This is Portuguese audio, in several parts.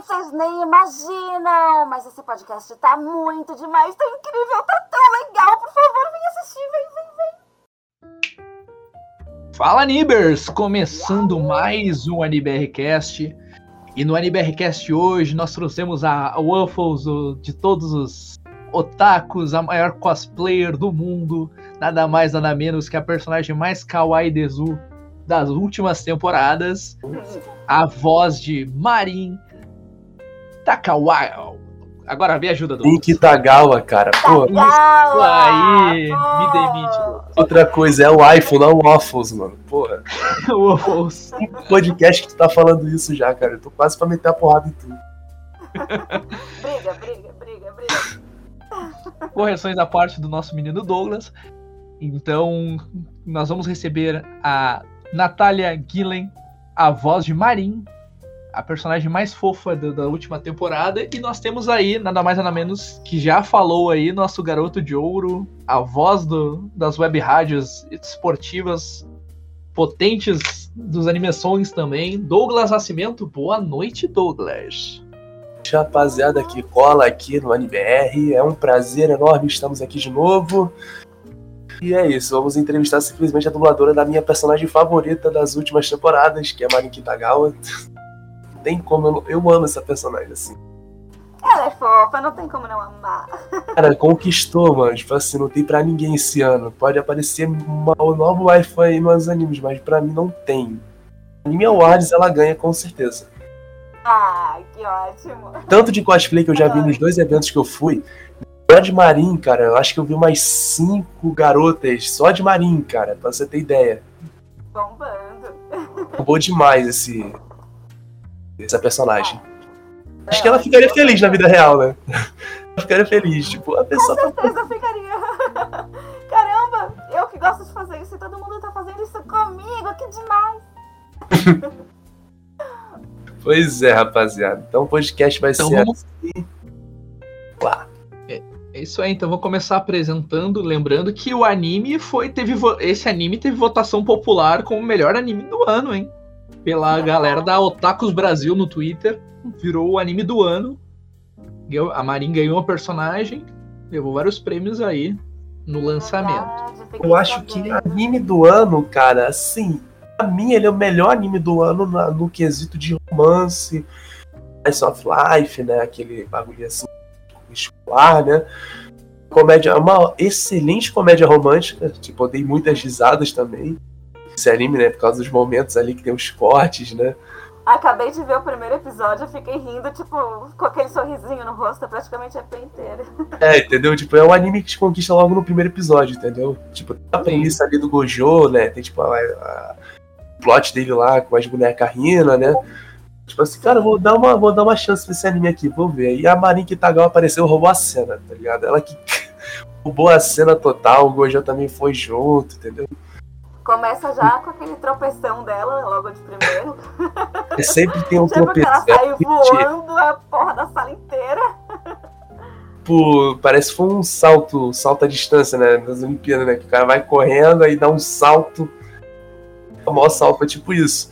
vocês nem imaginam! Mas esse podcast tá muito demais, tá incrível, tá tão legal! Por favor, vem assistir, vem, vem, vem! Fala, Nibers! Começando mais um AniBRcast. E no AniBRcast hoje nós trouxemos a Waffles de todos os otakus, a maior cosplayer do mundo. Nada mais, nada menos que a personagem mais kawaii desu das últimas temporadas. A voz de Marin Takawa. Agora me ajuda, Douglas. Link Tagawa, cara. Pô. Isso aí, me demite. Outra coisa, é o iPhone, não o Waffles, mano. Porra. Waffles. podcast que tu tá falando isso já, cara. Eu tô quase pra meter a porrada em tudo. briga, briga, briga, briga. Correções da parte do nosso menino Douglas. Então, nós vamos receber a Natália Gillen, a voz de Marin, a personagem mais fofa da, da, última temporada. E nós temos aí, nada mais nada menos, que já falou aí, nosso garoto de ouro, a voz do, das web rádios esportivas potentes dos animações também. Douglas Nascimento, boa noite, Douglas. Rapaziada que cola aqui no AniBR, é um prazer enorme, estamos aqui de novo. E é isso, vamos entrevistar simplesmente a dubladora da minha personagem favorita das últimas temporadas, que é a Marin Kitagawa. Tem como, eu, eu amo essa personagem, assim. Ela é fofa, não tem como não amar. Cara, conquistou, mano. Tipo assim, não tem pra ninguém esse ano. Pode aparecer uma, um novo Wi-Fi aí nos animes, mas pra mim não tem. Anime Awards ela ganha com certeza. Ah, que ótimo. Tanto de cosplay que eu já vi nos dois eventos que eu fui. Só de Marin, cara, eu acho que eu vi mais cinco garotas só de Marin, cara, pra você ter ideia. Bombando. Bombou demais esse, essa personagem. Acho que ela ficaria feliz na vida real, né? Ela ficaria feliz, tipo, a pessoa. Com tá certeza ficaria. Caramba, eu que gosto de fazer isso e todo mundo tá fazendo isso comigo, que demais. pois é, rapaziada. Então o podcast vai então, ser vamos... assim. Lá. É, é isso aí, então vou começar apresentando, lembrando que o anime foi teve esse anime teve votação popular como o melhor anime do ano, hein? Pela galera da Otakus Brasil no Twitter. Virou o anime do ano. A Marin ganhou uma personagem, levou vários prêmios aí no lançamento. Eu acho que anime do ano, cara, assim, pra mim ele é o melhor anime do ano no, no quesito de romance, Slice of Life, né? Aquele bagulho assim escolar, né? Comédia, uma excelente comédia romântica, tipo, eu dei muitas risadas também esse anime, né? Por causa dos momentos ali que tem os cortes, né? Acabei de ver o primeiro episódio, eu fiquei rindo, tipo, com aquele sorrisinho no rosto, praticamente a pé inteira. É, entendeu? Tipo, é um anime que te conquista logo no primeiro episódio, entendeu? Tipo, a premissa ali do Gojo, né? Tem, tipo, a, a plot dele lá com as bonecas Rina, né? Tipo assim, cara, vou dar uma, vou dar uma chance pra esse anime aqui, vou ver. E a Marin Kitagawa apareceu roubou a cena, tá ligado? Ela que roubou a cena total, o Gojo também foi junto, entendeu? Começa já com aquele tropeção dela, logo de primeiro. É sempre tem um tropeção. ela sai voando a porra da sala inteira. Pô, parece que foi um salto, salto à distância, né? Das Olimpíadas, né? Que o cara vai correndo e dá um salto. O maior salto é tipo isso.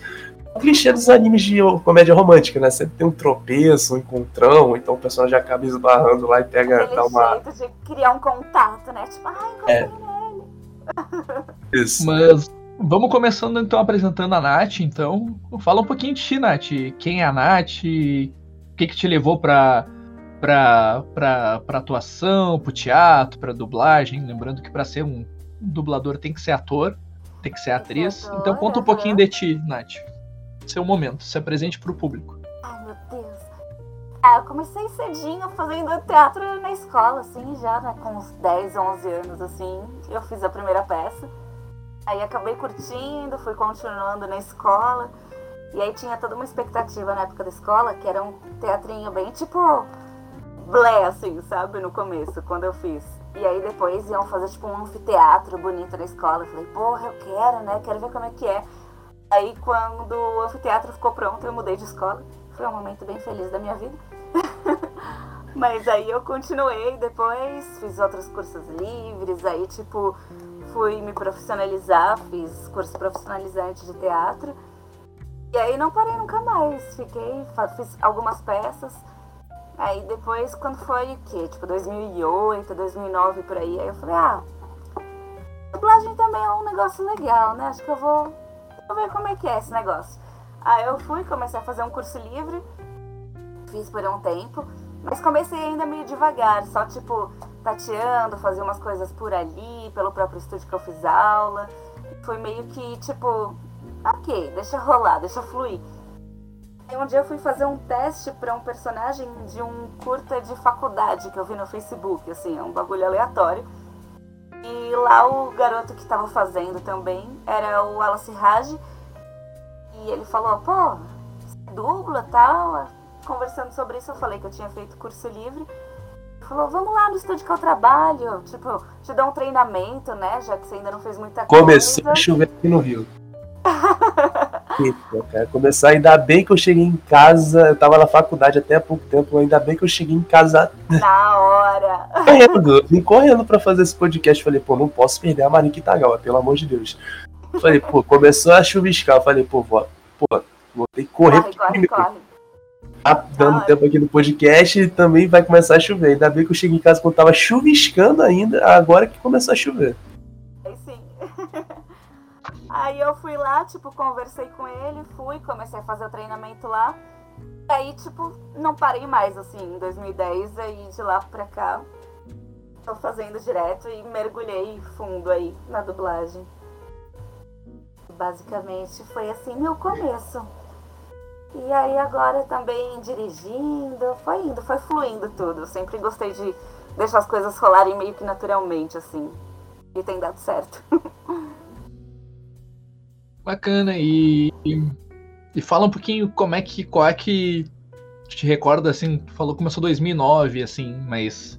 O clichê dos animes de comédia romântica, né? Sempre tem um tropeço, um encontrão, então o personagem acaba esbarrando lá e pega. Aquele dá uma... jeito de criar um contato, né? Tipo, ai, encontrei é. Isso. Mas vamos começando então apresentando a Nath, então. Fala um pouquinho de ti, Nath. Quem é a Nath? O que, que te levou pra, pra, pra, pra atuação, pro teatro, pra dublagem? Lembrando que para ser um dublador tem que ser ator, tem que ser atriz. Então conta um pouquinho de ti, Nath. Seu momento, se apresente pro público. Ah, eu comecei cedinho fazendo teatro na escola, assim, já né, com uns 10, 11 anos, assim. Eu fiz a primeira peça. Aí acabei curtindo, fui continuando na escola. E aí tinha toda uma expectativa na época da escola, que era um teatrinho bem tipo blé, assim, sabe? No começo, quando eu fiz. E aí depois iam fazer tipo um anfiteatro bonito na escola. Eu falei, porra, eu quero, né? Quero ver como é que é. Aí quando o anfiteatro ficou pronto, eu mudei de escola. Foi um momento bem feliz da minha vida. Mas aí eu continuei depois, fiz outros cursos livres, aí tipo, fui me profissionalizar, fiz curso profissionalizante de teatro. E aí não parei nunca mais. Fiquei, fiz algumas peças. Aí depois, quando foi o quê? Tipo 2008, 2009 por aí. Aí eu falei, ah, dublagem também é um negócio legal, né? Acho que eu vou, vou ver como é que é esse negócio. Aí eu fui, comecei a fazer um curso livre. Fiz por um tempo. Mas comecei ainda meio devagar, só tipo tateando, fazia umas coisas por ali, pelo próprio estúdio que eu fiz aula. Foi meio que tipo, ok, deixa rolar, deixa fluir. E um dia eu fui fazer um teste pra um personagem de um curta de faculdade que eu vi no Facebook, assim, é um bagulho aleatório. E lá o garoto que tava fazendo também era o Wallace Raj. E ele falou, pô, você dubla e tal. Conversando sobre isso, eu falei que eu tinha feito curso livre. Falou, vamos lá no estúdio que eu trabalho. Tipo, te dou um treinamento, né? Já que você ainda não fez muita Começou coisa. a chover aqui no Rio. Eita, cara, começar, ainda bem que eu cheguei em casa, eu tava na faculdade até há pouco tempo, ainda bem que eu cheguei em casa Na hora. correndo, vim correndo pra fazer esse podcast. Falei, pô, não posso perder a Marinha Kitagawa, pelo amor de Deus. Falei, pô, começou a chuviscar. Falei, pô, vou, pô, vou ter que correr, Corre, corre, primeiro corre. Tá dando Ah, tempo aqui no podcast e também vai começar a chover. Ainda bem que eu cheguei em casa quando tava chuviscando ainda, agora que começou a chover. Aí sim. Aí eu fui lá, tipo, conversei com ele, fui, comecei a fazer o treinamento lá. Aí, tipo, não parei mais, assim, em 2010, aí de lá pra cá. Tô fazendo direto e mergulhei fundo aí na dublagem. Basicamente foi assim meu começo. E aí agora também dirigindo, foi indo, foi fluindo tudo. Eu sempre gostei de deixar as coisas rolarem meio que naturalmente, assim. E tem dado certo. Bacana. E, e, fala um pouquinho como é que. Qual é que. Te recorda assim, tu falou que começou em 2009, assim, mas.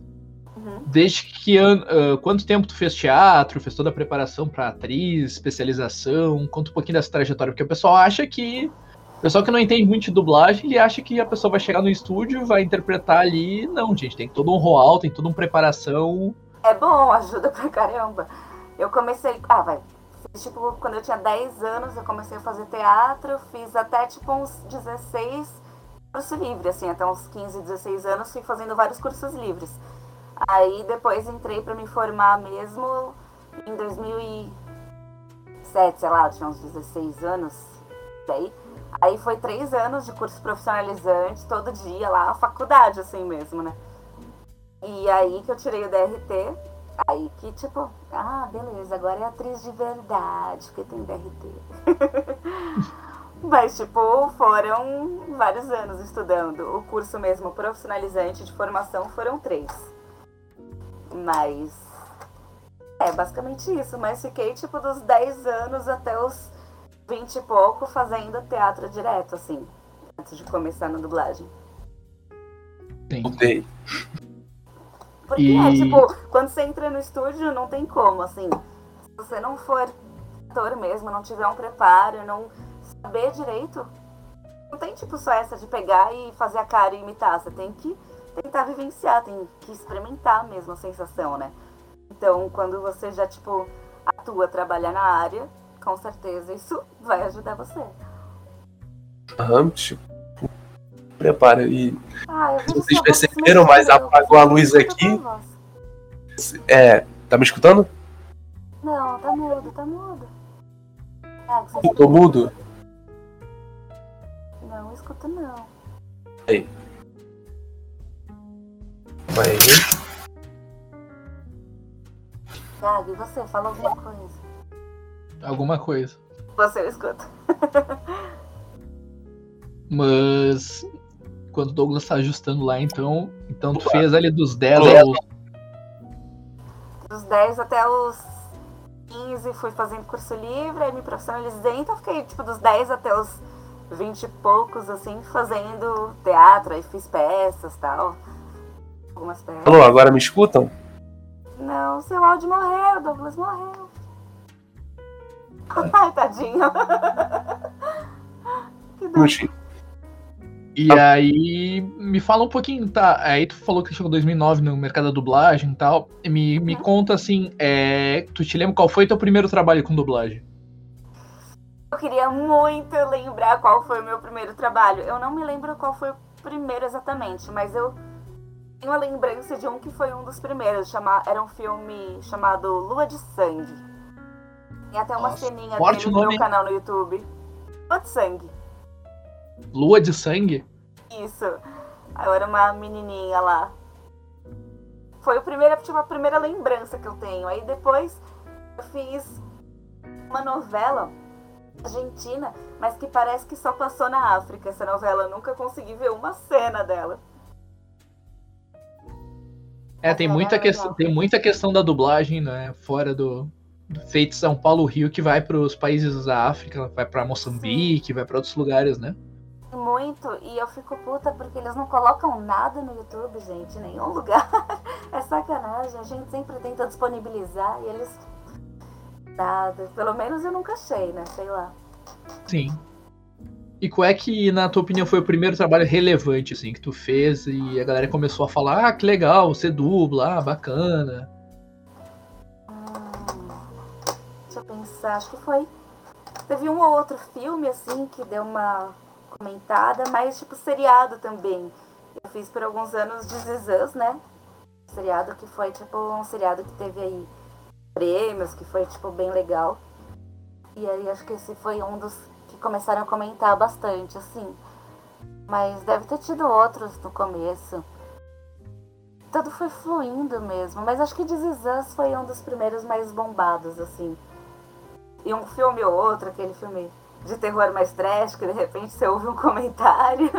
Uhum. Desde que ano. ah, quanto tempo tu fez teatro, fez toda a preparação pra atriz, especialização? Conta um pouquinho dessa trajetória, porque o pessoal acha que. O pessoal que não entende muito de dublagem, ele acha que a pessoa vai chegar no estúdio, vai interpretar ali. Não, gente, tem todo um roal, tem toda uma preparação. É bom, ajuda pra caramba. Eu comecei. Ah, vai. Tipo, quando eu tinha 10 anos, eu comecei a fazer teatro, fiz até tipo uns 16 curso livre, assim, até uns 15, 16 anos, fui fazendo vários cursos livres. Aí depois entrei pra me formar mesmo em 2007, sei lá, tinha uns 16 anos, daí. Aí foi três anos de curso profissionalizante, todo dia lá, faculdade assim mesmo, né? E aí que eu tirei o DRT, aí que tipo, ah, beleza, agora é atriz de verdade, porque tem DRT. Mas, tipo, foram vários anos estudando. O curso mesmo profissionalizante de formação foram três. Mas. É basicamente isso. Mas fiquei, tipo, dos 10 anos até os 20 e pouco fazendo teatro direto, assim. Antes de começar na dublagem. Tem. Porque E- é, tipo, quando você entra no estúdio, não tem como, assim. Se você não for ator mesmo, não tiver um preparo, não saber direito, não tem, tipo, só essa de pegar e fazer a cara e imitar. Você tem que tentar vivenciar, tem que experimentar mesmo a sensação, né? Então, quando você já, tipo, atua, trabalha na área, com certeza isso vai ajudar você. Aham, tipo, prepara. E Ah, Vocês perceberam, mas apagou a luz aqui? é. Tá me escutando? Não, tá mudo, tá mudo. Ah, Eu tô mudo? Não, escuto não. Vai aí. Gabi, você fala alguma coisa. Alguma coisa. Você eu escuto. Mas quando o Douglas tá ajustando lá, então, então tu Opa. fez ali dos 10 Opa. aos Dos 10 até os 15 fui fazendo curso livre, aí me profissionalizei, então fiquei tipo dos 10 até os 20 e poucos, assim, fazendo teatro, aí fiz peças e tal. Algumas peças. Alô, agora me escutam? Não, seu áudio morreu, Douglas morreu. Ai, tadinho. que. Minutinho. E aí, me fala um pouquinho, tá? Aí tu falou que chegou em 2009 no mercado da dublagem e tal. Me, me Uhum. conta assim, é, tu te lembra qual foi teu primeiro trabalho com dublagem? Eu queria muito lembrar qual foi o meu primeiro trabalho. Eu não me lembro qual foi o primeiro exatamente, mas eu tenho a lembrança de um que foi um dos primeiros. Chama... Era um filme chamado Lua de Sangue. Tem até uma Nossa, ceninha forte dele no meu canal no YouTube. Lua de Sangue. Lua de sangue? Isso. Eu era uma menininha lá. Foi o primeiro, tipo, a primeira lembrança que eu tenho. Aí depois eu fiz uma novela argentina, mas que parece que só passou na África. Essa novela eu nunca consegui ver uma cena dela. É, tem muita, é questão, legal. tem muita questão da dublagem, né? Fora do feito São Paulo Rio, que vai para os países da África, vai para Moçambique, vai para outros lugares, né? Muito, e eu fico puta porque eles não colocam nada no YouTube, gente, em nenhum lugar. É sacanagem, a gente sempre tenta disponibilizar e eles. Nada. Pelo menos eu nunca achei, né? Sei lá. Sim. E qual é que, na tua opinião, foi o primeiro trabalho relevante, assim, que tu fez e a galera começou a falar, ah, que legal, você dubla, ah, bacana. Acho que foi. Teve um ou outro filme, assim, que deu uma comentada, mas tipo seriado também. Eu fiz por alguns anos Is Us, né? Seriado que foi tipo um seriado que teve aí prêmios, que foi tipo bem legal. E aí acho que esse foi um dos que começaram a comentar bastante, assim. Mas deve ter tido outros no começo. Tudo foi fluindo mesmo, mas acho que Us foi um dos primeiros mais bombados, assim. E um filme ou outro, aquele filme de terror mais trash, que de repente você ouve um comentário.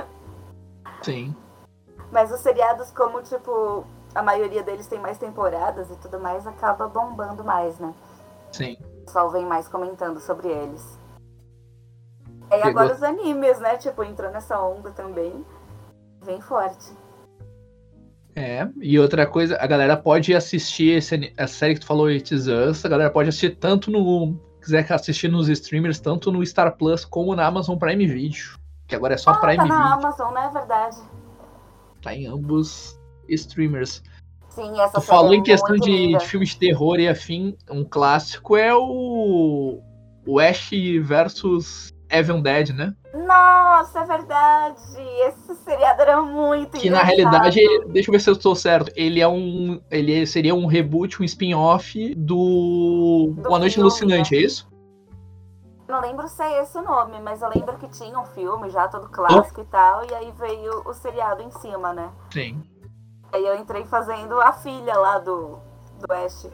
Sim. Mas os seriados, como, tipo, a maioria deles tem mais temporadas e tudo mais, acaba bombando mais, né? Sim. O pessoal vem mais comentando sobre eles. E Pegou. agora os animes, né? Tipo, entrou nessa onda também. Vem forte. É, e outra coisa, a galera pode assistir esse, a série que tu falou, It Is Us, a galera pode assistir tanto no. Quiser assistir nos streamers, tanto no Star Plus como na Amazon Prime Video. Que agora é só Ah, Prime tá na Video. Amazon, né? É verdade. Tá em ambos streamers. Sim, essa Tu falou é em questão muito de, de filme de terror e afim, um clássico é o. O Ash versus Evil Dead, né? Nossa, é verdade! Esse seriado era muito Que na engraçado. realidade, deixa eu ver se eu estou certo. Ele é um. Ele seria um reboot, um spin-off do. Do Uma Noite filme, Alucinante, é isso? Não lembro se é esse o nome, mas eu lembro que tinha um filme já todo clássico e tal, e aí veio o seriado em cima, né? Sim. Aí eu entrei fazendo a filha lá do, do Ash.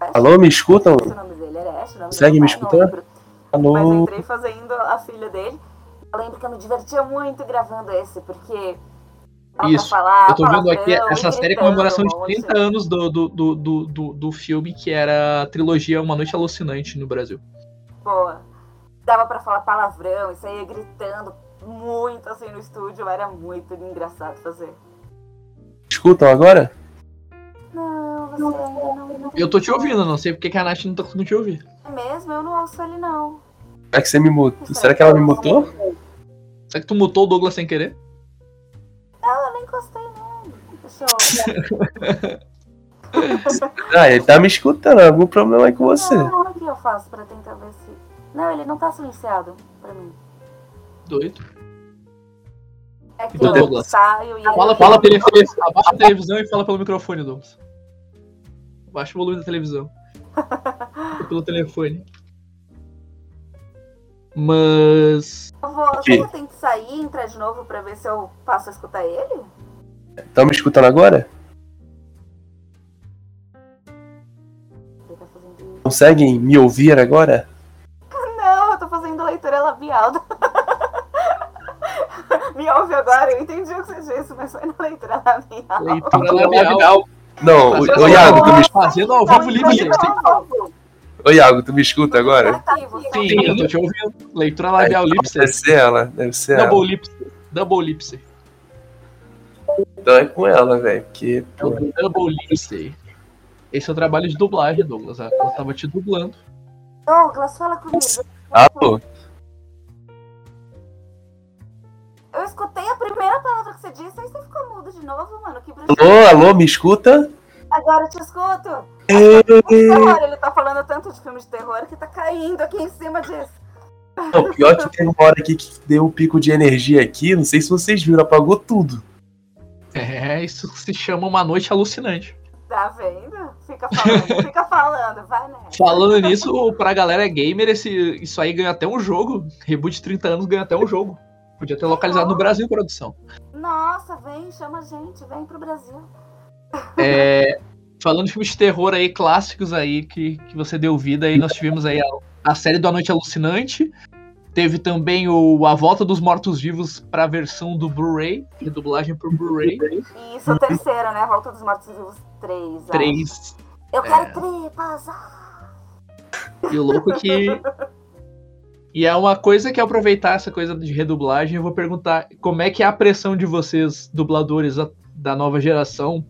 Ash? Alô, me escutam? Esse é o nome dele era Ash? dele? me Ah, lembro. Mas eu Alô? entrei fazendo a filha dele. Eu lembro que eu me divertia muito gravando esse, porque. Isso. Falar, Eu tô vendo aqui essa série comemoração de monte. 30 anos do, do, do, do, do, do filme, que era a trilogia Uma Noite Alucinante no Brasil. Pô, dava pra falar palavrão, isso aí gritando muito assim no estúdio, era muito engraçado fazer. Escutam agora? Não, não. não Eu tô te ouvindo, não sei porque que a Nath não tá conseguindo te ouvir. É mesmo? Eu não ouço ele não. É que você me mutou. Será que ela me mutou? Será que tu mutou o Douglas sem querer? Não, eu nem encostei. Deixa eu. Ah, ele tá me escutando. Algum problema aí com você. Não, o que eu faço pra tentar ver se. Não, ele não tá silenciado pra mim. Doido. É que Então, eu Douglas, saio e. Fala, fala pela abaixa a televisão e fala pelo microfone, Douglas. Baixa o volume da televisão. pelo telefone. Mas. Eu vou. Eu tenho que sair e entrar de novo pra ver se eu passo a escutar ele? Estão me escutando agora? Tá. Conseguem me ouvir agora? Não, eu tô fazendo leitura labial. Me ouve agora, eu entendi o que você disse, mas foi na leitura labial. Leitura labial. Não, ô, ô Iago, tu me, Fazendo ao vivo livre. Não, ô, Iago, tu me escuta agora? Tá você- Sim, eu tô te ouvindo. Leitura labial Deve lipsy. ser ela, deve ser ela. Double lipsy. Double lipsy. Então é com ela, velho. Porque, É o Double lipsy. Esse é o trabalho de dublagem, Douglas. Ela tava te dublando. Douglas, fala comigo. alô? Eu escutei a primeira palavra que você disse, aí você ficou mudo de novo, mano. Que bruxo. Alô, alô, me escuta? Agora eu te escuto. Terror, ele tá falando tanto de filme de terror que tá caindo aqui em cima disso. Não, pior que tem uma hora aqui que deu um pico de energia aqui, não sei se vocês viram, apagou tudo. É, isso se chama uma noite alucinante. Tá vendo? Fica falando, fica falando, vai né? Falando nisso, pra galera gamer, esse, isso aí ganha até um jogo. Reboot de 30 anos ganha até um jogo. Podia ter localizado no Brasil produção. Nossa, vem, chama a gente, vem pro Brasil. É, falando de filmes de terror aí, clássicos aí, que, que você deu vida aí, nós tivemos aí a, a série do A Noite Alucinante. Teve também o A Volta dos Mortos-Vivos pra versão do Blu-ray, redublagem por Blu-ray. Isso, o terceiro, né? A Volta dos Mortos-Vivos 3. acho. 3. Eu quero É. tripas. ah! E o louco que. E é uma coisa que aproveitar essa coisa de redublagem, eu vou perguntar como é que é a pressão de vocês, dubladores da nova geração,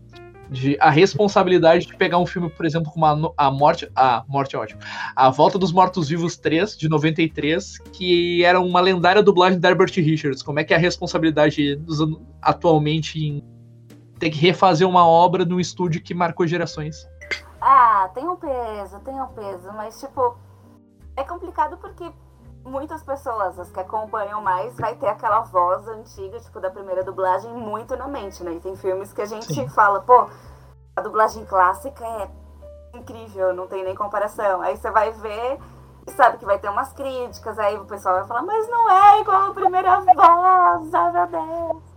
de a responsabilidade de pegar um filme, por exemplo, como a, a Morte. A Morte é ótimo. A Volta dos Mortos-Vivos 3, de 93, que era uma lendária dublagem da Herbert Richards. Como é que é a responsabilidade atualmente em ter que refazer uma obra num estúdio que marcou gerações? Ah, tem um peso, tem um peso, mas tipo, é complicado porque muitas pessoas, as que acompanham mais, vai ter aquela voz antiga, tipo, da primeira dublagem muito na mente, né? E tem filmes que a gente Sim. fala, pô, a dublagem clássica é incrível, não tem nem comparação. Aí você vai ver e sabe que vai ter umas críticas, aí o pessoal vai falar, mas não é igual a primeira voz, ai meu Deus.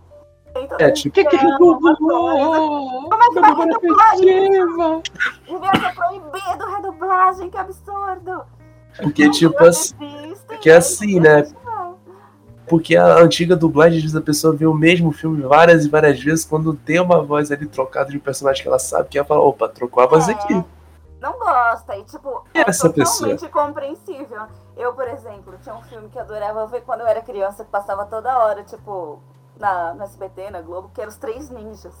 É, tipo, drama, coisa. Como é que vai redublar isso? Devia ser proibido redublagem, que absurdo! Porque, tipo assim. porque assim, né? Porque a antiga dublagem, vezes a pessoa vê o mesmo filme várias e várias vezes, quando tem uma voz ali trocada de um personagem que ela sabe, que ela fala, opa, trocou a voz É, aqui. Não gosta, e tipo, é Essa totalmente compreensível. Eu, por exemplo, tinha um filme que eu adorava ver quando eu era criança, que passava toda hora, tipo, na, no SBT, na Globo, que era Os Três Ninjas.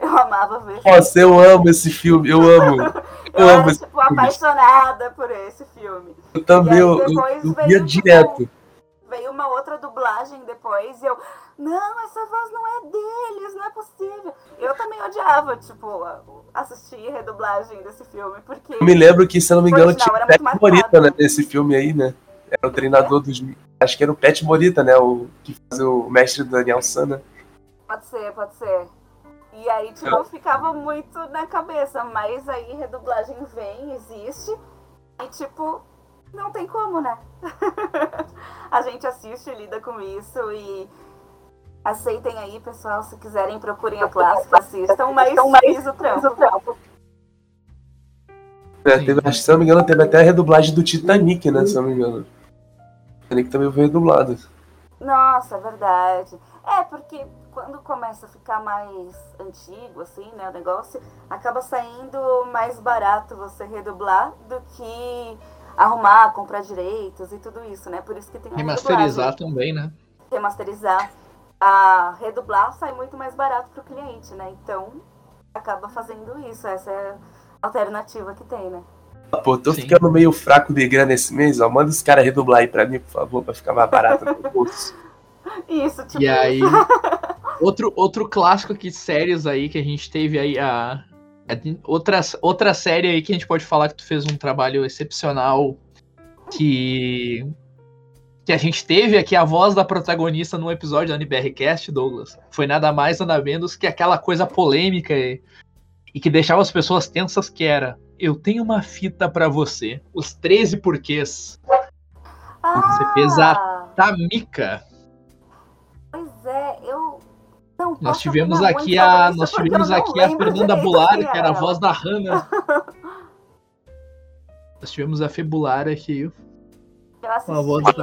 Eu amava ver. Nossa, eu amo esse filme, eu amo. eu eu era, amo esse tipo, apaixonada por esse filme. Eu também, eu, eu, eu tipo, direto. Veio uma outra dublagem depois e eu, não, essa voz não é deles, não é possível. Eu também odiava, tipo, assistir a redublagem desse filme, porque. Eu me lembro que, se eu não me engano, tinha era o Pet Morita né, nesse filme aí, né? Era o treinador dos. Acho que era o Pet Morita, né? O que faz o mestre do Daniel Sana. Pode ser, pode ser. E aí, tipo, ficava muito na cabeça, mas aí redublagem vem, existe, e tipo, não tem como, né? a gente assiste, lida com isso e aceitem aí, pessoal, se quiserem, procurem a clássica, assistam, mas fiz o trampo. Sim. Teve, se eu não me engano, teve até a redublagem do Titanic, né? Se eu não me engano. O Titanic também foi redublado. Nossa, é verdade. É, porque quando começa a ficar mais antigo, assim, né, o negócio, acaba saindo mais barato você redublar do que arrumar, comprar direitos e tudo isso, né? Por isso que tem Remasterizar também, né? Remasterizar. A redublar sai muito mais barato pro cliente, né? Então, acaba fazendo isso. Essa é a alternativa que tem, né? Pô, tô Sim. ficando meio fraco de grana esse mês, ó. Manda os caras redublar aí pra mim, por favor, pra ficar mais barato no bolso. Isso, tipo, E aí, outro, outro clássico aqui de séries aí que a gente teve aí, a, outra, outra série aí que a gente pode falar que tu fez um trabalho excepcional, que, que a gente teve aqui a voz da protagonista num episódio da NBRcast, Douglas. Foi nada mais, nada menos que aquela coisa polêmica e, e que deixava as pessoas tensas que era, eu tenho uma fita pra você, os 13 porquês, ah, você fez a- Tamika. Nós tivemos aqui a, nós tivemos aqui a Fernanda quem que era a voz da Hannah. Nós tivemos a Febulara aqui. Eu assisti, Uma voz que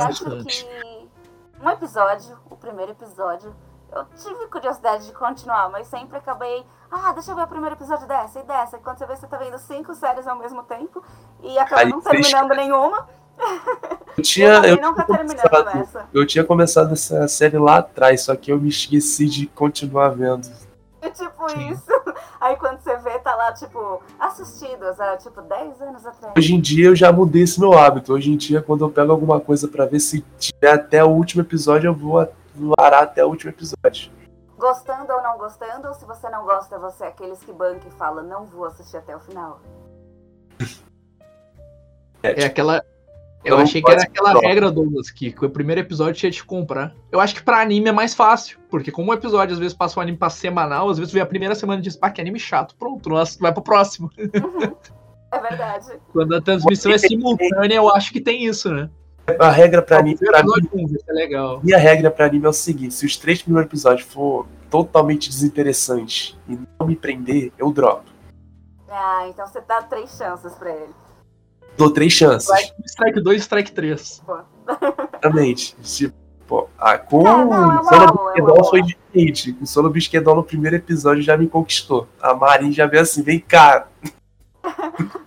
um episódio, o primeiro episódio, eu tive curiosidade de continuar, mas sempre acabei. Ah, deixa eu ver o primeiro episódio dessa e dessa. Quando você vê, você tá vendo cinco séries ao mesmo tempo e acaba Aí não terminando nenhuma. Eu tinha, eu eu, nunca tinha começado, essa. eu tinha começado essa série lá atrás, só que eu me esqueci de continuar vendo. E tipo Sim. isso. Aí quando você vê, tá lá, tipo, assistidas há tipo 10 anos atrás. Hoje em dia eu já mudei esse meu hábito. Hoje em dia, quando eu pego alguma coisa pra ver se tiver até o último episódio, eu vou varar até o último episódio. Gostando ou não gostando, ou se você não gosta, você é aqueles que banca e fala, não vou assistir até o final. É, É tipo, aquela, Eu achei que era aquela troca. regra, Douglas, que, o primeiro episódio tinha de comprar. Eu acho que pra anime é mais fácil, porque como o episódio às vezes passa um anime pra semanal, às vezes vê a primeira semana e diz, pá, que anime chato, pronto, nossa, vai pro próximo. É verdade. Quando a transmissão é simultânea, eu acho que tem isso, né? A regra pra anime, pra mim, episódio, um, isso é legal. minha regra pra anime é o seguinte: se os três primeiros episódios for totalmente desinteressantes e não me prender, eu dropo. Ah, então você dá três chances pra ele. Dou três chances. Strike, strike 2 strike 3. Exatamente. Tipo, ah, com É, não, é uma Sono boa, é Bisquedol uma foi diferente. Com Sono Bisquedol no primeiro episódio já me conquistou. A Marin já veio assim, vem cá,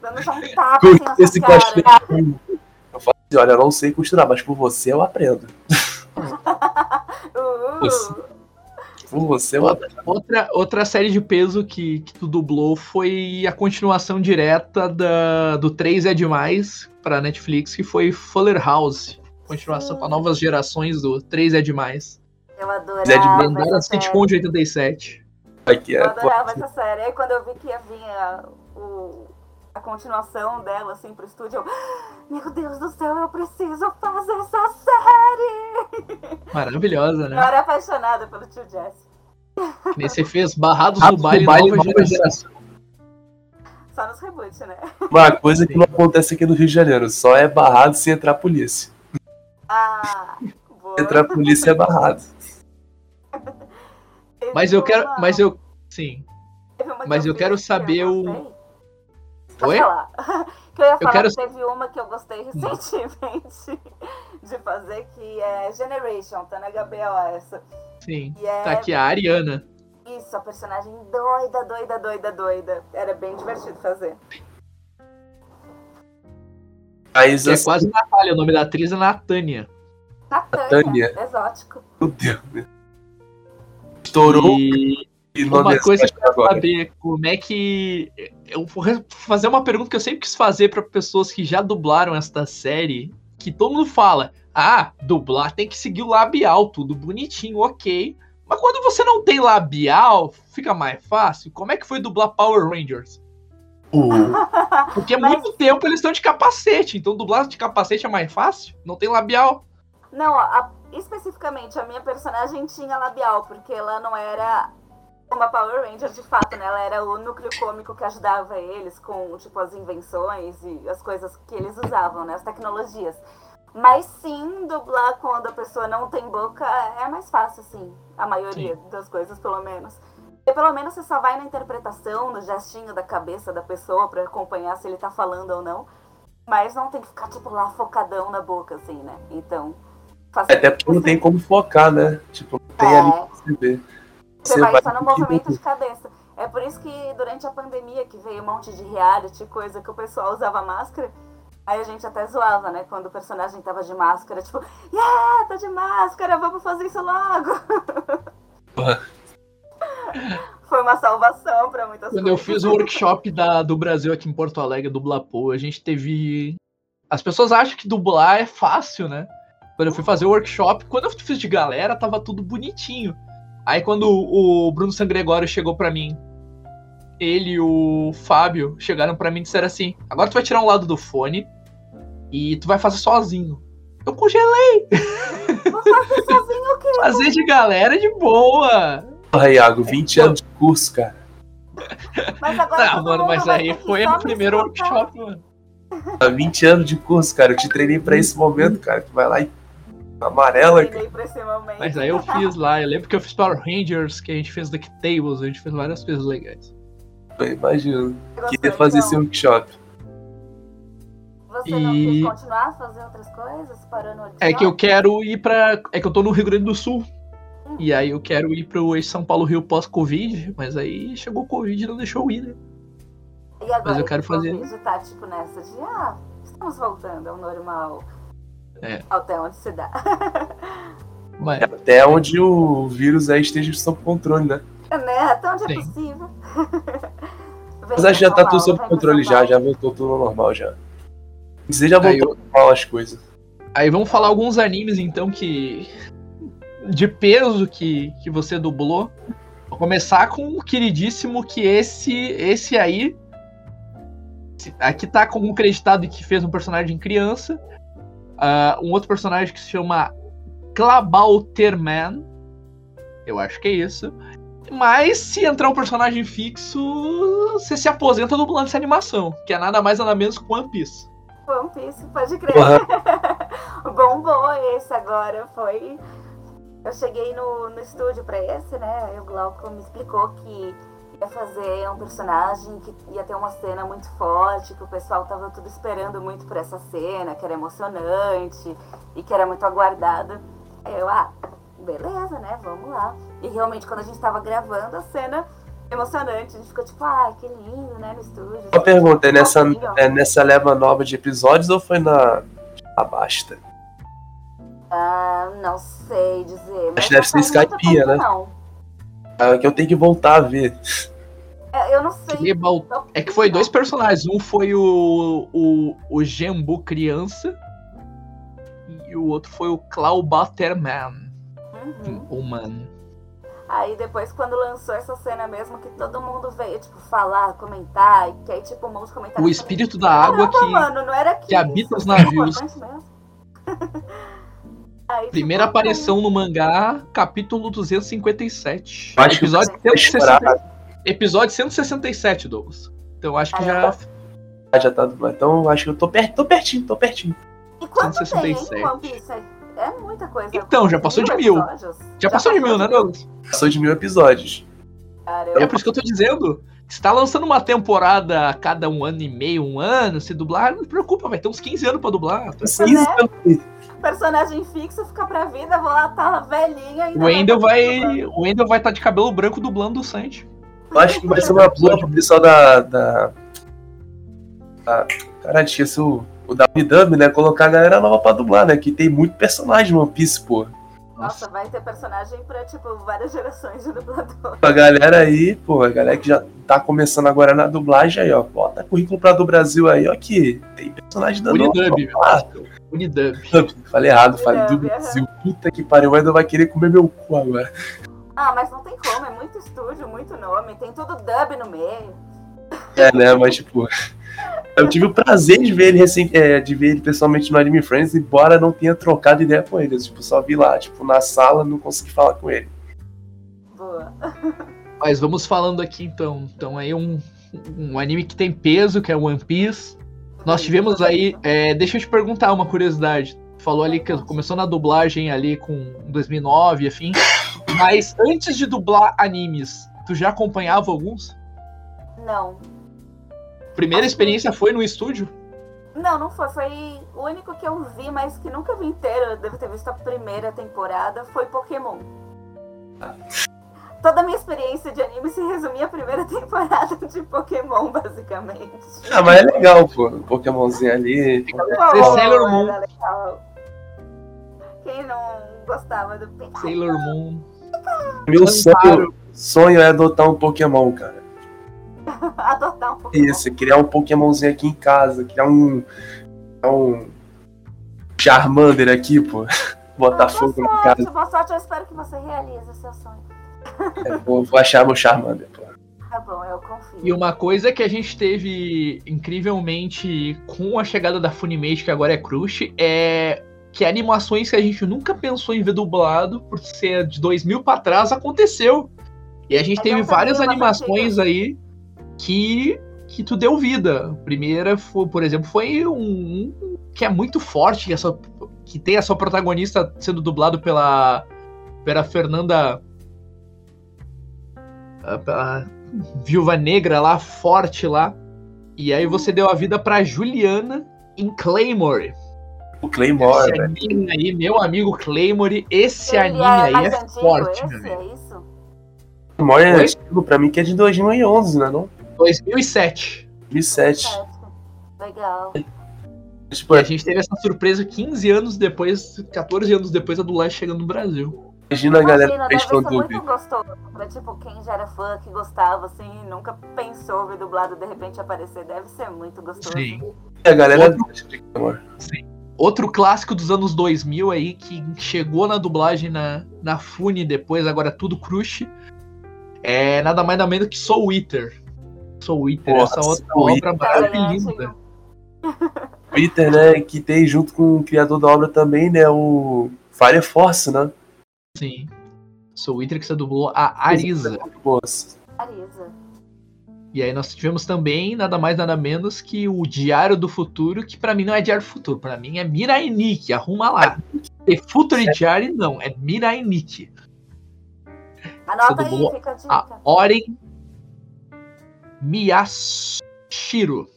Dando só um tapa assim esse cosplay. Eu falo assim, olha, eu não sei costurar, mas por você eu aprendo. Uh, você aprendo. Outra, outra série de peso que, que tu dublou foi a continuação direta da, do 3 é Demais pra Netflix, que foi Fuller House. Continuação Sim. para novas gerações do 3 é Demais. eu adorava Zé de série. sitcom de 87. Aqui Eu é, adorava essa série. Aí quando eu vi que ia vir a, o- a continuação dela, assim, pro estúdio, eu... Meu Deus do céu, eu preciso fazer essa série! Maravilhosa, Eu né? era apaixonada pelo tio Jesse. Que nem você fez Barrados no Baile, Baile, nova nova geração. Só nos reboots, né? uma coisa que não acontece aqui no Rio de Janeiro. Só é barrado se entrar polícia. Ah, boa. Entrar polícia é barrado. Mas eu quero. Mas eu. Sim. mas eu quero que saber eu o-. Pode Oi? falar. que eu ia falar quero- que teve uma que eu gostei recentemente de fazer, que é Generation, tá na HBO essa. Sim. E é Tá aqui a Ariana. isso, a personagem doida, doida, doida, doida. Era bem divertido fazer. Que é assim, quase Natália. O nome da atriz é Natânia. Natânia, Tânia. exótico. meu Deus. Estourou E uma coisa que eu quero saber como é que. Eu vou fazer uma pergunta que eu sempre quis fazer para pessoas que já dublaram esta série. Que todo mundo fala: ah, dublar tem que seguir o labial, tudo bonitinho, ok. Mas quando você não tem labial, fica mais fácil. Como é que foi dublar Power Rangers? Porque há Mas- muito tempo eles estão de capacete, então dublar de capacete é mais fácil? Não tem labial. Não, a- especificamente a minha personagem tinha labial, porque ela não era uma Power Ranger de fato, né? Ela era o núcleo cômico que ajudava eles com, tipo, as invenções e as coisas que eles usavam, né? As tecnologias. Mas sim, dublar quando a pessoa não tem boca é mais fácil, sim. A maioria das coisas, pelo menos. Porque pelo menos você só vai na interpretação, no gestinho da cabeça da pessoa pra acompanhar se ele tá falando ou não. Mas não tem que ficar, tipo, lá focadão na boca, assim, né? Então. faz- Até porque não tem como focar, né? Tipo, não tem É. ali pra você ver. Você vai só no movimento de cabeça. É por isso que durante a pandemia que veio um monte de reality, coisa que o pessoal usava máscara, aí a gente até zoava, né? Quando o personagem tava de máscara, tipo, yeah, tá de máscara, vamos fazer isso logo. Foi uma salvação pra muitas Quando eu coisas. fiz o workshop da, do Brasil aqui em Porto Alegre, do Blapo, a gente teve. As pessoas acham que dublar é fácil, né? Quando eu fui fazer o workshop, quando eu fiz de galera, tava tudo bonitinho. Aí quando o Bruno Sangregório chegou pra mim, ele e o Fábio chegaram pra mim e disseram assim: agora tu vai tirar um lado do fone e tu vai fazer sozinho. Eu congelei, Vou fazer sozinho o quê? fazer de galera de boa. Porra, Iago, 20 anos de curso, cara. Mas agora Tá, mano, mas aí foi o me primeiro workshop, mano. Há 20 anos de curso, cara. Eu te treinei pra esse momento, cara. Tu vai lá e amarela, pra esse momento. Mas aí eu fiz lá, eu lembro que eu fiz Power Rangers, que a gente fez DuckTables, a gente fez várias coisas legais. Eu imagino. Gostou, Queria fazer esse então? workshop. Você não E- quis continuar a fazer outras coisas? Parou no É que eu quero ir pra. É que eu tô no Rio Grande do Sul. E aí eu quero ir pro eixo São Paulo Rio pós-Covid, mas aí chegou o Covid e não deixou eu ir, né? E agora Mas eu quero que o fazer. Covid tá tipo nessa de ah, estamos voltando ao normal. É. Até onde se dá. Mas, Até onde o vírus aí esteja sob controle, né? né? Até onde é Sim. possível. Mas acho que já tá tudo sob controle já, já voltou tudo ao normal já. Dizer já voltou ao normal as coisas. aí vamos falar alguns animes então que. De peso que, que você dublou. Vou começar com o queridíssimo que esse. Esse aí. Aqui tá como creditado que fez um personagem criança. Ah, um outro personagem que se chama Klabalterman. Eu acho que é isso. Mas se entrar um personagem fixo, você se aposenta dublando essa animação, que é nada mais nada menos que One Piece. One Piece, pode crer. Porra. Bombou esse agora, foi. Eu cheguei no, no estúdio pra esse, né? Aí o Glauco me explicou que ia fazer um personagem que ia ter uma cena muito forte, que o pessoal tava tudo esperando muito por essa cena, que era emocionante e que era muito aguardada. Aí eu, ah, beleza, né? Vamos lá. E realmente, quando a gente tava gravando a cena emocionante, a gente ficou tipo, ah, que lindo, né? No estúdio. Uma pergunta, é nessa, é nessa leva nova de episódios ou foi na. A basta? Ah, não sei dizer. Mas que deve ser tempo, né? Não. Ah, que eu tenho que voltar a ver. É, Eu não sei. É que foi dois personagens. Um foi o, o, o Gembu criança. E o outro foi o Claubaterman. Uhum. Humano. Aí depois, quando lançou essa cena mesmo, que todo mundo veio, tipo, falar, comentar, e que aí, tipo, um monte de comentário. O espírito da água que. mano, não era que habita os é navios. Aí, Primeira tipo, aparição no mangá, capítulo 257. Eu acho que episódio, vai 160, chorar. episódio 167, Douglas. Então acho que já. Caramba. Já tá dublado. Então acho que eu tô, per tô pertinho, tô pertinho. E quanto 167. tem, hein, Piece? É muita coisa. Então, já passou de mil. episódios? Já passou de mil, né, Douglas? Passou de mil episódios. Caramba. É por isso que eu tô dizendo. Se tá lançando uma temporada a cada um ano e meio, um ano, se dublar, não se preocupa, vai ter uns 15 anos pra dublar. Uns 15 né? Personagem fixo fica pra vida, vou lá, tá velhinha ainda. O Wendel tá vai. O Wendel vai estar de cabelo branco dublando o Sanji. Eu acho que vai ser uma boa pro pessoal da. da. da caralho, esqueci o, o WW, né? Colocar a galera nova pra dublar, né? Que tem muito personagem no One Piece, pô. Nossa, vai ter personagem pra, tipo, várias gerações de dublador. A galera aí, pô, a galera que já tá começando agora na dublagem aí, ó. Bota currículo pra do Brasil aí, ó, que tem personagem da Unidub, meu. Unidub. falei errado, falei do Unidub, Brasil. Puta que pariu, o vai querer comer meu cu agora. Ah, mas não tem como, é muito estúdio, muito nome, tem tudo dub no meio. É, né? Mas, tipo. Eu tive o prazer de ver ele recém, é, de ver ele pessoalmente no Anime Friends, embora não tenha trocado ideia com ele. Eu, tipo, só vi lá, tipo, na sala, não consegui falar com ele. Boa. Mas vamos falando aqui então. Então aí um, um anime que tem peso, que é One Piece. Nós tivemos aí. é, deixa eu te perguntar uma curiosidade. Falou ali que começou na dublagem ali com 2009 e afim. Mas antes de dublar animes, tu já acompanhava alguns? Não. Primeira experiência foi no estúdio? Não, não foi. Foi o único que eu vi, mas que nunca vi inteiro. Eu devo ter visto a primeira temporada. Foi Pokémon. Toda a minha experiência de anime se resumia à primeira temporada de Pokémon, basicamente. Ah, mas é legal, pô. Um Pokémonzinho ali. Ser Sailor Moon. era legal. Quem não gostava do Pikachu? Sailor Moon. Meu sonho, sonho é adotar um Pokémon, cara. Adotar um Pokémon. Isso, criar um Pokémonzinho aqui em casa, criar um. criar um. Charmander aqui, pô. Botar Ah, fogo boa na sorte, casa. boa sorte, eu espero que você realize o seu sonho. É, vou, vou achar meu Charmander, pô. Tá bom, eu confio. E uma coisa que a gente teve incrivelmente com a chegada da Funimation, que agora é Crush, é que animações que a gente nunca pensou em ver dublado, por ser de 2000 pra trás, aconteceu. E a gente teve várias animações aí que que tu deu vida. A primeira, foi, por exemplo, foi um, um que é muito forte, que, é só- que tem a sua protagonista sendo dublado pela pela Fernanda a- pela Viúva Negra lá, forte lá. E aí você deu a vida pra Juliana em Claymore. O Claymore, esse velho. anime aí, meu amigo Claymore, esse Ele anime aí mais é forte, esse, meu amigo. é isso? Claymore é antigo pra mim que é de 2011, né? Não? 2007. 2007. Certo. Legal. Tipo, E a gente teve essa surpresa 15 anos depois, 14 anos depois, a dublagem chegando no Brasil. Imagina a galera Imagina, que fez deve ser fã-dub. muito gostoso. Pra, tipo, quem já era fã, que gostava, assim, nunca pensou ver dublado de repente aparecer. Deve ser muito gostoso. Sim. A galera Outro- gosta de Claymore. Outro clássico dos anos 2000 aí, que chegou na dublagem na, na Fune depois, agora é tudo Crush, é nada mais nada menos que Soul Eater. Soul Eater, Nossa, essa outra Soul obra maravilhosa. Twitter, né? Que tem junto com o criador da obra também, né? O Fire Force, né? Sim. Sou o Wither que você dublou a Arisa. Moça. Arisa. E aí nós tivemos também nada mais nada menos que o Diário do Futuro, que pra mim não é Diário do Futuro, pra mim é Mirai Nikki, arruma lá. E Futuro Diário não, é Mirai Nikki. Anota aí, dublou fica a A dica. Oren Miyashiro.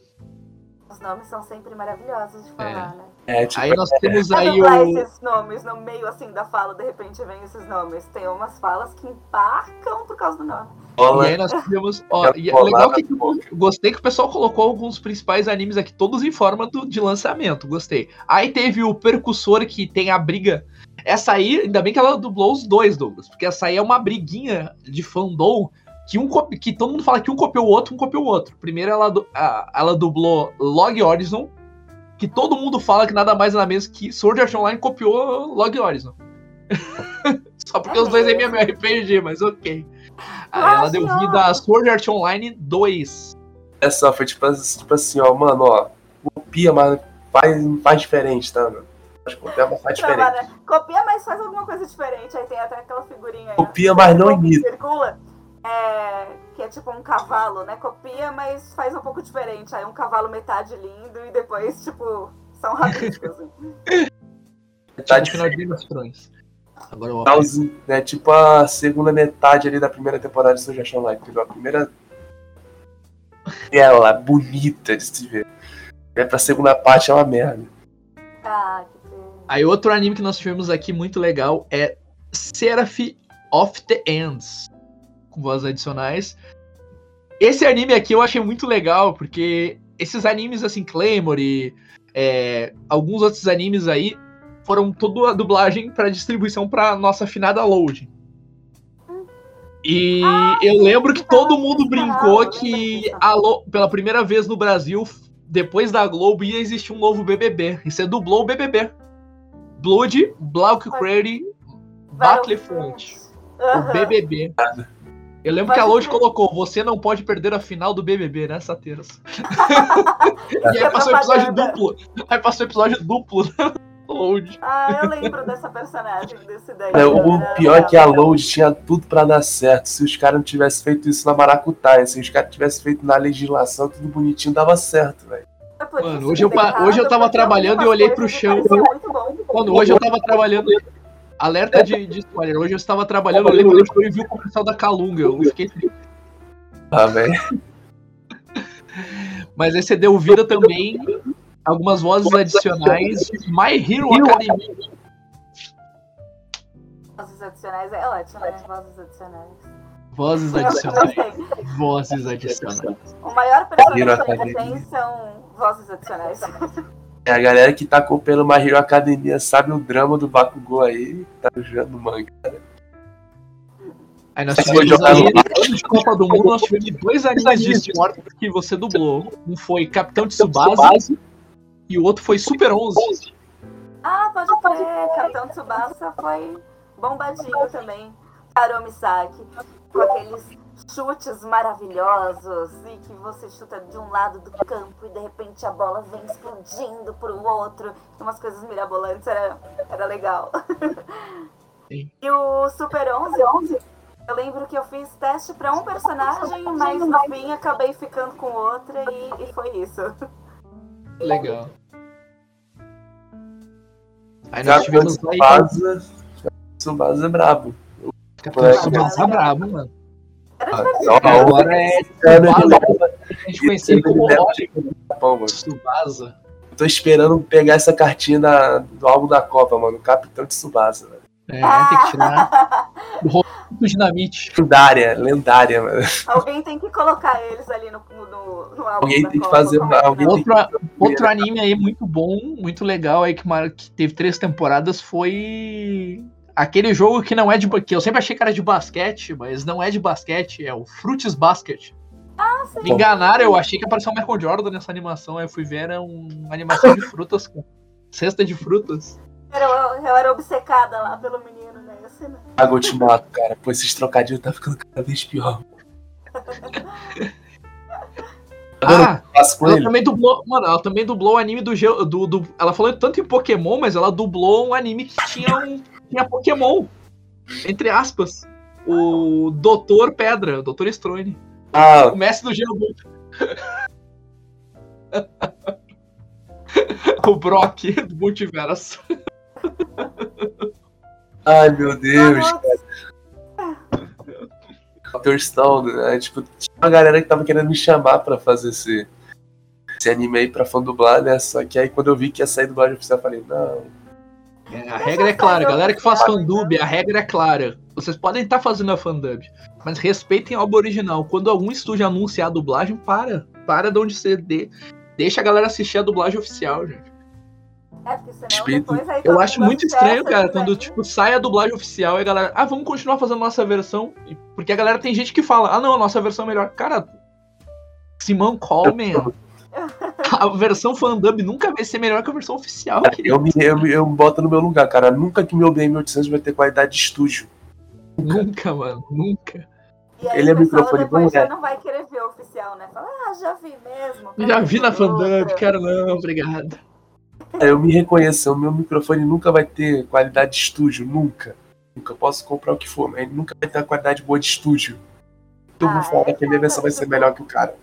Os nomes são sempre maravilhosos de falar, né? É, tipo, Aí nós temos Pra aí dublar o. esses nomes no meio assim da fala, de repente vem esses nomes. Tem umas falas que empacam por causa do nome. E bola. aí nós tivemos. Ó, É e é legal que eu gostei que o pessoal colocou alguns principais animes aqui, todos em forma do- de lançamento. Gostei. Aí teve o Percussor que tem a briga. Essa aí, ainda bem que ela dublou os dois, Douglas. Porque essa aí é uma briguinha de fandom que, um, que todo mundo fala que um copiou o outro, um copiou o outro. Primeiro ela, ela dublou Log Horizon, que todo mundo fala que nada mais nada menos que Sword Art Online copiou Log Horizon. Só porque É os dois é? MMORPG, mas ok. Aí ela deu vida a Sword Art Online 2. Essa foi tipo, assim- tipo assim, ó, mano, ó. Copia, mas faz, faz diferente, tá, mano? Faz copia, mas faz diferente. Trabalha. Copia, mas faz alguma coisa diferente. Aí tem até aquela figurinha aí. Copia, mas não Que imita. Circula. É, que é tipo um cavalo, né? Copia, mas faz um pouco diferente. Aí um cavalo metade lindo e depois, tipo, são rabiscos. Assim. Tá final de Game of Thrones. Agora eu finalzinho, né? Tipo a segunda metade ali da primeira temporada de Art Online, entendeu? A primeira. Ela, bonita de se ver. É pra segunda parte é uma merda. Ah, que. Aí outro anime que nós tivemos aqui muito legal é Seraph of the Ends, com vozes adicionais. Esse anime aqui eu achei muito legal, porque esses animes assim, Claymore e é, alguns outros animes aí foram toda a dublagem para distribuição para nossa afinada Load. E Ah, eu lembro que todo mundo brincou que Lo- pela primeira vez no Brasil, depois da Globo, ia existir um novo BBB. E você dublou o BBB. Blood, Black Crary, Battlefront. O. BBB. Eu lembro Pode que a Load colocou: você não pode perder a final do BBB nessa terça. e aí passou o episódio duplo. Aí passou o episódio duplo. Load. Ah, eu lembro dessa personagem, desse daí. É, o pior é que a. Load tinha tudo pra dar certo. Se os caras não tivessem feito isso na Maracutaia, se os caras tivessem feito na legislação, tudo bonitinho, dava certo, velho. É Mano, hoje eu hoje eu tava trabalhando e olhei pro chão. Quando hoje eu tava trabalhando. Alerta de, de spoiler. Hoje eu estava trabalhando, eu lembro que eu vi o comercial da Calunga. Eu fiquei triste. Ah, velho. Mas aí você deu vida também algumas vozes adicionais de My Hero Academia. Vozes adicionais é ótimo, né? Vozes adicionais. Vozes adicionais. Vozes adicionais. O maior personagem que tem são vozes adicionais. É, a galera que tá acompanhando My Hero Academia sabe o drama do Bakugou aí, tá jogando manga. Aí nós tivemos aí, de Copa do Mundo, nós tivemos dois animes de esporte que você dublou. Um foi Capitão Tsubasa e o outro foi Super 11. Ah, pode crer. Capitão Tsubasa foi bombadinho também. Karo Misaki, com aqueles chutes maravilhosos e que você chuta de um lado do campo e de repente a bola vem explodindo pro outro. Umas coisas mirabolantes, era, era legal. Sim. E o Super 11, eu lembro que eu fiz teste pra um personagem, mas no fim acabei ficando com outra e, e foi isso. Legal. Aí nós tivemos aí Tsubasa. Tsubasa é brabo. Tsubasa brabo, mano. Agora é É, né, Tsubasa, a gente conhecia ele como mano. Tsubasa. Eu tô esperando pegar essa cartinha da- do álbum da Copa, mano. Capitão de Tsubasa, velho. É, tem que tirar do Dinamite. Lendária, lendária, mano. Alguém tem que colocar eles ali no, no, no álbum. Alguém da tem que Copa, fazer é que alguém não? tem Outro, outro anime aí muito bom, muito legal aí que, que teve três temporadas foi aquele jogo que não é de que eu sempre achei que era de basquete, mas não é de basquete, é o Fruits Basket. Ah, sim. Me enganaram, eu achei que apareceu o Michael Jordan nessa animação, aí eu fui ver era uma animação de frutas, cesta de frutas. Eu, eu era obcecada lá pelo menino, né? Né? Água te mato, cara. Pô, esses trocadilhos tá ficando cada vez pior. Ah, Ela ele. também dublou, mano, ela também dublou o anime do, Geo- do, do- Ela falou tanto em Pokémon, mas ela dublou um anime que tinha um. Tinha Pokémon. Entre aspas. O Doutor Pedra, o Doutor Strone. Ah, O mestre do Geoduto. o Brock do multiverso. ai meu Deus. Garotos, Dr. Stone, né? Tipo, tinha uma galera que tava querendo me chamar pra fazer esse, esse anime aí pra fã dublar, né? Só que aí quando eu vi que ia sair dublagem oficial, eu falei, não. É, a regra é clara, galera que faz fandub, a regra é clara. Vocês podem estar fazendo a fandub, mas respeitem a obra original. Quando algum estúdio anunciar a dublagem, para. Para de onde você dê. Deixa a galera assistir a dublagem oficial, gente. É, porque senão depois aí Eu acho muito estranho, cara, quando tipo sai a dublagem oficial e a galera, ah, vamos continuar fazendo nossa versão, porque a galera tem gente que fala, ah, não, a nossa versão é melhor. Cara, Simão Coleman, a versão fandub nunca vai ser melhor que a versão oficial. querido. Eu me, eu, eu me boto no meu lugar, cara. Nunca que meu BM800 vai ter qualidade de estúdio. Nunca, mano, nunca. E aí Ele é microfone bom, já é. não vai querer ver o oficial, né? Fala, ah, já vi mesmo. Já vi na fandub, quero não, obrigado. É, Eu me reconheço, o meu microfone nunca vai ter qualidade de estúdio, nunca. Nunca posso comprar o que for, mas ele nunca vai ter uma qualidade boa de estúdio. Eu Ah, vou falar é? que a minha versão vai ser melhor que o cara.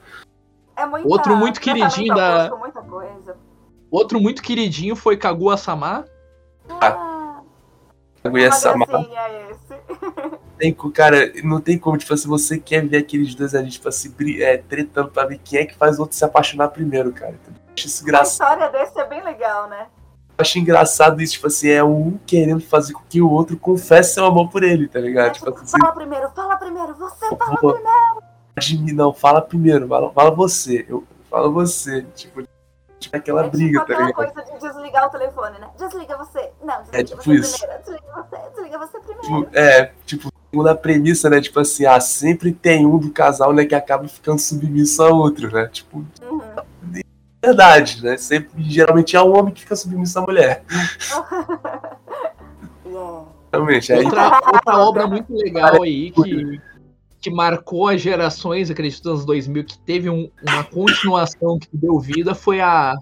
É muita, Outro muito queridinho da- oposto, Muita coisa. Outro muito queridinho foi Kaguya Sama. Ah, Kaguya uma Sama. gracinha esse. Tem, co- cara, não tem como, tipo, se você quer ver aqueles dois ali, tipo assim, é, tretando pra ver quem é que faz o outro se apaixonar primeiro, cara. acho isso A história desse é bem legal, né? Eu acho engraçado isso, tipo assim, é um querendo fazer com que o outro confesse seu amor por ele, tá ligado? É Tipo assim, fala primeiro, fala primeiro, você fala primeiro. De mim, não, fala primeiro, fala, fala você, eu falo você, tipo, tipo aquela é briga, tipo tá ligado? coisa de desligar o telefone, né? Desliga você. Não, desliga É tipo você isso. primeiro. Desliga você, desliga você primeiro. Tipo, é, tipo, segundo a premissa, né, tipo assim, ah, sempre tem um do casal, né, que acaba ficando submisso ao outro, né, tipo, Uhum. verdade, né, sempre, geralmente é o homem que fica submisso à mulher, realmente, aí, Outra, outra obra muito legal aí que, que marcou as gerações, acredito, dos anos 2000, que teve um- uma continuação que deu vida foi a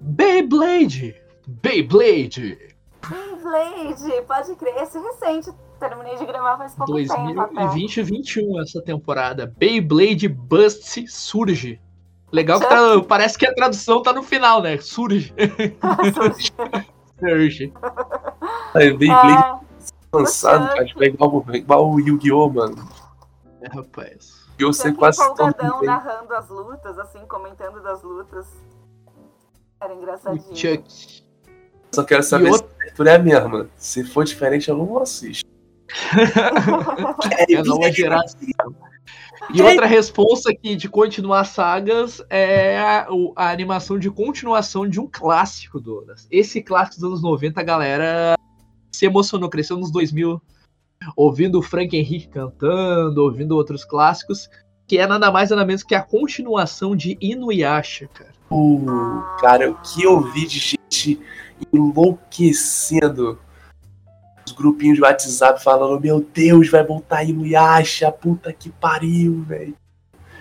Beyblade. Beyblade. Beyblade, pode crer. Esse recente, terminei de gravar faz pouco tempo até. 2020 e 2021 essa temporada. Beyblade Bust surge. Legal que tá- parece que a tradução tá no final, né? Surge. Surge. aí bem, bem É, lançado, cara, tipo, é igual, é igual o Yu-Gi-Oh, mano, É, rapaz. eu o sei Chuck quase empolgadão mundo, narrando as lutas, assim, comentando das lutas. Era O engraçadinho. É Chuck. só quero saber E se outro- a abertura é a mesma, se for diferente eu não assisto. É a nova geração. E outra resposta aqui de continuar sagas é a, o- a animação de continuação de um clássico, Douglas. Esse clássico dos anos 90, a galera se emocionou, cresceu nos 2000, ouvindo o Frank Henrique cantando, ouvindo outros clássicos, que é nada mais nada menos que a continuação de Inuyasha, cara. Uh, cara, o que eu vi de gente enlouquecendo os grupinhos de WhatsApp falando, meu Deus, vai voltar aí no Yasha, puta que pariu, velho.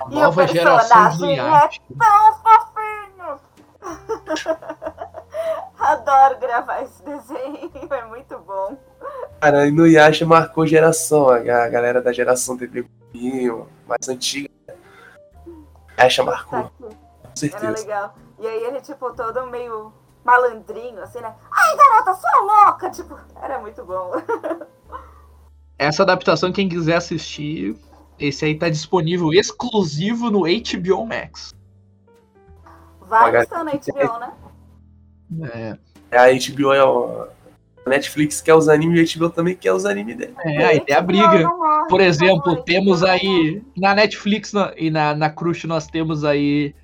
Nova geração de Inuyasha. Tão fofinho! Adoro gravar esse desenho, é muito bom. Cara, e no Yasha marcou geração, a ga- a galera da geração TV Globinho, mais antiga. Yasha marcou, Tá com aqui. Era certeza. legal. E aí ele, tipo, todo meio malandrinho, assim, né? Ai, garota, sua louca! Tipo, era muito bom. Essa adaptação, quem quiser assistir, esse aí tá disponível exclusivo no HBO Max. Vários estão na HBO, né? É, É, A HBO é o... A Netflix quer os animes e a HBO também quer os animes dele. é aí tem a briga. não morre, Por exemplo, favor, temos não aí na Netflix na- e na, na Crush nós temos aí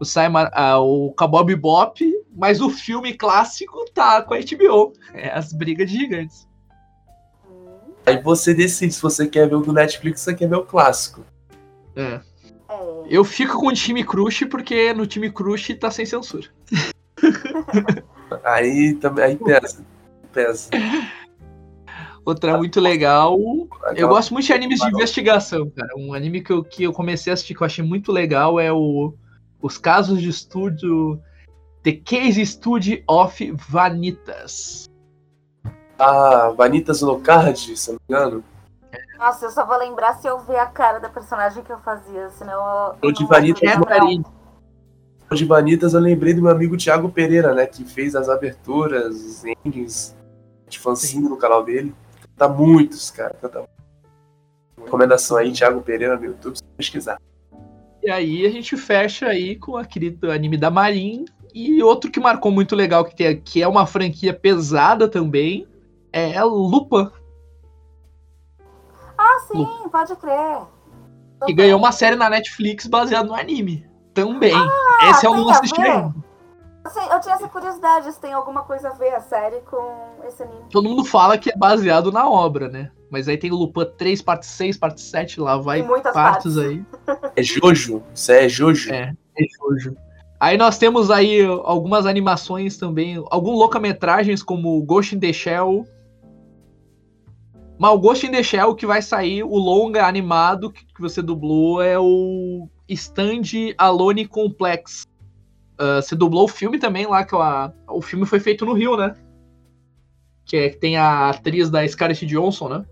o Simon, ah, o Cowboy Bebop, mas o filme clássico tá com a HBO. É as brigas de gigantes. morre. Aí você decide se você quer ver o do Netflix ou você quer ver o clássico. É. É. Eu fico com o time Crush porque no time Crush tá sem censura. Aí também aí pesa. Pesa. Outra muito legal. Eu gosto muito de animes de investigação, cara. Um anime que eu, que eu comecei a assistir que eu achei muito legal é o, Os casos de estúdio. The Case Study of Vanitas. Ah, Vanitas Locard, se não me engano. Nossa, eu só vou lembrar se eu ver a cara da personagem que eu fazia, senão eu. O de Vanitas É. Marinho. De Vanitas eu lembrei do meu amigo Thiago Pereira, né? Que fez as aberturas, os endings de fanzine no canal dele. Canta muitos, cara. Canta muito. Recomendação aí, Thiago Pereira no YouTube, se pesquisar. E aí a gente fecha aí com aquele anime da Marin. E outro que marcou muito legal, que, tem, que é uma franquia pesada também, é Lupa, Ah, sim, pode crer. que ganhou uma série na Netflix baseada no anime. Também. Ah, Esse eu tem não a assisti ver? ainda. Assim, eu tinha essa curiosidade se tem alguma coisa a ver a série com esse anime. Todo mundo fala que é baseado na obra, né? Mas aí tem o Lupin 3, parte 6, parte 7, lá vai partes partes. aí. É Jojo? Isso é Jojo? É. É Jojo. Aí nós temos aí algumas animações também, alguns longa-metragens como Ghost in the Shell. Mas o Ghost in the Shell que vai sair, o longa animado que que você dublou é o Stand Alone Complex. Ah, você dublou o filme também lá, que é a- o filme foi feito no Rio, né? Que é, que tem a atriz da Scarlett Johansson, né?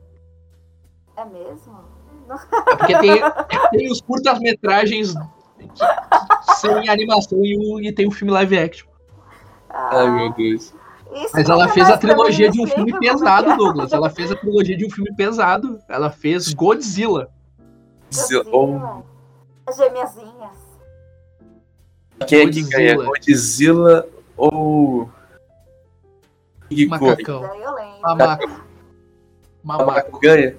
É mesmo? É porque tem, tem os curtas-metragens que, que são em animação e, o- e tem o filme live action. Ai, meu Deus. Isso Mas ela fez a trilogia de um filme pesado, é. Douglas. Ela fez a trilogia de um filme pesado. Ela fez Godzilla. Zil- ou- Godzilla. As gêmeazinhas. Quem é que ganha? Godzilla. Ou. King Kong? Macacão. Daí eu lembro. Mamaco. Mamaco. Ganha?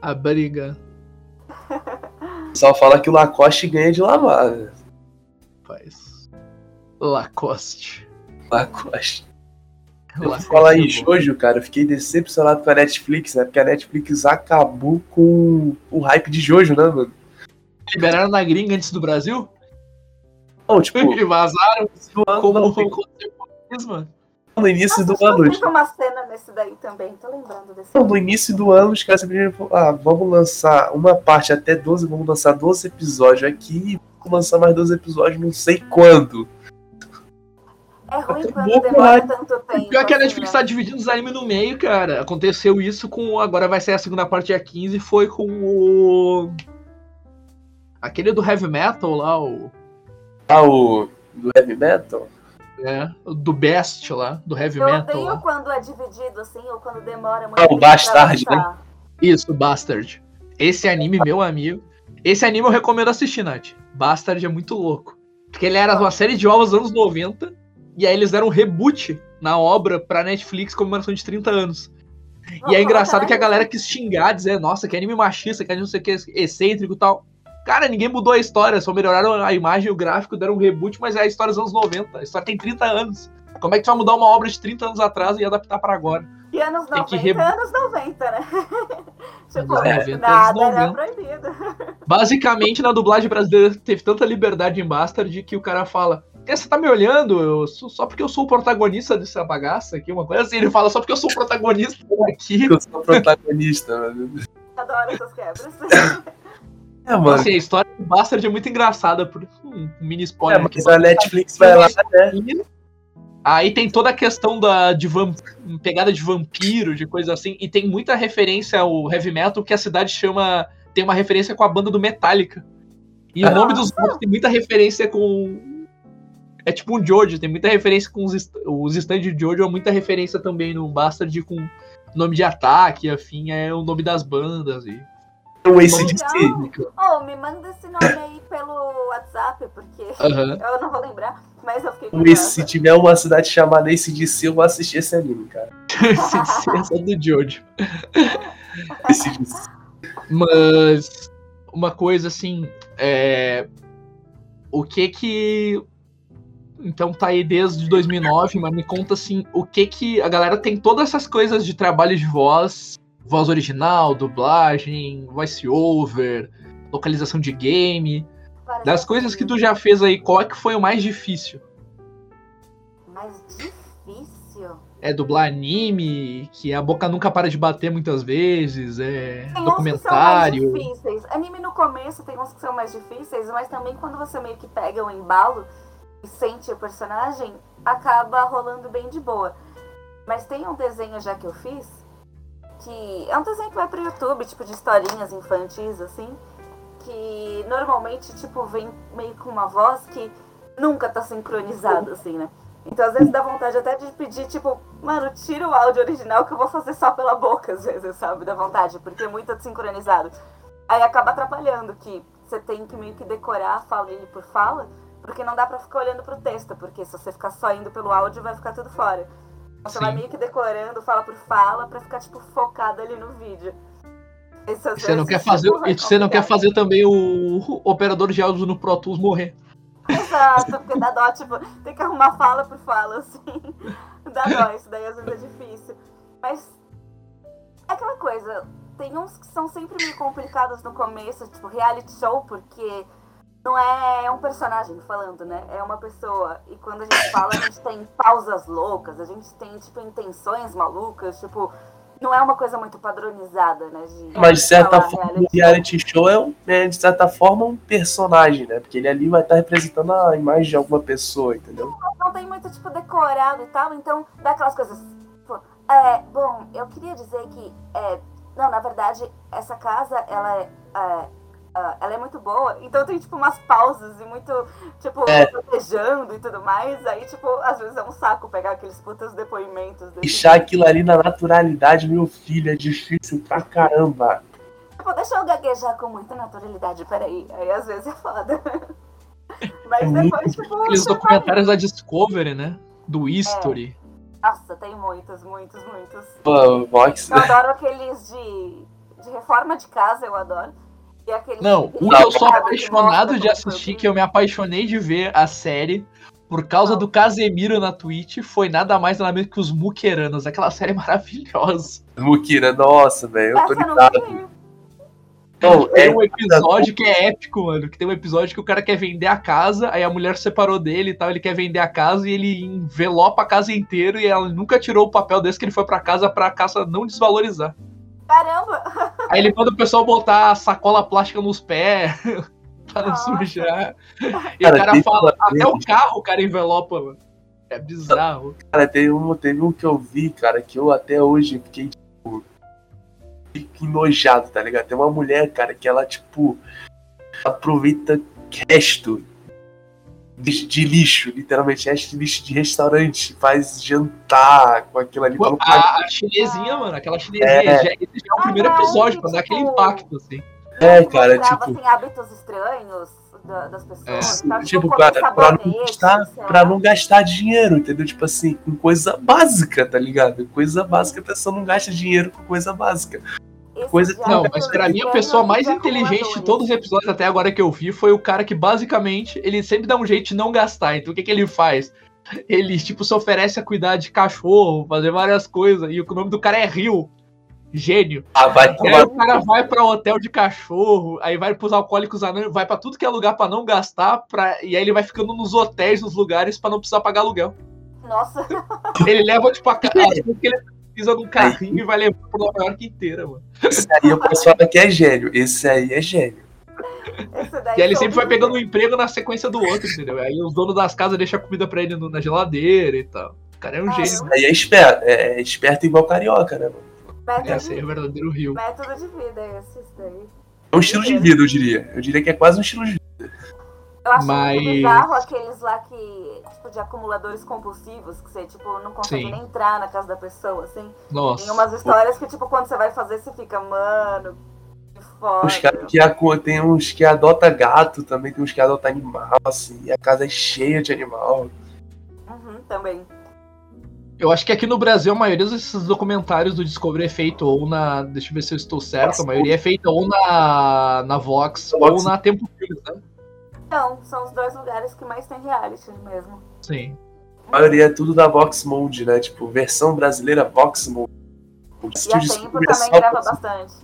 A briga. Só fala que o Lacoste ganha de lavar. né? Faz. Lacoste. Lacoste. Eu falar é em. Jojo, cara, eu fiquei decepcionado com a Netflix, né? Porque a Netflix acabou com o hype de Jojo, né, mano? Liberaram na gringa antes do Brasil? Não, tipo, E vazaram no, ano, como não, conservadorismo. no início do Nossa, ano. Teve uma cena nesse daí também, tô lembrando desse. No início do ano, os caras falaram, ah, vamos lançar uma parte até 12, vamos lançar 12 episódios aqui, vamos lançar mais 12 episódios não sei quando. É ruim Acabou quando demora a- tanto tempo. Pior que a assim, Netflix né? tá dividindo os animes no meio, cara. Aconteceu isso com. Agora vai ser a segunda parte dia 15. Foi com o. Aquele do Heavy Metal lá, o. Ah, o do Heavy Metal? É, do Best lá, do Heavy Eu Metal odeio lá. quando é dividido assim, ou quando demora muito Ah, o Bastard, né? Isso, Bastard. Esse anime, meu amigo. Esse anime eu recomendo assistir, Nath. Bastard é muito louco. Porque ele era uma série de ovos dos anos 90. E aí eles deram um reboot na obra pra Netflix comemoração de 30 anos. E é engraçado que a galera quis xingar, dizer, nossa, que anime machista, que anime não sei o que, excêntrico e tal. Cara, ninguém mudou a história, só melhoraram a imagem e o gráfico, deram um reboot, mas é a história dos anos 90. A história tem 30 anos. Como é que tu vai mudar uma obra de 30 anos atrás e adaptar pra agora? E anos Tem 90, que re- anos 90, né? tipo, Anos 90, nada anos era 90. proibido. Basicamente, na dublagem brasileira teve tanta liberdade em Bastard que o cara fala: "É, Você tá me olhando eu sou- só porque eu sou o protagonista dessa bagaça aqui, uma coisa assim. Ele fala só porque eu sou o protagonista aqui. Eu sou o protagonista, mano. Adoro essas quebras. É, mano. Assim, a história do Bastard é muito engraçada, por um mini É, spoiler. aqui. mas a Netflix vai lá, né? Aí tem toda a questão da de vamp- pegada de vampiro, de coisa assim, e tem muita referência ao heavy metal que a cidade chama. Tem uma referência com a banda do Metallica. E o Ah. nome dos grupos tem muita referência com. É tipo um Jojo, tem muita referência com os, est- os stands de Jojo, há muita referência também no Bastard com nome de ataque, afim, é o nome das bandas. E... O ACDC. oh, me manda esse nome aí pelo WhatsApp, porque Aham. eu não vou lembrar, mas eu fiquei. AC, se tiver uma cidade chamada ACDC, eu vou assistir esse anime, cara. Essa é do Jojo. ACDC. Mas uma coisa assim, é... o que que então tá aí desde 2009, mas me conta assim, o que que a galera tem todas essas coisas de trabalho de voz, voz original, dublagem, voice over, localização de game, Parece das coisas que tu já fez aí, qual é que foi o mais difícil? Mais difícil? é dublar anime, que a boca nunca para de bater muitas vezes, é Tem documentário. uns que são mais difíceis. Anime no começo tem uns que são mais difíceis, mas também quando você meio que pega o embalo e sente o personagem, acaba rolando bem de boa. Mas tem um desenho já que eu fiz, que é um desenho que vai pro YouTube, tipo de historinhas infantis, assim, que normalmente, tipo, vem meio com uma voz que nunca tá sincronizada, assim, né? Então, às vezes dá vontade até de pedir, tipo, mano, tira o áudio original que eu vou fazer só pela boca, às vezes, sabe? Dá vontade, porque é muito desincronizado. Aí acaba atrapalhando, que você tem que meio que decorar fala ele por fala, porque não dá pra ficar olhando pro texto, porque se você ficar só indo pelo áudio, vai ficar tudo fora. Então, Sim. vai meio que decorando fala por fala pra ficar, tipo, focado ali no vídeo. Às Você não quer fazer, e você não quer fazer também o operador de áudio no Pro Tools morrer. Exato, porque dá dó, tipo, tem que arrumar fala por fala, assim. Dá dó, isso daí às vezes é difícil. Mas é aquela coisa, tem uns que são sempre meio complicados no começo, tipo reality show, porque não é um personagem falando, né? É uma pessoa. E quando a gente fala, a gente tem pausas loucas, a gente tem, tipo, intenções malucas, tipo, não é uma coisa muito padronizada, né? De Mas de certa forma, o reality show é, um, é, de certa forma, um personagem, né? Porque ele ali vai estar representando a imagem de alguma pessoa, entendeu? não tem muito, tipo, decorado e tal, então dá aquelas coisas. Tipo, é, bom, eu queria dizer que. É, não, na verdade, essa casa, ela é. É, ah, ela é muito boa, então tem tipo umas pausas e muito, tipo, É. protejando e tudo mais. Aí, tipo, às vezes é um saco pegar aqueles putas depoimentos Deixar aquilo ali na naturalidade, meu filho, é difícil pra caramba. Tipo, deixa eu gaguejar com muita naturalidade, peraí. Aí às vezes é foda. Mas É depois, tipo, Aqueles documentários da Discovery, né? Do History. vai- Nossa, tem muitos, muitos, muitos. Pô, Vox, Eu adoro aqueles de, de reforma de casa, eu adoro. Não, o que eu sou apaixonado de assistir, que eu me apaixonei de ver a série por causa do Casemiro na Twitch, foi nada mais nada menos que os Muqueranos. Aquela série maravilhosa. Mukira, nossa, velho, eu tô ligado. Não, Tem é, um episódio que é épico, mano. Que tem um episódio que o cara quer vender a casa, aí a mulher separou dele e tal, ele quer vender a casa e ele envelopa a casa inteira e ela nunca tirou o papel desse que ele foi pra casa pra casa não desvalorizar. Caramba! Aí ele manda o pessoal botar sacola plástica nos pés pra não sujar. E Cara, o cara fala, até o carro o cara envelopa, mano. É bizarro. cara, teve um, teve um que eu vi, cara, que eu até hoje fiquei, tipo, enojado, tá ligado? Tem uma mulher, cara, que ela, tipo, aproveita resto de, de lixo, literalmente, resto de lixo de restaurante, faz jantar com aquilo ali pagar. A, a chinesinha, mano, aquela chinesinha, É. já, esse já é o primeiro Ah, não, episódio, pra dar aquele tipo, impacto, assim. É, cara, tipo, assim, hábitos estranhos da- das pessoas. É. sabe? tipo, comer pra, pra não gastar, pra não gastar dinheiro, entendeu? Tipo assim, com coisa básica, tá ligado? Coisa básica, a pessoa não gasta dinheiro com coisa básica. Coisa- Não, hábitos mas pra mim a pessoa mais inteligente de todos os episódios até agora que eu vi foi o cara que basicamente ele sempre dá um jeito de não gastar. Então o que, que ele faz? Ele, tipo, se oferece a cuidar de cachorro, fazer várias coisas. E o nome do cara é Rio. Gênio. Ah, vai E aí tomar. o cara vai pra hotel de cachorro, aí vai pros alcoólicos anônimos, vai pra tudo que é lugar pra não gastar, pra... e aí ele vai ficando nos hotéis, nos lugares, pra não precisar pagar aluguel. Nossa, Ele leva, tipo, a as coisas que ele precisa num carrinho e vai levar pro Nova York inteira, mano. Esse aí eu posso falar que é gênio. Esse aí é gênio. E aí ele sempre vai pegando um emprego na sequência do outro, entendeu? Aí os donos das casas deixam a comida pra ele na geladeira e tal. O cara é um Caramba. gênio. Aí é esperto. É esperto igual carioca, né, mano? Método, Esse aí é o verdadeiro Rio. método de vida, esse esse daí. É um estilo de vida, eu diria. Eu diria que é quase um estilo de vida. Eu acho Mas- muito bizarro aqueles lá que, tipo, de acumuladores compulsivos, que você, tipo, não consegue Sim. nem entrar na casa da pessoa, assim. Tem Nossa. umas histórias que, tipo, quando você vai fazer, você fica, mano, que foda. Os caras que tem uns que adota gato também, tem uns que adota animal, assim. E a casa é cheia de animal. Uhum, também. Eu acho que aqui no Brasil a maioria desses documentários do Discovery é feito ou na. Deixa eu ver se eu estou certo. A maioria é feita ou na, na Vox Vox. ou na Tempo Filmes, né? Então, são os dois lugares que mais tem reality mesmo. Sim. A maioria é tudo da Vox Mode, né? Tipo, versão brasileira Vox Mode. O E a Tempo é também grava bastante.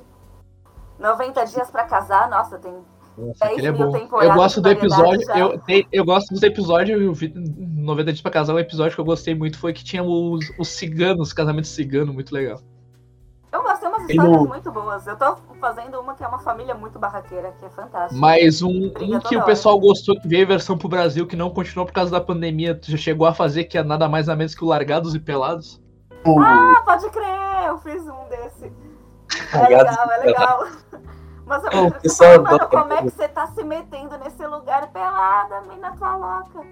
90 dias pra casar, nossa, tem Nossa, 10 aquele é mil bom. temporadas Eu gosto do episódio. Eu, eu gosto dos episódios. Eu vi, 90 Dias pra Casar, um episódio que eu gostei muito foi que tinha os, os ciganos, casamento cigano, muito legal. Umas histórias no- muito boas. Eu tô fazendo uma que é uma família muito barraqueira, que é fantástica. Mas um, um que o pessoal gostou que veio a versão pro Brasil, que não continuou por causa da pandemia, tu já chegou a fazer, que é nada mais nada menos que o Largados e Pelados. O Ah, pode crer, eu fiz um desse. É legal, é legal. Mas eu Ô, eu o fico pessoal mano, adora. como é que você tá se metendo nesse lugar pelada, mina tua louca?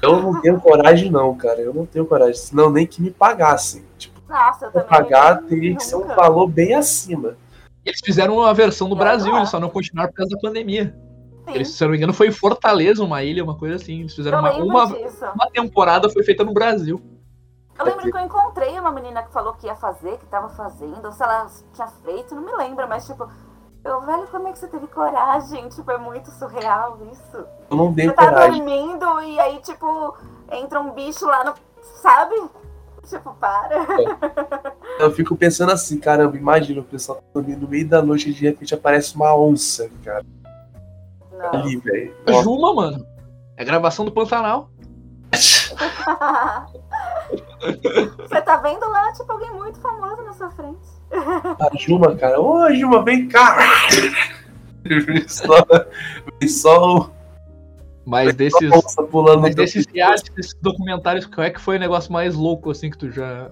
Eu não tenho coragem, não, cara. Eu não tenho coragem. Senão nem que me pagassem. Tipo, Nossa, eu também. pagar teria que ser um valor bem acima. Eles fizeram uma versão no Eu Brasil, eles só não continuaram por causa da pandemia. Sim, Eles, se eu não me engano, foi em Fortaleza, uma ilha, uma coisa assim. Eles fizeram eu uma, uma, uma temporada, foi feita no Brasil. Eu lembro que eu encontrei uma menina que falou que ia fazer, que tava fazendo, ou se ela tinha feito, não me lembro, mas tipo, eu, velho, como é que você teve coragem? Tipo, é muito surreal isso. Eu não Você tenho tá coragem. dormindo e aí, tipo, entra um bicho lá no. Sabe? Tipo, para. Eu fico pensando assim, caramba, imagina o pessoal dormindo no meio da noite e de repente aparece uma onça, cara. Não. Ali, velho. Juma, mano. É gravação do Pantanal. Você tá vendo lá, tipo, alguém muito famoso na sua frente. a Juma, cara. Ô, Juma, vem cá! Vem só, vem só o- Mas desses, pulando mas desses realities, desses documentários, qual é que foi o negócio mais louco, assim, que tu já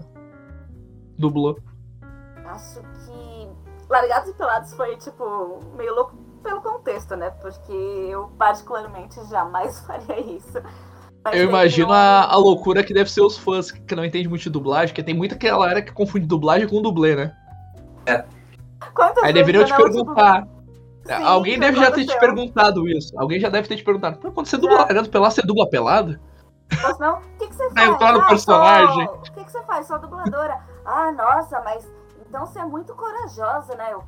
dublou? Acho que Largados e Pelados foi, tipo, meio louco pelo contexto, né? Porque eu, particularmente, jamais faria isso. Mas Eu imagino um- a, a loucura que deve ser os fãs que não entendem muito de dublagem, porque tem muita aquela galera que confunde dublagem com dublê, né? Quantas Aí deveriam te não, tipo, perguntar. Sim, Alguém deve já ter te perguntado isso. Alguém já deve ter te perguntado. "Pô, Quando você dubla. Largado Pelado, você dubla pelado? Ou senão, o que, que você faz? entrar no Ah, personagem. O que, que você faz? Sou dubladora. ah, nossa, mas então você é muito corajosa, né? Eu,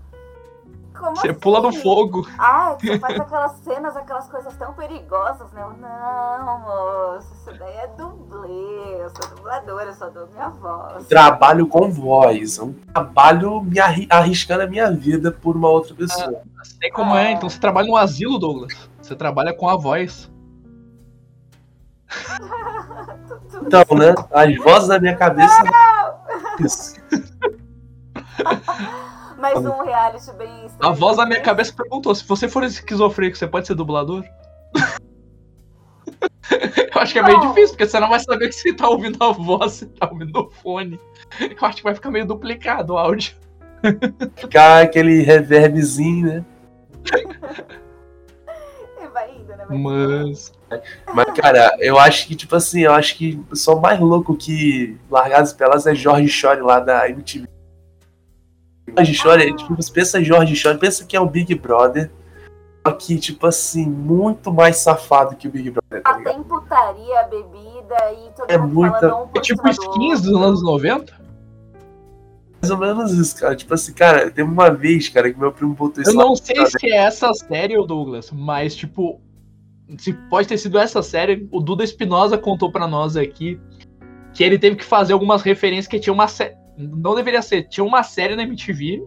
Como Você assim? pula no fogo. Ah, que você faz aquelas cenas, aquelas coisas tão perigosas, né? Eu, não, moço, isso daí é dublê. Eu sou dubladora, eu só dou minha voz. trabalho com voz. É um trabalho me arri- arriscando a minha vida por uma outra pessoa. Sei como é, então você trabalha no asilo, Douglas. Você trabalha com a voz. Então, né? As vozes da minha cabeça. Isso. Mais um reality bem A estranho. voz da minha cabeça perguntou: se você for esquizofrênico, você pode ser dublador? Eu acho que é meio Não. difícil, porque você não vai saber que você tá ouvindo a voz, você tá ouvindo no fone. Eu acho que vai ficar meio duplicado o áudio. Ficar aquele reverbzinho, né? E vai indo, né? Vai Mas. Mas, cara, eu acho que, tipo assim, eu acho que o pessoal mais louco que Largados Pelados é Jorge Shore lá da MTV. Jorge Shore, tipo, você pensa em Jorge Shore, pensa que é o Big Brother. Só que, tipo assim, muito mais safado que o Big Brother, tá tem putaria, bebida e todo É muita- um É tipo 15 dos anos 90? Mais ou menos isso, cara. Tipo assim, cara, teve uma vez, cara, que meu primo botou isso Eu não sei se é essa série, Douglas, mas tipo. Se pode ter sido essa série, o Duda Espinosa contou pra nós aqui que ele teve que fazer algumas referências que tinha uma série. Não deveria ser, tinha uma série na MTV,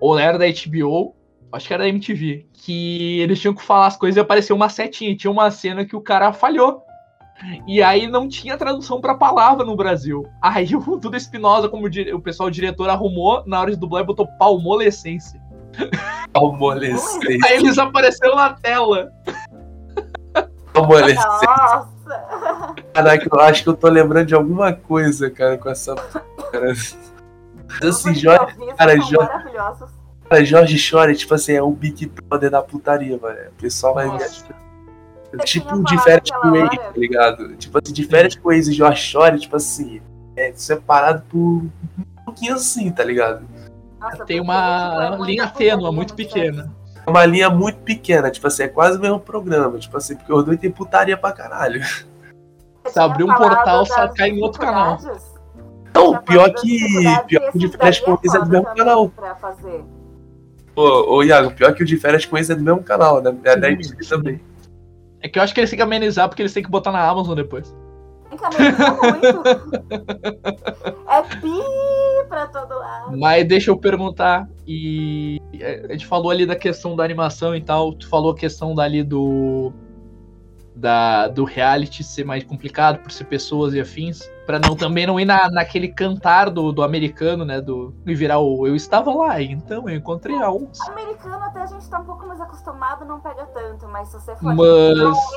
ou era da HBO, acho que era da MTV, que eles tinham que falar as coisas e apareceu uma setinha. e Tinha uma cena que o cara falhou. E aí não tinha tradução pra palavra no Brasil. Aí o Duda Espinosa, como o pessoal o diretor arrumou, na hora de dublar, botou palmolescência. Palmolescência. Aí eles apareceram na tela. Palmolescência. Nossa! Caraca, eu acho que eu tô lembrando de alguma coisa, cara, com essa. Cara. Assim, Jorge, cara, Jorge- cara, Jorge Shore, tipo assim, é o Big Brother da putaria, mano. O pessoal vai ver. Tipo um de férias com hora. tá ligado? Tipo assim, de férias com Waze e Jorge Shore, tipo assim, é separado por um pouquinho assim, tá ligado? Nossa, Tem uma linha tênua, muito pequena. É uma linha muito pequena, tipo assim, é quase o mesmo programa, tipo assim, porque os dois tem putaria pra caralho. Você Se abrir um portal, só cai em outro canal. Não, pior que. Pior que o de férias com Waze é do mesmo canal. Ô, ô, Iago, pior que o de férias com esse é do mesmo canal, né? É da MTV também. É que eu acho que eles têm que amenizar porque eles têm que botar na Amazon depois. Tem que amenizar muito. é pi pra todo lado. Mas deixa eu perguntar. E a gente falou ali da questão da animação e tal. Tu falou a questão dali do. Da, do reality ser mais complicado por ser pessoas e afins, para não também não ir na, naquele cantar do, do americano, né, do e virar o eu estava lá, então eu encontrei a onça. Americano até a gente tá um pouco mais acostumado, não pega tanto, mas se você for Mas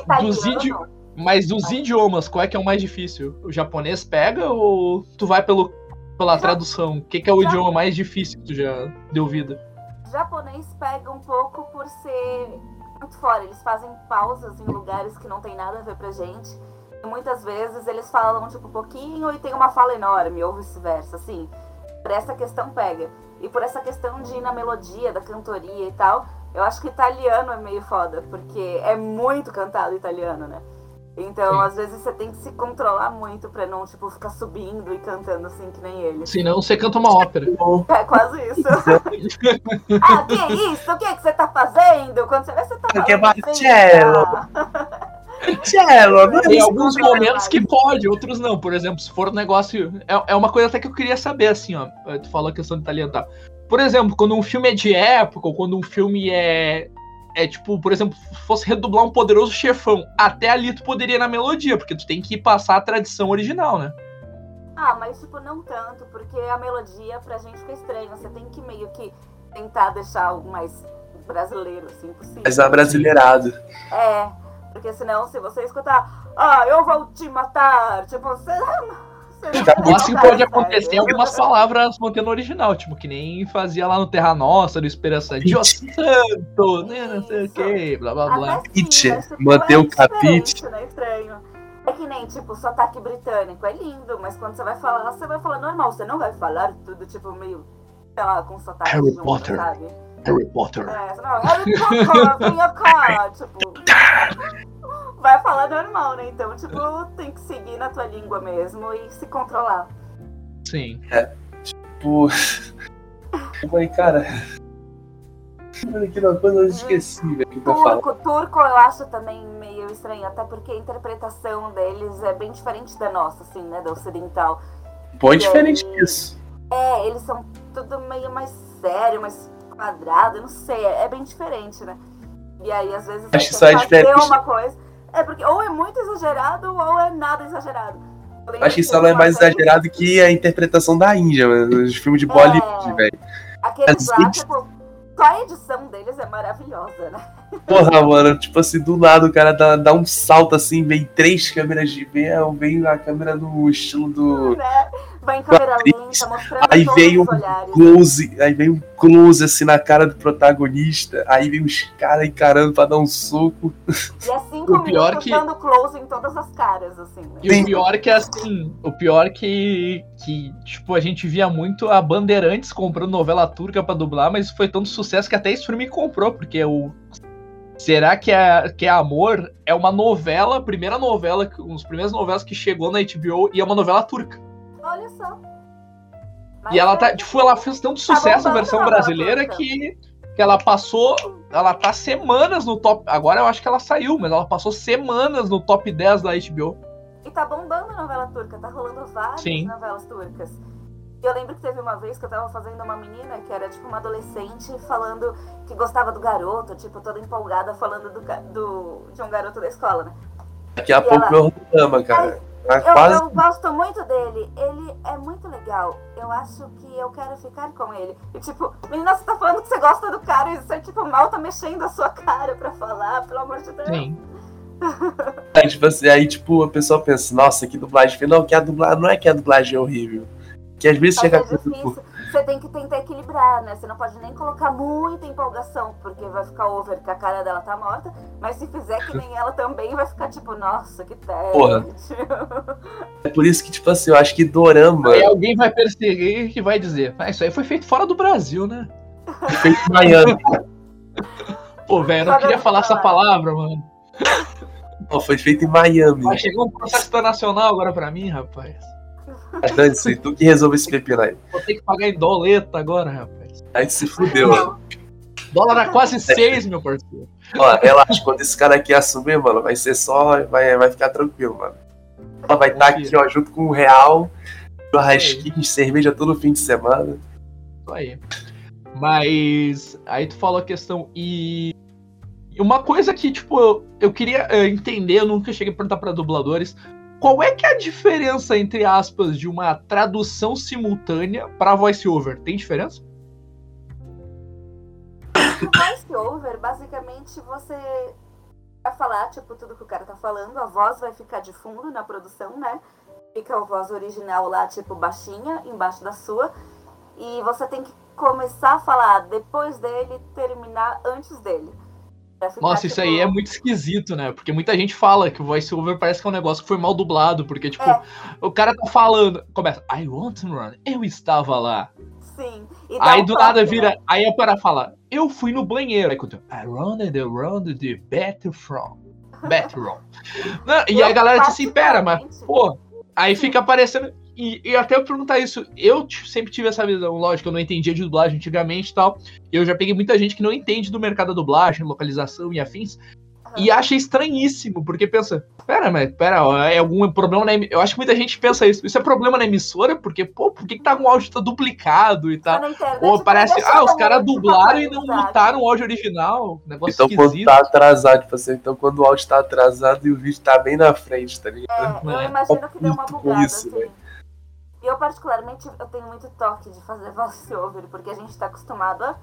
italiano, dos idi- Mas dos idiomas, qual é que é o mais difícil? O japonês pega ou tu vai pelo, pela Já- tradução? O que, que é o já- idioma mais difícil que tu já deu vida? japonês pega um pouco por ser muito fora. Eles fazem pausas em lugares que não tem nada a ver pra gente. E muitas vezes eles falam, tipo, pouquinho e tem uma fala enorme, ou vice-versa, assim. Por essa questão pega. E por essa questão de ir na melodia, da cantoria e tal, eu acho que italiano é meio foda, porque é muito cantado italiano, né? Então, Sim. às vezes você tem que se controlar muito pra não, tipo, ficar subindo e cantando assim que nem ele. Senão você canta uma ópera. É quase isso. ah, que isso? O que, que você tá fazendo? Quando você vê, você tá falando assim, Marcello. ah. Cello, não é Tem alguns momentos que pode, outros não. Por exemplo, se for um negócio. É, é uma coisa até que eu queria saber, assim, ó. Tu falou a questão de italiano, tá? Por exemplo, quando um filme é de época, ou quando um filme é. É tipo, por exemplo, fosse redublar um poderoso chefão. Até ali tu poderia ir na melodia, porque tu tem que passar a tradição original, né? Ah, mas tipo, não tanto, porque a melodia pra gente fica estranha. Você tem que meio que tentar deixar algo mais brasileiro, assim, possível. Mas é brasileirado. É, porque senão se você escutar, ah, eu vou te matar, tipo, você. assim tá pode acontecer algumas palavras mantendo o original, tipo, que nem fazia lá no Terra Nossa, no Esperança. Dios Santo, né, não sei o que, blá blá blá. Capite, mas, tipo, manter é o capite. Né? Estranho. É que nem, tipo, sotaque britânico. É lindo, mas quando você vai falar, você vai falar normal. Você não vai falar tudo, tipo, meio, sei lá, com sotaque Harry junto, Potter. sabe? Harry Potter. É, você não, Harry Potter, tipo... Vai falar normal, né? Então, tipo, tem que seguir na tua língua mesmo e se controlar. Sim. Tipo. Eu falei, cara. Que uma coisa eu esqueci, velho, que eu. Turco, turco eu acho também meio estranho, até porque a interpretação deles é bem diferente da nossa, assim, né? Da ocidental. Pô, é diferente disso. É, eles são tudo meio mais sério, mais quadrado, eu não sei, é, é bem diferente, né? E aí, às vezes, Acho você é fazer diferente. uma coisa. É porque ou é muito exagerado ou é nada exagerado. Acho que não é mais exagerado que a interpretação da Índia, mano. Os filmes de Bollywood, É. velho. Aqueles lá, tipo, só a edição deles é maravilhosa, né? Porra, mano, tipo assim, do lado o cara dá, dá um salto assim, vem três câmeras de ver, vem a câmera no estilo do né? Vai em câmera lenta, mostrando aí veio olhares. close, aí vem um close assim na cara do protagonista, aí vem os caras encarando pra dar um soco. E é cinco O pior que- dando close em todas as caras, assim, né? E o pior que assim, o pior que, que, tipo, a gente via muito a Bandeirantes comprando novela turca pra dublar, mas foi tanto sucesso que até esse filme comprou, porque o. Será que é, que é Amor é uma novela, primeira novela, que- um dos primeiras novelas que chegou na HBO e é uma novela turca. Olha só. Mas E ela tá, é- tipo, ela fez tanto Tá sucesso a versão a novela brasileira que, que ela passou, ela tá semanas no top, agora eu acho que ela saiu, mas ela passou semanas no top 10 da HBO. E tá bombando a novela turca, tá rolando várias Sim. novelas turcas. E eu lembro que teve uma vez que eu tava fazendo uma menina que era tipo uma adolescente falando que gostava do garoto, tipo, toda empolgada falando do, do- de um garoto da escola, né? Daqui a E pouco ela- eu ama, cara. Eu, quase. eu gosto muito dele, ele é muito legal. Eu acho que eu quero ficar com ele. E tipo, menina, você tá falando que você gosta do cara e você, tipo, mal tá mexendo a sua cara pra falar, pelo amor de Deus. Sim. Aí, tipo assim, aí, tipo, a pessoa pensa, nossa, que dublagem. Não, que a dublagem não é que a dublagem é horrível. Que às vezes Mas chega é a coisa, tipo. Você tem que tentar equilibrar, né? Você não pode nem colocar muita empolgação, porque vai ficar over que a cara dela tá morta. Mas se fizer que nem ela também, vai ficar tipo, noca, que Porra. tédio. é por isso que, tipo assim, eu acho que Dorama Aí alguém vai perseguir e vai dizer, ah, isso aí foi feito fora do Brasil, né? foi feito em Miami. Pô, velho, eu não queria falar essa palavra, mano. Pô, foi feito em Miami. Vai chegar um processo internacional agora pra mim, rapaz. Dane-se, tu que resolve esse pepino aí. Vou ter que pagar em doleta agora, rapaz. Aí se fudeu, mano. Dólar a quase 6, meu parceiro. Ó, relaxa, quando esse cara aqui assumir, mano, vai ser só. Vai, vai ficar tranquilo, mano. Ela vai estar aqui, ó, junto com o Real, churrasquinho, cerveja todo fim de semana. Isso aí. Mas aí tu falou a questão e E uma coisa que, tipo, eu, eu queria eh, entender, eu nunca cheguei a perguntar pra dubladores, qual é que é a diferença, entre aspas, de uma tradução simultânea para voice-over? Tem diferença? Voice-over, basicamente, você vai falar, tipo, tudo que o cara tá falando, a voz vai ficar de fundo na produção, né? Fica a voz original lá, tipo, baixinha, embaixo da sua. E você tem que começar a falar depois dele, terminar antes dele. Nossa, isso tipo, aí é muito esquisito, né? Porque muita gente fala que o voice-over parece que é um negócio que foi mal dublado, porque, tipo, É. o cara tá falando, começa, I want to run, eu estava lá. Sim. E Aí um do toque, nada né? vira, aí o cara fala, eu fui no banheiro. Aí quando I run the run the bathroom. Bathroom. Não, e aí a galera diz assim, pera, mas, pô, aí fica aparecendo. E, e até eu perguntar isso, eu sempre tive essa visão, lógico, eu não entendia de dublagem antigamente e tal. Eu já peguei muita gente que não entende do mercado da dublagem, localização e afins. E acha estranhíssimo, porque pensa, pera, mas pera, é algum problema na Eu acho que muita gente pensa isso. Isso é problema na emissora, porque, pô, por que, que tá com o áudio tá duplicado e Tá tal? na internet, Ou tipo, parece, ah, os caras dublaram e não mutaram o áudio original. Negócio Então quando esquisito. tá atrasado, tipo assim, então quando o áudio tá atrasado e o vídeo tá bem na frente, tá ligado? É, eu É. imagino que deu uma bugada, isso, assim. velho. E eu, particularmente, eu tenho muito toque de fazer voice-over, porque a gente tá acostumado a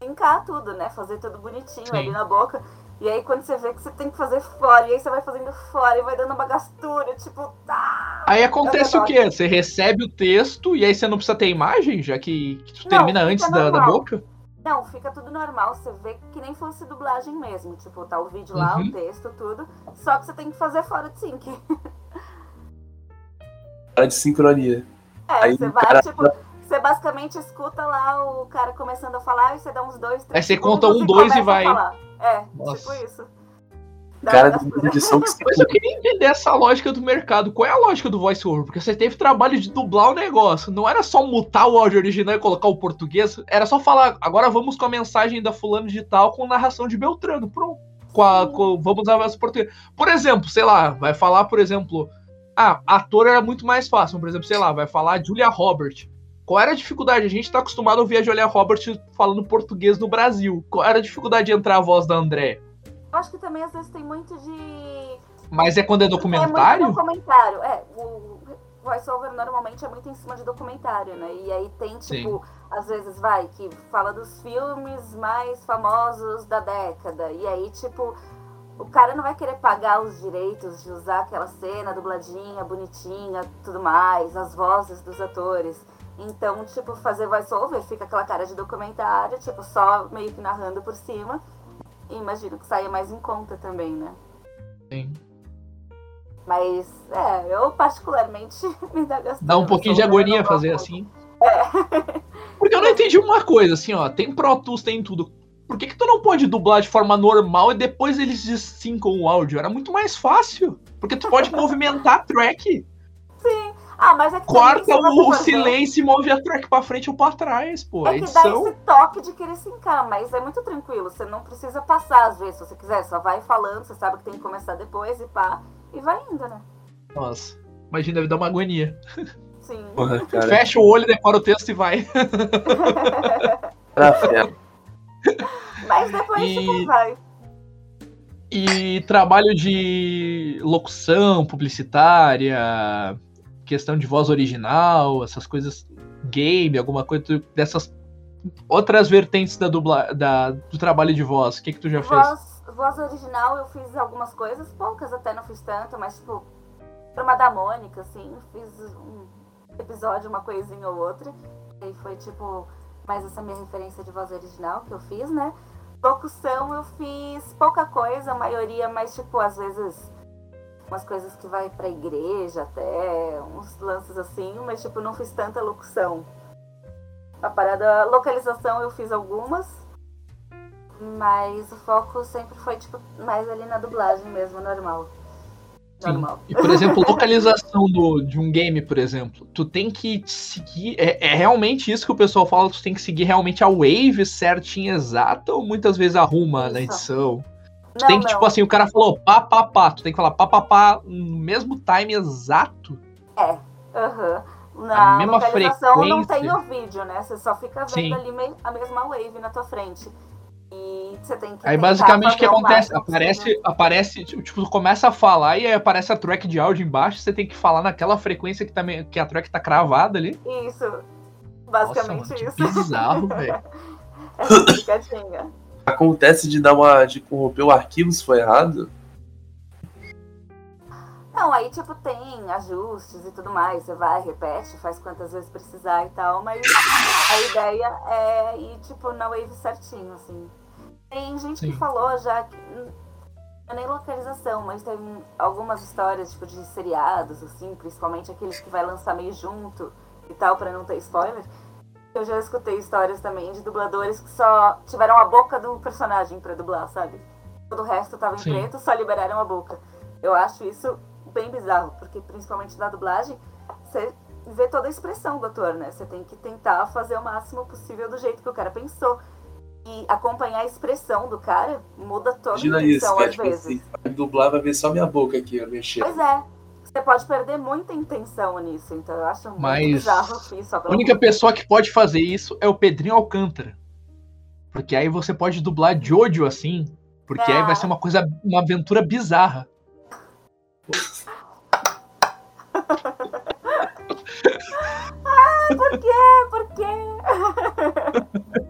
brincar tudo, né? Fazer tudo bonitinho Sim. ali na boca. E aí, quando você vê que você tem que fazer fora, e aí você vai fazendo fora e vai dando uma gastura, tipo, tá. Aí acontece o quê? Você recebe o texto e aí você não precisa ter imagem, já que, que tu Não, termina antes da, da normal. boca? Não, fica tudo normal, você vê que nem fosse dublagem mesmo. Tipo, tá o vídeo lá, Uhum. o texto, tudo. Só que você tem que fazer fora de sync. Hora de sincronia. É, Aí você o vai, cara- tipo, você basicamente escuta lá o cara começando a falar e você dá uns dois, três Aí você conta um, dois e vai. É, Nossa. tipo isso. O Dá cara de edição que Mas eu queria entender essa lógica do mercado. Qual é a lógica do voice-over? Porque você teve trabalho de dublar o negócio. Não era só mutar o áudio original e colocar o português. Era só falar, agora vamos com a mensagem da fulano de tal com narração de Beltrano. Pronto. Com a- com- vamos usar voz português. Por exemplo, sei lá, vai falar, por exemplo... Ah, ator era muito mais fácil. Por exemplo, sei lá, vai falar Julia Robert. Qual era a dificuldade? A gente tá acostumado a ouvir a Julia Robert falando português no Brasil. Qual era a dificuldade de entrar a voz da André? Eu acho que também às vezes tem muito de. Mas é quando é É documentário? muito documentário. É, o voiceover normalmente é muito em cima de documentário, né? E aí tem, tipo, às vezes vai, que fala dos filmes mais famosos da década. E aí, tipo, o cara não vai querer pagar os direitos de usar aquela cena dubladinha, bonitinha, tudo mais, as vozes dos atores. Então, tipo, fazer voiceover fica aquela cara de documentário, tipo, só meio que narrando por cima. E imagino que saia mais em conta também, né? Sim. Mas, é, eu particularmente me dá gastura. Dá um pouquinho de agonia fazer assim. Porque eu não entendi uma coisa, assim, ó. Tem Pro Tools, tem tudo. Por que, que tu não pode dublar de forma normal e depois eles desincam o áudio? Era muito mais fácil. Porque tu pode movimentar a track. Ah, mas é que Corta o silêncio e move a track pra frente ou pra trás, pô. É que dá edição. esse toque de querer sincar, mas é muito tranquilo. Você não precisa passar às vezes, se você quiser. Só vai falando, você sabe que tem que começar depois e pá. E vai indo, né? Nossa. Imagina, deve dar uma agonia. Sim. Porra, cara. Fecha o olho, decora o texto e vai. Pra ferro. Mas depois E- você vai. E trabalho de locução, publicitária, questão de voz original, essas coisas, game, alguma coisa dessas outras vertentes da dubla, da, do trabalho de voz. O que, que tu já fez? Voz, voz original eu fiz algumas coisas, poucas até não fiz tanto, mas tipo, uma da Mônica, assim, fiz um episódio, uma coisinha ou outra. E foi tipo, mais essa minha referência de voz original que eu fiz, né? Locução eu fiz pouca coisa, a maioria, mas tipo, às vezes umas coisas que vai pra igreja até, uns lances assim, mas tipo, não fiz tanta locução. A parada localização eu fiz algumas, mas o foco sempre foi, tipo, mais ali na dublagem mesmo, normal. Normal. E, por exemplo, localização do, de um game, por exemplo, tu tem que seguir. É, é realmente isso que o pessoal fala, tu tem que seguir realmente a wave certinha, exata, ou muitas vezes arruma na Isso. edição? Tu Não, tem que, não. tipo assim, o cara falou pá, pá, pá, tu tem que falar pá, pá, pá, no mesmo time exato. Aham. A Na mesma localização não frequência. tem o vídeo, né? Você só fica vendo Sim. ali a mesma wave na tua frente. E você tem que Aí basicamente o que acontece? máximo Aparece, aparece, tipo, começa a falar e aí aparece a track de áudio embaixo, você tem que falar naquela frequência que, tá, que a track tá cravada ali. Isso. Nossa, Basicamente que isso. bizarro, velho. Essa picadinha. Acontece de dar uma. de corromper o arquivo se for errado. Não, aí tipo tem ajustes e tudo mais. Você vai, repete, faz quantas vezes precisar e tal, mas a ideia é ir tipo na wave certinho, assim. Tem gente Sim. que falou já que. Não é nem localização, mas tem algumas histórias tipo de seriados, assim, principalmente aqueles que vai lançar meio junto e tal, pra não ter spoiler. Eu já escutei histórias também de dubladores que só tiveram a boca do personagem pra dublar, sabe? Todo o resto tava em Sim. preto, só liberaram a boca. Eu acho isso bem bizarro, porque principalmente na dublagem, você vê toda a expressão do ator, né? Você tem que tentar fazer o máximo possível do jeito que o cara pensou. E acompanhar a expressão do cara muda toda Imagina a isso, intenção que é às tipo vezes. assim, vai dublar, vai ver só minha boca aqui, eu mexendo. Pois é. Você pode perder muita intenção nisso, então eu acho muito Mas bizarro isso. A única pessoa que pode fazer isso é o Pedrinho Alcântara. Porque aí você pode dublar Jojo assim, porque aí vai ser uma coisa, uma aventura bizarra. Por quê? Por quê?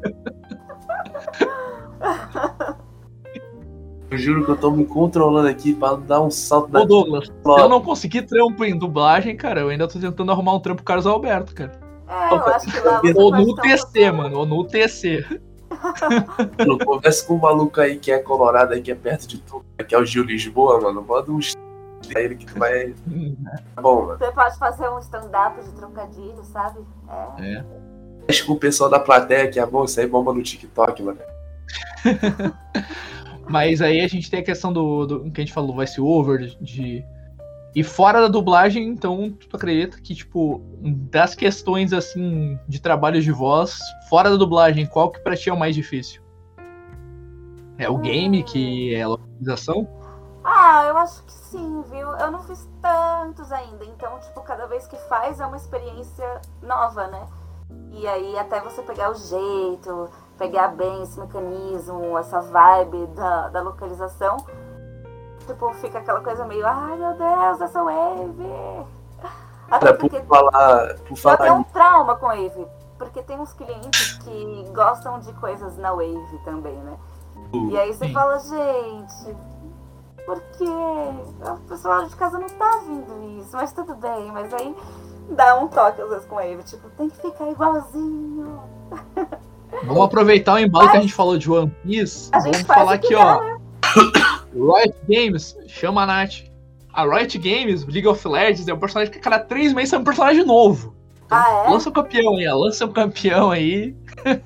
Eu juro que eu tô me controlando aqui pra dar um salto da Ô Douglas, se eu não conseguir trampo em dublagem, cara, eu ainda tô tentando arrumar um trampo pro Carlos Alberto, cara. É, eu acho que lá Ou no UTC, mano, ou no UTC. Mano, conversa com um maluco aí que é colorado aí, que é perto de tudo, que é o Gil Lisboa, mano. Manda um pra ele que tu vai. Tá bom, mano. Você pode fazer um stand-up de trocadilho, sabe? É. Acho que o pessoal da plateia que é bom, isso aí bomba no TikTok, mano. Mas aí a gente tem a questão do, do que a gente falou, vai ser over de. E fora da dublagem, então, tu acredita que, tipo, das questões, assim, de trabalho de voz, fora da dublagem, qual que pra ti é o mais difícil? É o game, que é a localização? Ah, eu acho que sim, viu? Eu não fiz tantos ainda, então, tipo, cada vez que faz é uma experiência nova, né? E aí, até você pegar o jeito, pegar bem esse mecanismo, essa vibe da, da localização, tipo, fica aquela coisa meio, ai meu Deus, essa wave! Até Cara, por porque falar. Por eu falar tenho um trauma com Wave, porque tem uns clientes que gostam de coisas na Wave também, né? E aí você Sim. fala, gente, por quê? O pessoal de casa não tá vendo isso, mas tudo bem, mas aí dá um toque às vezes com Wave, tipo, tem que ficar igualzinho. Vamos aproveitar o embalo que a gente falou de One Piece. A gente Vamos falar o aqui, ó. Riot Games, chama a Nath. A Riot Games, League of Legends, é um personagem que a cada três meses é um personagem novo. Ah, é? Lança um campeão aí, ó, lança um campeão aí.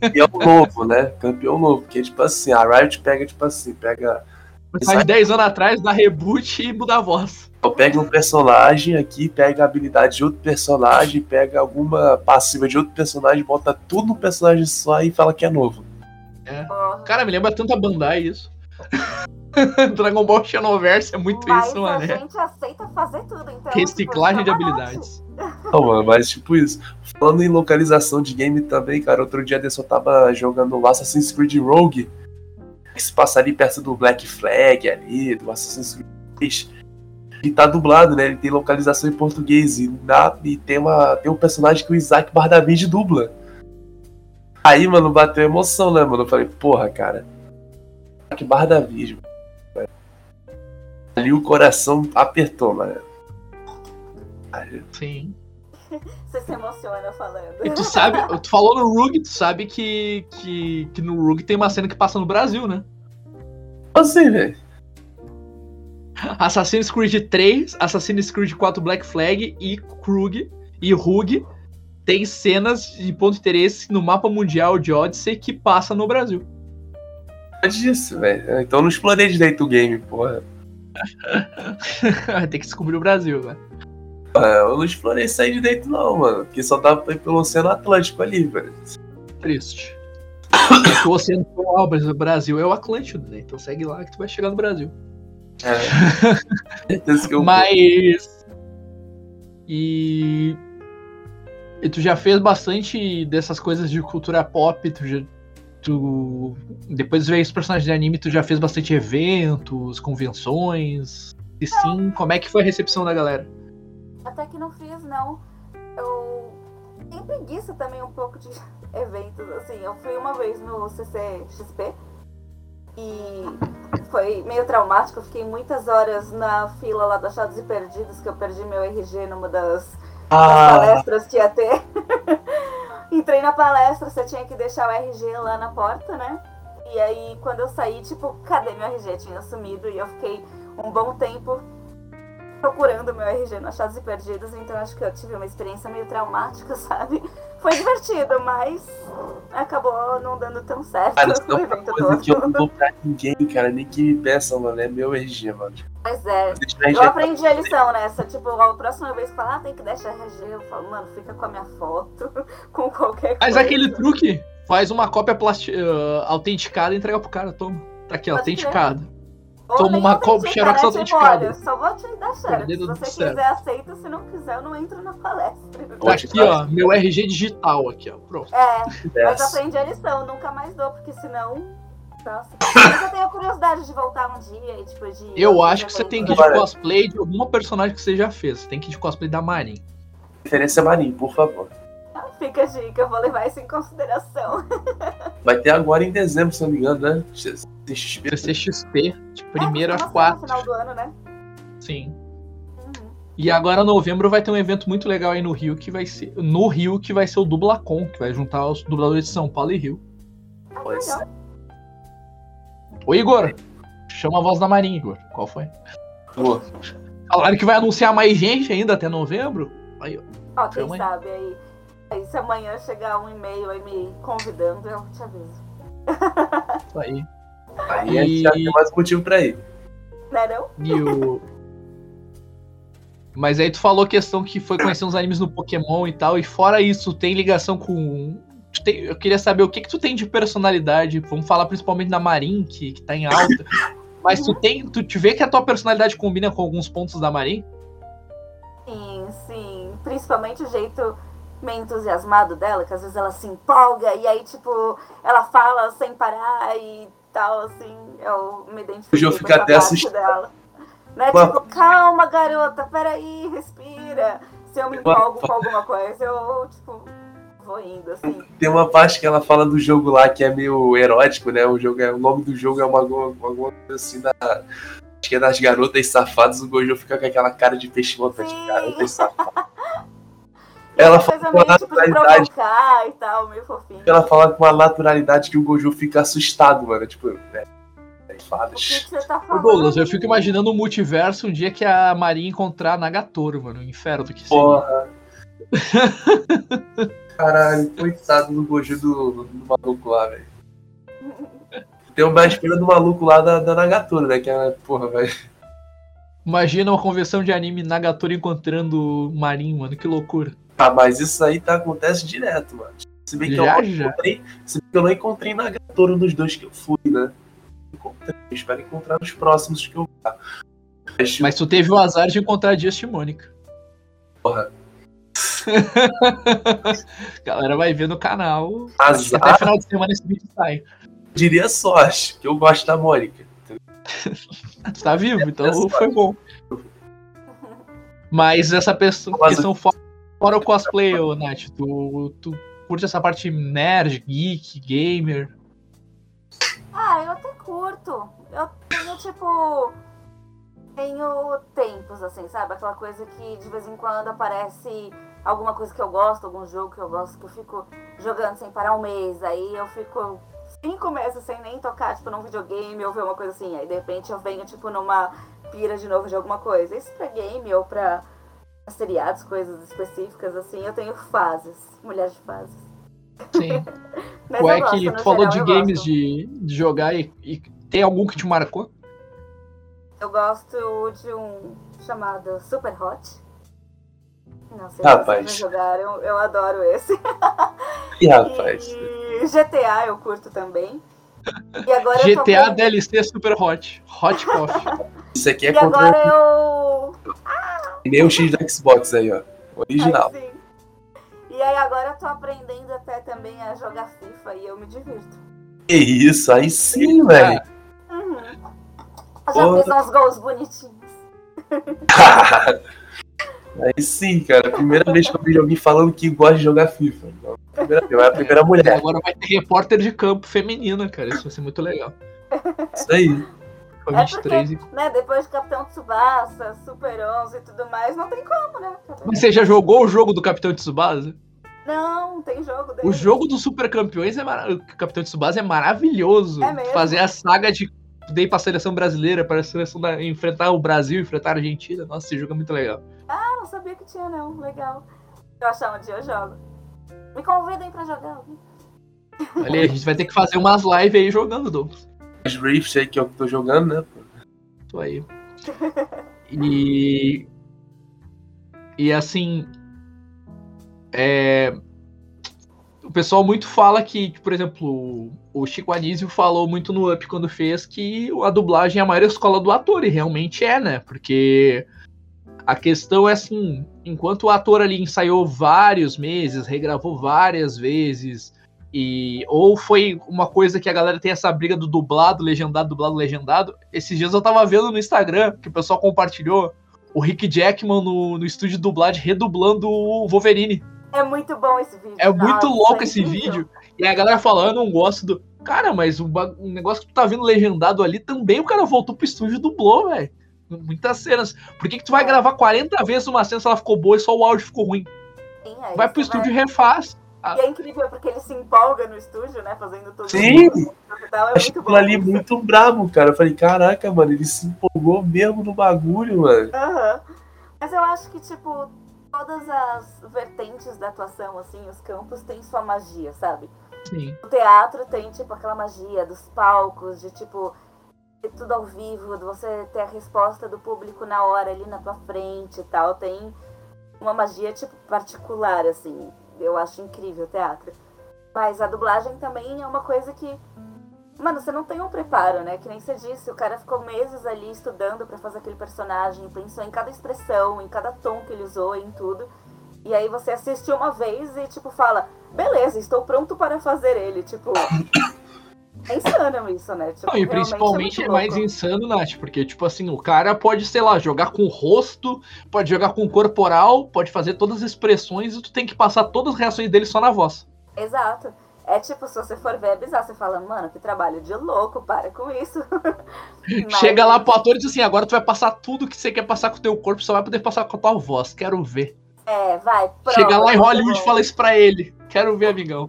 campeão novo, né? Campeão novo. Porque, tipo assim, a Riot pega, tipo assim, pega. Faz 10 anos atrás, dá reboot e muda a voz. Pega um personagem aqui, pega a habilidade de outro personagem, pega alguma passiva de outro personagem, bota tudo no personagem só e fala que é novo. Porra. Cara, me lembra tanto a Bandai isso. Dragon Ball Xenoverse é muito Mas isso, a mano. é. gente aceita fazer tudo, então. Reciclagem de tipo, a habilidades. Não, mano, mas tipo isso. Falando em localização de game também, cara, outro dia eu tava jogando Assassin's Creed Rogue, que se passa ali perto do Black Flag ali, do Assassin's Creed 3. E tá dublado, né? Ele tem localização em português. E, na, e tem, uma, tem um personagem que o Isaac Bardavid dubla. Aí, mano, bateu emoção, né, mano? Eu falei, porra, cara. Isaac Bardavid, mano. Ali o coração apertou, mano. Aí, Sim. Você se emociona falando. E tu sabe, tu falou no Rug, tu sabe que, que, que no Rug tem uma cena que passa no Brasil, né? assim, velho. Assassin's Creed 3, Assassin's Creed 4 Black Flag e Krug e Rug tem cenas de ponto de interesse no mapa mundial de Odyssey que passa no Brasil. É disso, velho. Então eu não explorei direito o game, porra. tem que descobrir o Brasil, né? Ah, Eu não explorei isso aí direito, não, mano. Porque só dava pra ir pelo Oceano Atlântico ali, velho. Triste. O Oceano Brasil é o Atlântico, né? Então segue lá que tu vai chegar no Brasil. É. Eu Mas. E. E tu já fez bastante dessas coisas de cultura pop, tu já. Tu. Depois de ver esse personagem de anime, tu já fez bastante eventos, convenções. E sim, como é que foi a recepção da galera? Até que não fiz, não. Eu tenho preguiça também um pouco de eventos, assim. Eu fui uma vez no CCXP e foi meio traumático. Eu fiquei muitas horas na fila lá do Achados e Perdidos, que eu perdi meu RG numa das, das Ah, palestras que ia ter. Entrei na palestra, você tinha que deixar o RG lá na porta, né? E aí, quando eu saí, tipo, cadê meu RG? Tinha sumido e eu fiquei um bom tempo procurando meu RG no Achados e Perdidos, então acho que eu tive uma experiência meio traumática, sabe? Foi divertido, mas acabou não dando tão certo cara, isso é uma coisa que eu não dou pra ninguém, cara. Nem que me peçam, mano. É meu RG, mano. Mas é, Deixa meu eu aprendi a lição nessa. Tipo, a próxima vez que falar, ah, tem que deixar RG, eu falo, mano, fica com a minha foto, com qualquer coisa. Mas aquele truque, faz uma cópia plasti- ah, autenticada e entrega pro cara, toma. Tá aqui, ó, Pode autenticada. Toma uma autenticar, cópia xerox? Tipo, autenticada. olha, só vou te dar xerox. Se você quiser, aceita. Se não quiser, eu não entro na palestra. Tá aqui, ó, meu RG digital aqui, ó. Pronto. É, mas dessa. aprendi a lição. Nunca mais dou, porque senão... Nossa. Mas eu tenho curiosidade de voltar um dia e, tipo, de... Eu acho que você tem que ir de cosplay de alguma personagem que você já fez. Você tem que ir de cosplay da Marin. Referência Marinho, por favor. Fica a dica, eu vou levar isso em consideração. Vai ter agora em dezembro, se não me engano, né? CXP. CCXP, de primeiro é, a nossa, quatro. No final do ano, né? Sim. Uhum. E agora, novembro, vai ter um evento muito legal aí no Rio, que vai ser. No Rio, que vai ser o Dublacon, que vai juntar os dubladores de São Paulo e Rio. Ah, Pois legal. Ô Igor, chama a voz da Marinha, Igor. Qual foi? Pô, Falaram que vai anunciar mais gente ainda até novembro. Aí, ó. Ó, quem Chama aí. sabe aí. Aí se amanhã chegar um e-mail aí me convidando, eu te aviso. Isso aí. Aí a gente já tem mais motivo pra ir. Né não? E o. Mas aí tu falou questão que foi conhecer uns animes no Pokémon e tal, e fora isso, tem ligação com. tem- Eu queria saber o que que tu tem de personalidade. Vamos falar principalmente da Marin, que, que tá em alta. Mas tu tem. Tu te vê que a tua personalidade combina com alguns pontos da Marin? Sim, sim. Principalmente o jeito meio entusiasmado dela, que às vezes ela se empolga e aí, tipo, ela fala sem parar e tal, assim, eu me identifico Hoje eu fico até parte assustado. dela. Né? Uma- Tipo, calma, garota, peraí, respira. Se eu me empolgo com alguma coisa, eu, tipo, vou indo, assim. Tem uma parte que ela fala do jogo lá que é meio erótico, né? O, jogo é, o nome do jogo é uma, alguma coisa assim da. Acho que é das garotas safadas, o Gojo fica com aquela cara de peixe volta de garotas safadas. Ela fala com uma tipo, de naturalidade. e tal, meio fofinho. Ela fala com uma naturalidade que o Gojo fica assustado, mano. Tipo, é. é O que, fadas. que você tá? Douglas, eu fico imaginando um multiverso um dia que a Marin encontrar a Nagatoro, mano. O inferno do que seria. Porra. Caralho, coitado do Gojo do, do maluco lá, velho. Tem uma espera do maluco lá da, da Nagatoro, né? Que é, porra, velho. Imagina uma conversão de anime Nagatoro encontrando Marin, mano. Que loucura. Ah, mas isso aí tá, acontece direto, mano. Se bem que eu Já, não já. encontrei. Se bem que eu não encontrei Nagatoro nos dois que eu fui, né? Encontrei. Eu espero encontrar nos próximos que eu vá. Mas, Mas tu teve o azar de encontrar a Just Mônica. porra, Galera vai ver no canal. Que até azar, final de semana esse vídeo sai. eu diria sorte, que eu gosto da Mônica. Tu tá vivo, então É foi bom. Mas essa pessoa, questão fora, fora o cosplay, ô Nath, tu, tu curte essa parte nerd, geek, gamer. Ah, eu até curto. Eu tenho, tipo. Tenho tempos, assim, sabe? Aquela coisa que de vez em quando aparece alguma coisa que eu gosto, algum jogo que eu gosto, que eu fico jogando sem parar um mês. Aí eu fico cinco meses sem nem tocar, tipo, num videogame ou ver uma coisa assim. Aí de repente eu venho, tipo, numa pira de novo de alguma coisa. Isso pra game ou pra seriados, coisas específicas, assim, eu tenho fases. Mulher de fases. Sim. Mas Ué, eu gosto, que falou geral, de eu games de, de jogar e, e tem algum que te marcou? Eu gosto de um chamado Super Hot. Não sei Rapaz. se vocês jogaram, eu adoro esse. Ih, rapaz. E GTA eu curto também. E agora eu tô GTA DLC Super Hot. Hot Coffee. Isso aqui é E contra agora eu. nem o X do Xbox aí, ó. Original. Sim. E aí agora eu tô aprendendo até também a jogar FIFA e eu me divirto. Que isso, aí sim, velho. Uhum. Eu já Porra. fiz uns gols bonitinhos. aí sim, cara. Primeira vez que eu vi alguém falando que gosta de jogar FIFA. Não, Primeira vez, é a primeira E mulher. agora vai ter repórter de campo feminina, cara. Isso vai ser muito legal. Isso aí. É 23 e... Né, depois de Capitão Tsubasa, Super 11 e tudo mais, não tem como, né? Mas você já jogou o jogo do Capitão Tsubasa? Não, tem jogo dele. O jogo dos Super Campeões é mara... o Capitão Tsubasa é maravilhoso. É mesmo? Fazer a saga de dei pra seleção brasileira, para a seleção da... enfrentar o Brasil, enfrentar a Argentina. Nossa, esse jogo é muito legal. Ah, não sabia que tinha, não. Legal. Eu achar um dia, eu jogo. Me convidem pra jogar. Olha a gente vai ter que fazer umas lives aí jogando, Douglas. As Rift aí que eu tô jogando, né? Isso aí. E. E assim. É, o pessoal muito fala que, por exemplo, o Chico Anísio falou muito no Up quando fez que a dublagem é a maior escola do ator, e realmente é, né? Porque a questão é assim: enquanto o ator ali ensaiou vários meses, regravou várias vezes, e ou foi uma coisa que a galera tem essa briga do dublado, legendado, dublado, legendado. Esses dias eu tava vendo no Instagram que o pessoal compartilhou o Rick Jackman no, no estúdio de dublagem redublando o Wolverine. É muito bom esse vídeo. É muito Nossa, louco é esse vídeo. E a galera falando, eu não gosto do. Cara, mas o, ba- o negócio que tu tá vendo legendado ali também o cara voltou pro estúdio e dublou, velho. Muitas cenas. Por que, que tu vai gravar 40 vezes uma cena se ela ficou boa e só o áudio ficou ruim? Sim, aí Vai pro estúdio e refaz. E é incrível porque ele se empolga no estúdio, né? Fazendo tudo. Sim. isso e tal, é Achei muito bom. ali muito brabo, cara. Eu falei, caraca, mano, ele se empolgou mesmo no bagulho, mano. Aham. Mas eu acho que, tipo, todas as vertentes da atuação, assim, os campos têm sua magia, sabe? Sim. O teatro tem, tipo, aquela magia dos palcos, de, tipo, ter tudo ao vivo, de você ter a resposta do público na hora, ali na tua frente e tal. Tem uma magia, tipo, particular, assim. Eu acho incrível o teatro. Mas a dublagem também é uma coisa que. Mano, você não tem um preparo, né? Que nem você disse, o cara ficou meses ali estudando pra fazer aquele personagem, pensou em cada expressão, em cada tom que ele usou, em tudo. E aí você assiste uma vez e, tipo, fala, beleza, estou pronto para fazer ele. Tipo. É insano isso, né? Tipo, Não, e realmente principalmente é, muito mais insano, Nath, porque, tipo assim, o cara pode, sei lá, jogar com o rosto, pode jogar com o corporal, pode fazer todas as expressões e tu tem que passar todas as reações dele só na voz. Exato. É tipo, se você for ver, é bizarro. Você fala, mano, que trabalho de louco, para com isso. Mas- Chega lá pro ator e diz assim: agora tu vai passar tudo que você quer passar com o teu corpo, só vai poder passar com a tua voz. Quero ver. É, vai, prova, Chega lá em Hollywood e fala isso pra ele. Quero ver, amigão.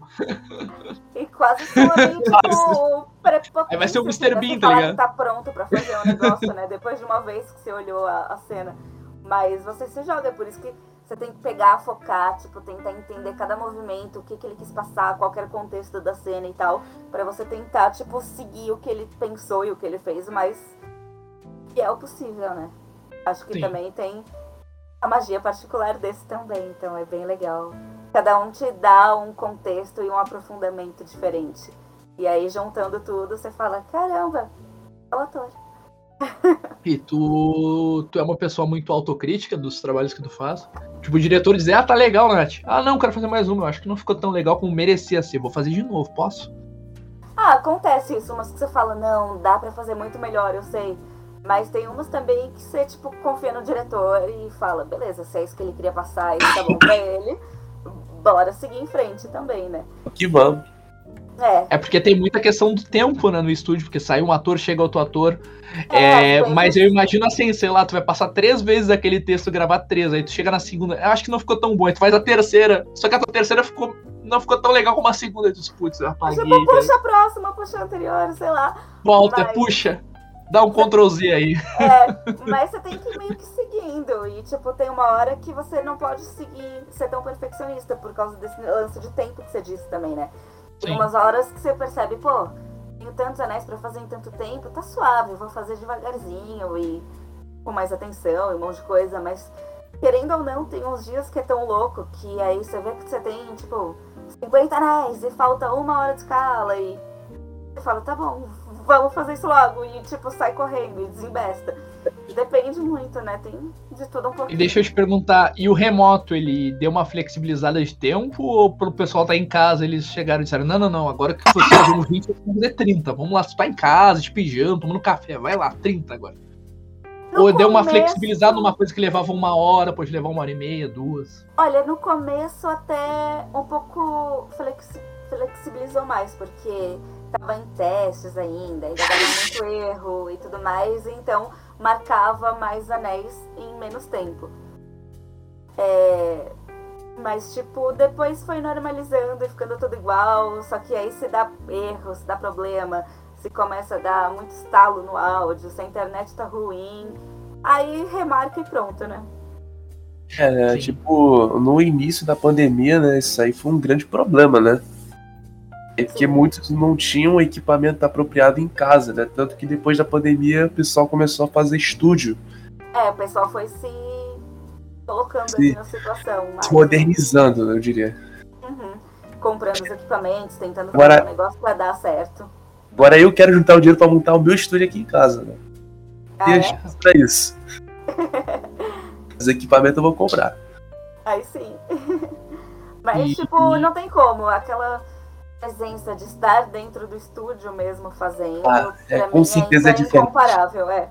E quase tipo, prepotência. Aí vai ser o Mr. Bean, tá ligado? que tá pronto pra fazer o negócio, né? Depois de uma vez que você olhou a, a cena. Mas você se joga, é por isso que você tem que pegar, focar, tipo, tentar entender cada movimento, o que, que ele quis passar, qual que era o contexto da cena e tal, pra você tentar, tipo, seguir o que ele pensou e o que ele fez o mais fiel possível, né? Acho que Sim. também tem a magia particular desse também, então é bem legal. Cada um te dá um contexto e um aprofundamento diferente. E aí, juntando tudo, você fala, caramba, é o ator. E tu, tu é uma pessoa muito autocrítica dos trabalhos que tu faz. Tipo, o diretor dizer, ah, tá legal, Nath. Ah, não, quero fazer mais uma. Eu acho que não ficou tão legal como merecia ser. Vou fazer de novo, posso? Ah, acontece isso, mas que você fala, não, dá pra fazer muito melhor, eu sei. Mas tem umas também que você, tipo, confia no diretor e fala, beleza, se é isso que ele queria passar e tá bom pra ele, bora seguir em frente também, né? Que vamos. É, É porque tem muita questão do tempo, né, no estúdio, porque sai um ator, chega outro ator. É, É, mas isso. eu imagino assim, sei lá, tu vai passar três vezes aquele texto, gravar três, aí tu chega na segunda, eu acho que não ficou tão bom, aí tu faz a terceira, só que a tua terceira ficou, não ficou tão legal como a segunda, tu putz, eu apaguei, tipo, puxa a próxima, puxa a anterior, sei lá. volta, mas- puxa, dá um Ctrl Z aí. É, mas você tem que ir meio que seguindo. E, tipo, tem uma hora que você não pode seguir, ser tão perfeccionista por causa desse lance de tempo que você disse também, né? Tem umas horas que você percebe, pô, tenho tantos anéis pra fazer em tanto tempo, tá suave, vou fazer devagarzinho e com mais atenção e um monte de coisa, mas querendo ou não, tem uns dias que é tão louco que aí você vê que você tem, tipo, 50 anéis e falta uma hora de escala e você fala, tá bom, vamos fazer isso logo. E, tipo, sai correndo e desembesta. Depende muito, né? Tem de tudo um E pouquinho. deixa eu te perguntar, e o remoto, ele deu uma flexibilizada de tempo ou pro pessoal tá em casa, eles chegaram e disseram, não, não, não, agora que você tá fazendo 20, vamos fazer 30. Vamos lá, você tá em casa, de pijama, tomando café, vai lá, 30 agora. No ou deu uma começo- flexibilizada numa coisa que levava uma hora, pode levar uma hora e meia, duas. Olha, no começo até um pouco flexi- flexibilizou mais, porque tava em testes ainda, ainda dava muito erro e tudo mais, então marcava mais anéis em menos tempo. É, Mas, tipo, depois foi normalizando e ficando tudo igual, só que aí se dá erro, se dá problema, se começa a dar muito estalo no áudio, se a internet tá ruim, aí remarca e pronto, né? É, né, Sim. tipo, no início da pandemia, né, isso aí foi um grande problema, né? É porque muitos não tinham equipamento apropriado em casa, né? Tanto que depois da pandemia o pessoal começou a fazer estúdio, É, o pessoal foi se colocando assim na situação. mais, se modernizando, eu diria. Uhum. Comprando os equipamentos, tentando Agora- fazer o negócio pra dar certo. Agora eu quero juntar o dinheiro pra montar o meu estúdio aqui em casa, né? Ah, Tem é? pra isso. Os equipamentos eu vou comprar. Aí sim. Mas, E- tipo, não tem como. Aquela presença de estar dentro do estúdio mesmo fazendo. Ah, é, com mim certeza ainda é diferente. incomparável, é.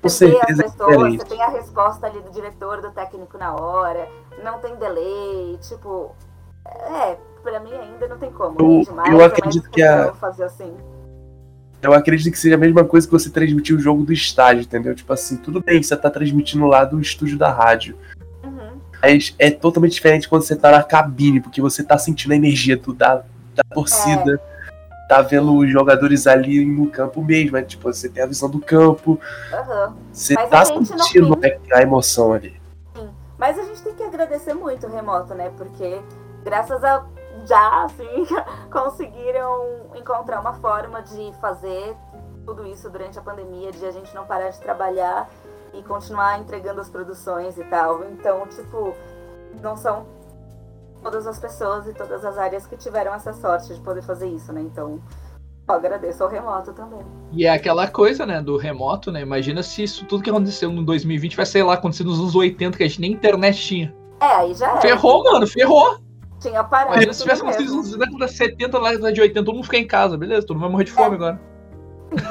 Com Você vê as certeza é pessoas, você diferente. tem a resposta ali do diretor, do técnico na hora, não tem delay, tipo. É, pra mim ainda não tem como. Eu- é demais, eu é acredito que a- fazer assim. Eu acredito que seja a mesma coisa que você transmitir o jogo do estádio, entendeu? Tipo assim, tudo bem, você tá transmitindo lá do estúdio da rádio. Uhum. Mas é totalmente diferente quando você tá na cabine, porque você tá sentindo a energia do, da, da torcida, tá vendo os jogadores ali no campo mesmo. É, tipo, você tem a visão do campo, Aham. você Mas tá sentindo tem- a emoção ali. Mas a gente tem que agradecer muito o remoto, né? Porque graças a já, assim, conseguiram encontrar uma forma de fazer tudo isso durante a pandemia, de a gente não parar de trabalhar e continuar entregando as produções e tal. Então, tipo, não são todas as pessoas e todas as áreas que tiveram essa sorte de poder fazer isso, né? Então, eu agradeço ao remoto também. E é aquela coisa, né, do remoto, né? Imagina se isso tudo que aconteceu no 2020 vai, sei lá, acontecer nos anos 80, que a gente nem internet tinha. É, aí já era. Ferrou, mano, ferrou. Tinha parado. Imagina se tivesse acontecido nos anos 70, lá de 80, todo mundo ficar em casa, beleza? Todo mundo vai morrer de fome É. agora.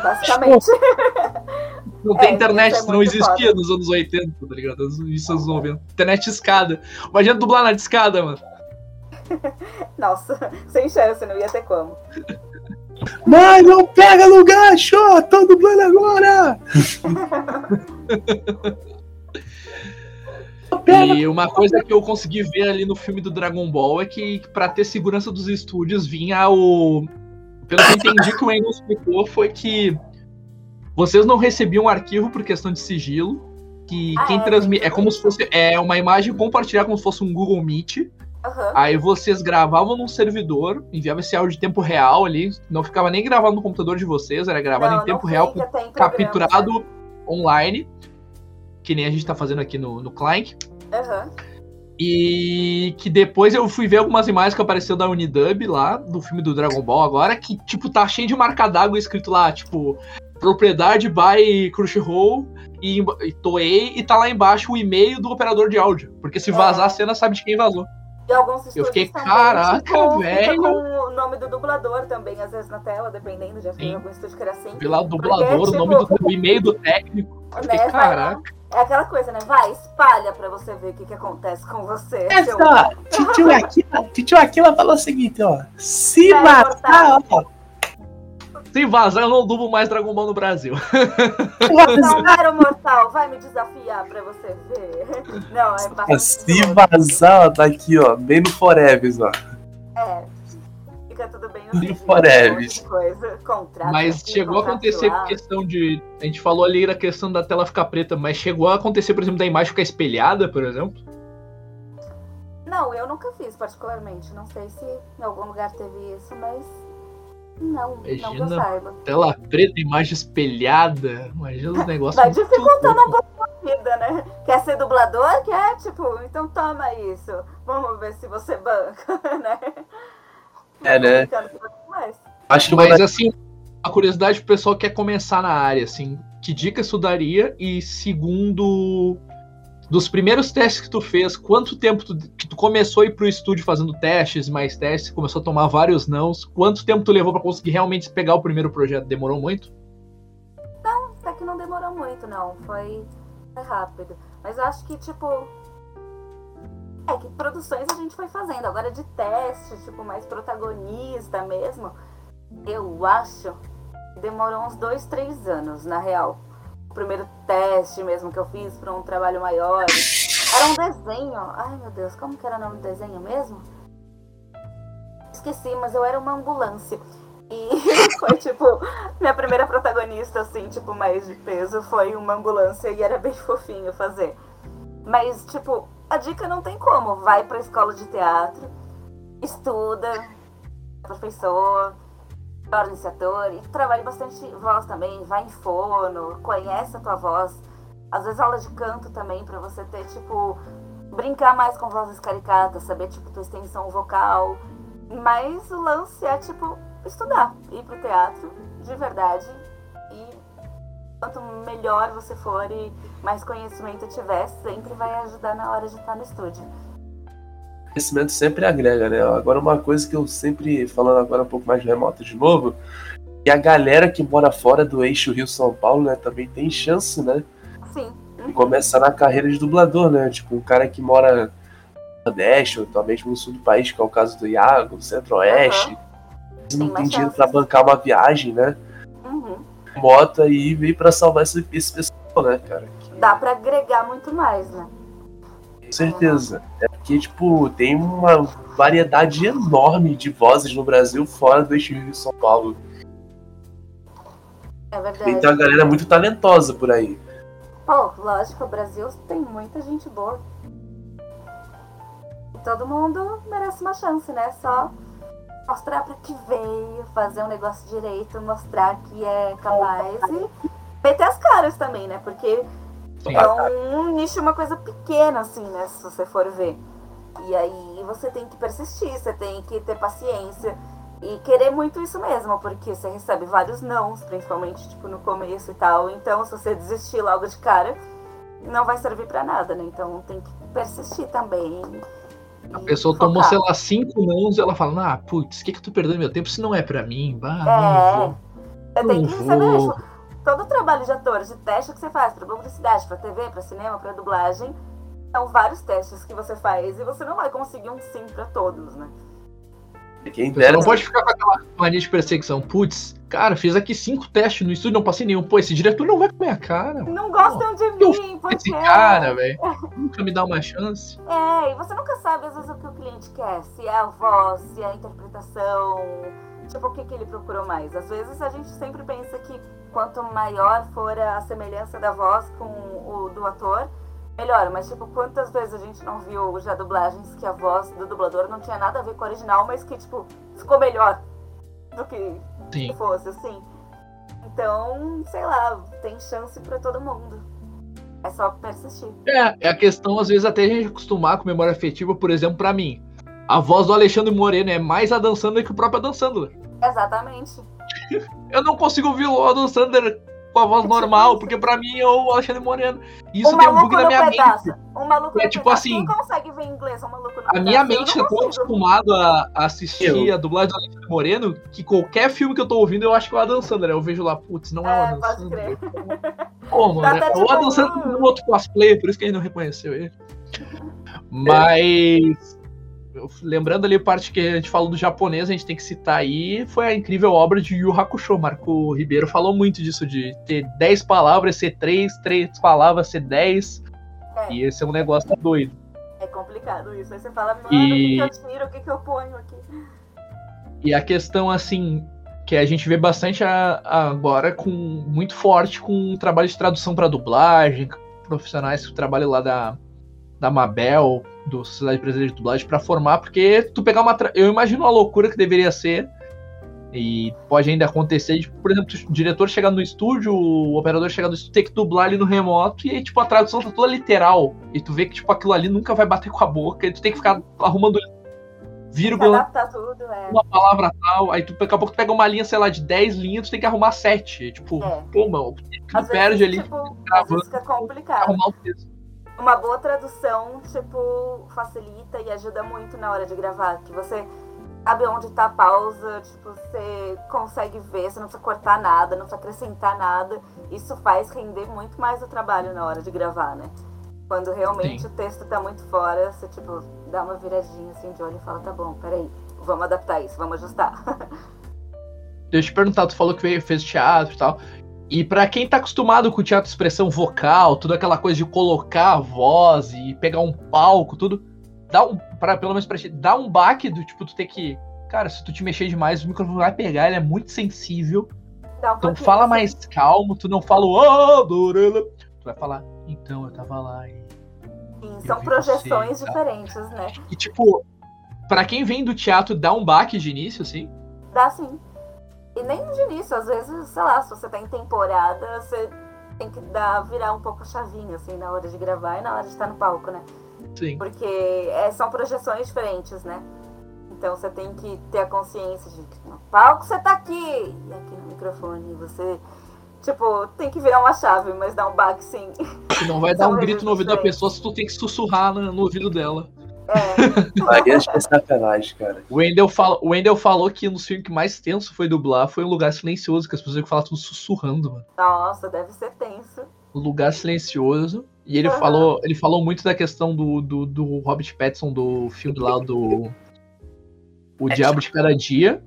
Basicamente. Não É, tem internet, é não existia nos anos 80, tá ligado? Isso nos anos 90. Internet de escada. Imagina dublar na escada, mano. Nossa, sem chance, não ia ter como. Mãe, não pega no gancho! Tô dublando agora! E uma coisa que eu consegui ver ali no filme do Dragon Ball é que pra ter segurança dos estúdios vinha o. Pelo que eu entendi que o Engel explicou foi que vocês não recebiam um arquivo por questão de sigilo. Que Ah, quem é, transmite. É como se fosse. É uma imagem compartilhada como se fosse um Google Meet. Aham. Aí vocês gravavam num servidor, enviavam esse áudio em tempo real ali. Não ficava nem gravado no computador de vocês, era gravado Não, em tempo real, capturado online. Que nem a gente tá fazendo aqui no, no né? Aham. E que depois eu fui ver algumas imagens que apareceu da Unidub lá, do filme do Dragon Ball agora, que, tipo, tá cheio de marca d'água escrito lá, tipo, propriedade by Crunchyroll e, e Toei, e tá lá embaixo o e-mail do operador de áudio. Porque se vazar a cena, sabe de quem vazou. E alguns estúdios fiquei, também, "Caraca, tipo, velho." Com o nome do dublador também, às vezes na tela, dependendo. Já fui em Sim. algum estúdio que era assim. Pela dublador, Porque, o nome tipo, do e-mail do técnico. Eu fiquei, né, vai caraca. É aquela coisa, né? Vai, espalha pra você ver o que, que acontece com você. É seu- só, Titio Aquila, Aquila falou o seguinte, ó. Se Vai matar, ó. Se vazar, eu não dublo mais Dragon Ball no Brasil. Não, Nero Mortal, vai me desafiar pra você ver. Não, é bastante. Se vazar, ó, tá aqui, ó. Bem no Forever, ó. É. Fica tudo bem no forever. Mas chegou a acontecer questão de. A gente falou ali da questão da tela ficar preta, mas chegou a acontecer, por exemplo, da imagem ficar espelhada, por exemplo. Não, eu nunca fiz particularmente. Não sei se em algum lugar teve isso, mas. Não, não que eu Imagina. saiba. Tela preta, imagem espelhada. Imagina os negócios. Vai dificultando loucos. a vida, né? Quer ser dublador? Quer? Tipo, então toma isso. Vamos ver se você banca, né? É, né? Mais. Acho que Mas assim, a curiosidade pro pessoal que quer começar na área, assim, que dica isso daria? E segundo, dos primeiros testes que tu fez, quanto tempo tu, que tu começou a ir pro estúdio fazendo testes, mais testes, começou a tomar vários nãos, quanto tempo tu levou para conseguir realmente pegar o primeiro projeto? Demorou muito? Não, até que não demorou muito, não. Foi, foi rápido. Mas eu acho que, tipo. É que produções a gente foi fazendo. Agora de teste, tipo, mais protagonista mesmo, eu acho que demorou uns dois, três anos, na real. Primeiro teste mesmo que eu fiz para um trabalho maior. Era um desenho. Ai meu Deus, como que era o nome do desenho mesmo? Esqueci, mas eu era uma ambulância. E foi tipo, minha primeira protagonista, assim, tipo, mais de peso, foi uma ambulância e era bem fofinho fazer. Mas, tipo, a dica não tem como. Vai pra escola de teatro, estuda, professor, torne-se ator e trabalhe bastante voz também. Vai em fono, conhece a tua voz. Às vezes aula de canto também, pra você ter, tipo, brincar mais com vozes caricatas, saber, tipo, tua extensão vocal. Mas o lance é, tipo, estudar, ir pro teatro de verdade e quanto melhor você for e mais conhecimento tiver, sempre vai ajudar na hora de estar no estúdio. Conhecimento sempre agrega, né? Agora uma coisa que eu sempre, falando agora um pouco mais remoto de novo, e a galera que mora fora do eixo Rio-São Paulo, né, também tem chance, né? Sim. De começar na carreira de dublador, né? Tipo, um cara que mora no Nordeste, ou talvez no sul do país, que é o caso do Iago, Centro-Oeste. Uhum. Não tem mais dinheiro pra bancar uma viagem, né? Uhum. Moto aí veio pra salvar esse, esse pessoal, né, cara? Dá pra agregar muito mais, né? Com certeza. É porque, tipo, tem uma variedade enorme de vozes no Brasil fora do Rio de São Paulo. É Tem verdade. uma galera muito talentosa por aí. Pô, lógico, o Brasil tem muita gente boa. Todo mundo merece uma chance, né? Só mostrar pra que veio, fazer um negócio direito, mostrar que é capaz e meter as caras também, né? Porque Sim. é um nicho, uma coisa pequena, assim, né? Se você for ver. E aí você tem que persistir, você tem que ter paciência e querer muito isso mesmo, porque você recebe vários nãos, principalmente tipo no começo e tal. Então, se você desistir logo de cara, não vai servir pra nada, né? Então tem que persistir também. A pessoa focar. tomou, sei lá, cinco nãos e ela fala, ah, putz, o que que eu tô perdendo meu tempo se não é pra mim? Bah, não É, vou. você tem que Não saber. Todo trabalho de ator, de teste que você faz pra publicidade, pra TV, pra cinema, pra dublagem, são vários testes que você faz e você não vai conseguir um sim pra todos, né? Quem Você dera. não pode ficar com aquela mania de perseguição. Putz, cara, fiz aqui cinco testes no estúdio, não passei nenhum. Pô, esse diretor não vai com a minha cara. mano. Não gostam de eu mim, porque. Esse cara, velho, nunca me dá uma chance. É, e você nunca sabe às vezes o que o cliente quer, se é a voz, se é a interpretação, tipo, o que, que ele procurou mais. Às vezes a gente sempre pensa que quanto maior for a semelhança da voz com o do ator, melhor. Mas, tipo, quantas vezes a gente não viu já dublagens que a voz do dublador não tinha nada a ver com o original, mas que, tipo, ficou melhor do que Sim. fosse, assim. Então, sei lá, tem chance pra todo mundo. É só persistir. É, é a questão, às vezes, até a gente acostumar com memória afetiva, por exemplo, pra mim. A voz do Alexandre Moreno é mais a Dan Sandler que o próprio Adam Sandler. Exatamente. Eu não consigo ouvir o Adam Sandler com a voz normal, porque pra mim é o Alexandre Moreno. Isso o tem um bug na minha pedaço. mente. Um maluco É no tipo pedaço. assim, Quem consegue ver inglês um maluco no A minha pedaço? Mente tá tão consigo. acostumado a a assistir Eu. a dublagem do Alexandre Moreno que qualquer filme que eu tô ouvindo eu acho que é o Adam Sandler. Eu vejo lá, putz, não é, o É, Adam pode Sandler. crer. Pô, mano, Tá é até o tipo Adam um- Sandler é um outro cosplay, por isso que a gente não reconheceu ele. Mas. Lembrando ali a parte que a gente falou do japonês, a gente tem que citar aí, foi a incrível obra de Yu Hakusho. Marco Ribeiro falou muito disso, de ter 10 palavras, ser 3, 3 palavras, ser 10. É. E esse é um negócio doido. É complicado isso. Aí você fala, mano, E- o que, que eu tiro, o que, que eu ponho aqui? E a questão, assim, que a gente vê bastante a- agora com muito forte com o trabalho de tradução para dublagem, profissionais que trabalham lá da, da Mabel, do Sociedade Brasileira de Dublagem, para formar, porque tu pegar uma. tra- Eu imagino a loucura que deveria ser. E pode ainda acontecer, de, por exemplo, o diretor chegar no estúdio, o operador chegar no estúdio, ter que dublar ali no remoto, e aí, tipo, a tradução tá toda literal. E tu vê que, tipo, aquilo ali nunca vai bater com a boca, e tu tem que ficar arrumando vírgula, Adaptar tudo, é. uma palavra tal, aí tu, daqui a pouco tu pega uma linha, sei lá, de 10 linhas, tu tem que arrumar 7. Tipo, É. pô, mano, tu Às perde vezes, ali, tipo, gravando, vezes fica complicado. arrumar o texto. Uma boa tradução, tipo, facilita e ajuda muito na hora de gravar. Que você sabe onde tá a pausa, tipo, você consegue ver, você não precisa cortar nada, não precisa acrescentar nada. Isso faz render muito mais o trabalho na hora de gravar, né? Quando realmente Sim. o texto tá muito fora, você, tipo, dá uma viradinha assim de olho e fala, tá bom, peraí, vamos adaptar isso, vamos ajustar. Deixa eu te perguntar, tu falou que veio, fez teatro e tal. E pra quem tá acostumado com teatro de expressão vocal, toda aquela coisa de colocar a voz e pegar um palco, tudo, dá um, pra, pelo menos pra ti, dá um baque do tipo, tu ter que. Cara, se tu te mexer demais, o microfone vai pegar, ele é muito sensível. Dá um Então fala mais calmo, tu não fala, oh, Dorela. Tu vai falar, então eu tava lá e. Sim, são projeções você, tá? diferentes, né? E tipo, pra quem vem do teatro, dá um baque de início, assim. Dá sim. E nem de início, às vezes, sei lá, se você tá em temporada, você tem que dar, virar um pouco a chavinha, assim, na hora de gravar e na hora de estar no palco, né? Sim. Porque é, são projeções diferentes, né? Então você tem que ter a consciência de que no palco você tá aqui e aqui no microfone você, tipo, tem que virar uma chave, mas dá um baque sim. Não vai dar um grito no ouvido da pessoa se tu tem que sussurrar no, no ouvido dela. Aí acho que é sacanagem, cara. O Wendell, fala, o Wendell falou que nos filmes que mais tenso foi dublar foi um lugar silencioso, que as pessoas iam falar tudo sussurrando, mano. nossa, deve ser tenso. Um lugar silencioso. E ele Aham. falou, ele falou muito da questão do, do, do Robert Pattinson, do filme lá do. O Diabo de Cada Dia.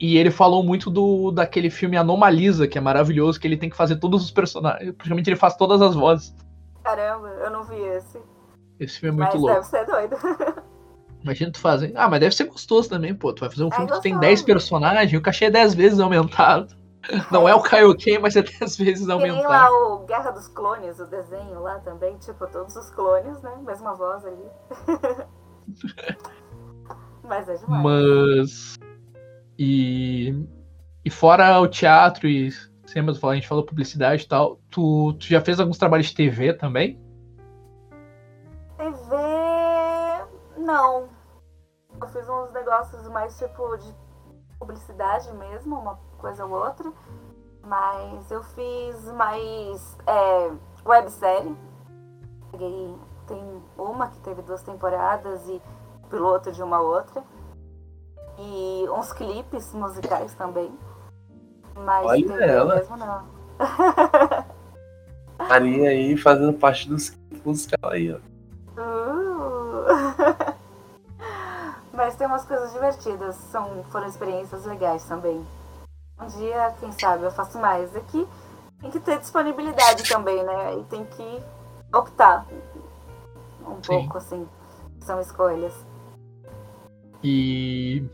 E ele falou muito do daquele filme Anomalisa, que é maravilhoso, que ele tem que fazer todos os personagens. Praticamente ele faz todas as vozes. Caramba, eu não vi esse. Esse filme é muito mas louco. deve ser doido. Imagina tu fazer. Ah, mas deve ser gostoso também, pô. Tu vai fazer um É filme que tem gostoso. 10 personagens, o cachê é 10 vezes aumentado. Não é o Kaioken, mas é 10 vezes aumentado. lá o Guerra dos Clones, o desenho lá também, tipo, todos os clones, né? Mesma voz ali. Mas é demais. Mas. E. E fora o teatro e. Sempre a gente falou publicidade e tal. Tu, tu já fez alguns trabalhos de TV também? Não. Eu fiz uns negócios mais tipo de publicidade mesmo, uma coisa ou outra. Mas eu fiz mais é, websérie. Peguei. Tem uma que teve duas temporadas e piloto de uma outra. E uns clipes musicais também. Mas Olha ela. mesmo não. Marinha aí fazendo parte dos musical aí, ó. Tem umas coisas divertidas, são, foram experiências legais também. Um dia, quem sabe, eu faço mais. Aqui tem que ter disponibilidade também, né? E tem que optar um Sim. pouco, assim. São escolhas. E.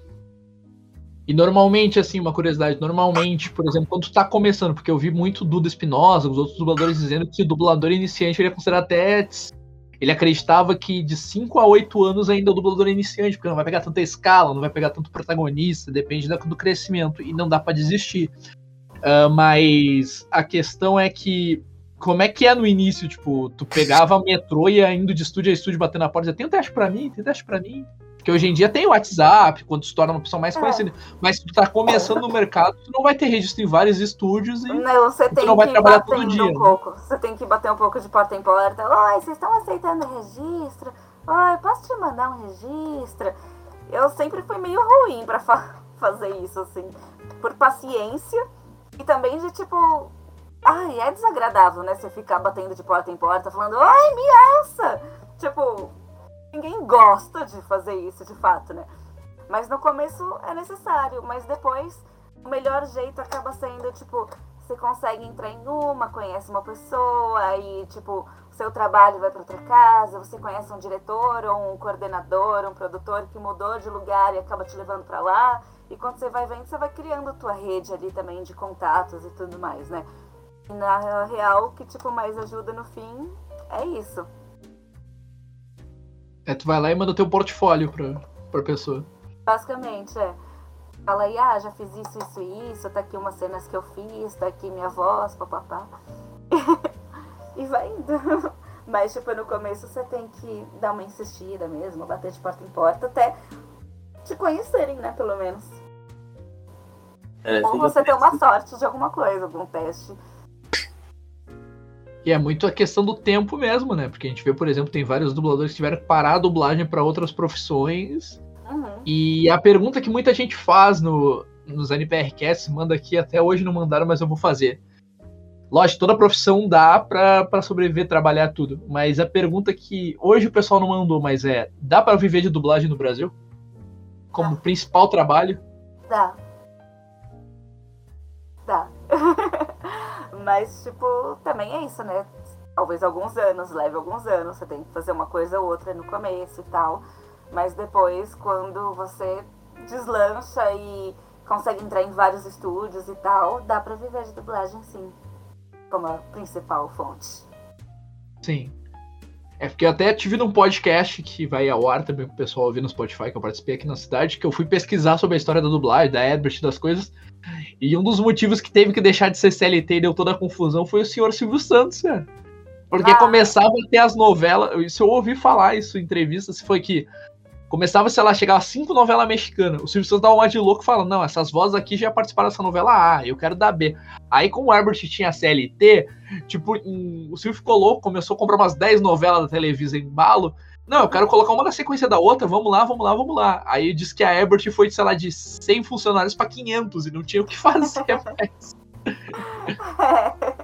E normalmente, assim, uma curiosidade, normalmente, por exemplo, quando tu tá começando, porque eu vi muito Duda Espinosa, os outros dubladores dizendo que o dublador iniciante ele é considerado até. Ele acreditava que de 5 a 8 anos ainda o dublador é iniciante, porque não vai pegar tanta escala, não vai pegar tanto protagonista, depende do crescimento, e não dá pra desistir. Ah, mas a questão é que. Como é que é no início? Tipo, tu pegava metrô e ia indo de estúdio a estúdio batendo na porta dizia, tem um teste pra mim, tem um teste pra mim. Porque hoje em dia tem o WhatsApp, quando tu se torna uma pessoa mais É. conhecida. Mas se tu tá começando no mercado, tu não vai ter registro em vários estúdios e. Não, você tem não vai que trabalhar todo dia, um né? pouco. Você tem que bater um pouco de porta em porta. Oi, vocês estão aceitando registro? Oi, posso te mandar um registro? Eu sempre fui meio ruim pra fa- fazer isso, assim. Por paciência e também de tipo. Ai, é desagradável, né? Você ficar batendo de porta em porta, falando, ai, me alça! Tipo, ninguém gosta de fazer isso de fato, né? Mas no começo é necessário, mas depois o melhor jeito acaba sendo, tipo, você consegue entrar em uma, conhece uma pessoa, aí, tipo, seu trabalho vai para outra casa, você conhece um diretor ou um coordenador, um produtor que mudou de lugar e acaba te levando para lá. E quando você vai vendo, você vai criando a tua rede ali também de contatos e tudo mais, né? E na real, o que, tipo, mais ajuda no fim é isso. É, tu vai lá e manda teu portfólio pra, pra pessoa. Basicamente, é. Fala aí, ah, já fiz isso, isso e isso, tá aqui umas cenas que eu fiz, tá aqui minha voz, papapá. e vai indo. Mas, tipo, no começo você tem que dar uma insistida mesmo, bater de porta em porta, até te conhecerem, né, pelo menos. É, Ou você ter uma sorte de alguma coisa, algum teste. E é muito a questão do tempo mesmo, né? Porque a gente vê, por exemplo, tem vários dubladores que tiveram que parar a dublagem para outras profissões. Uhum. E a pergunta que muita gente faz no, nos NPRcasts, manda aqui, até hoje não mandaram, mas eu vou fazer. Lógico, toda profissão dá pra, pra sobreviver, trabalhar tudo. Mas a pergunta que hoje o pessoal não mandou, mas é: dá pra viver de dublagem no Brasil? Como Dá. principal trabalho? Dá. Dá. Mas, tipo, também é isso, né? Talvez alguns anos, leve alguns anos. Você tem que fazer uma coisa ou outra no começo e tal. Mas depois, quando você deslancha e consegue entrar em vários estúdios e tal, dá pra viver de dublagem sim. Como a principal fonte. Sim. É porque eu até tive num podcast que vai ao ar também pro pessoal ouvir no Spotify, que eu participei aqui na cidade, que eu fui pesquisar sobre a história da dublagem, da Herbert, das coisas. E um dos motivos que teve que deixar de ser CLT e deu toda a confusão foi o senhor Silvio Santos, cara. Porque Ah. começava a ter as novelas. Isso eu ouvi falar isso em entrevistas, foi que começava, sei lá, chegava cinco novelas mexicanas. O Silvio Santos dava uma de louco falando, não, essas vozes aqui já participaram dessa novela A, eu quero da B. Aí, como o Herbert tinha CLT, tipo, o Silvio ficou louco, começou a comprar umas 10 novelas da Televisa em balo. Não, eu quero colocar uma na sequência da outra, vamos lá, vamos lá, vamos lá. Aí disse que a Herbert foi, sei lá, de 100 funcionários pra 500 e não tinha o que fazer mais.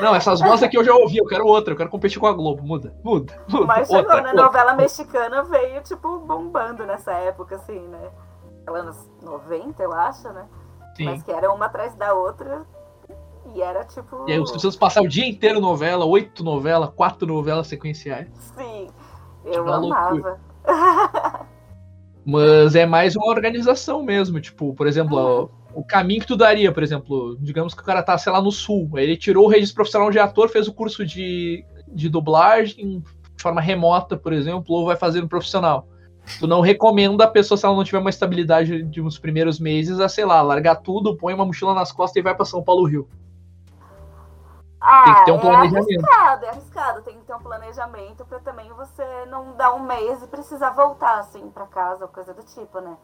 Não, essas vozes aqui eu já ouvi, eu quero outra, eu quero competir com a Globo. Muda, muda, muda. Mas chegou, outra, né? outra. Novela mexicana veio, tipo, bombando nessa época, assim, né? Anos 90, eu acho, né? Mas Sim. que era uma atrás da outra. E era tipo. E aí os pessoas passaram o dia inteiro novela, oito novelas, quatro novelas sequenciais. Sim. Eu Uma amava. Mas é mais uma organização mesmo. Tipo, por exemplo, ó, o caminho que tu daria, por exemplo, digamos que o cara tá, sei lá, no sul. Aí ele tirou o registro profissional de ator, fez o curso de, de dublagem de forma remota, por exemplo, ou vai fazer no profissional. Tu não recomenda a pessoa, se ela não tiver uma estabilidade de uns primeiros meses, a, sei lá, largar tudo, põe uma mochila nas costas e vai pra São Paulo Rio. Ah, Tem que ter um é planejamento. arriscado, é arriscado. Tem que ter um planejamento pra também você não dar um mês e precisar voltar, assim, pra casa ou coisa do tipo, né?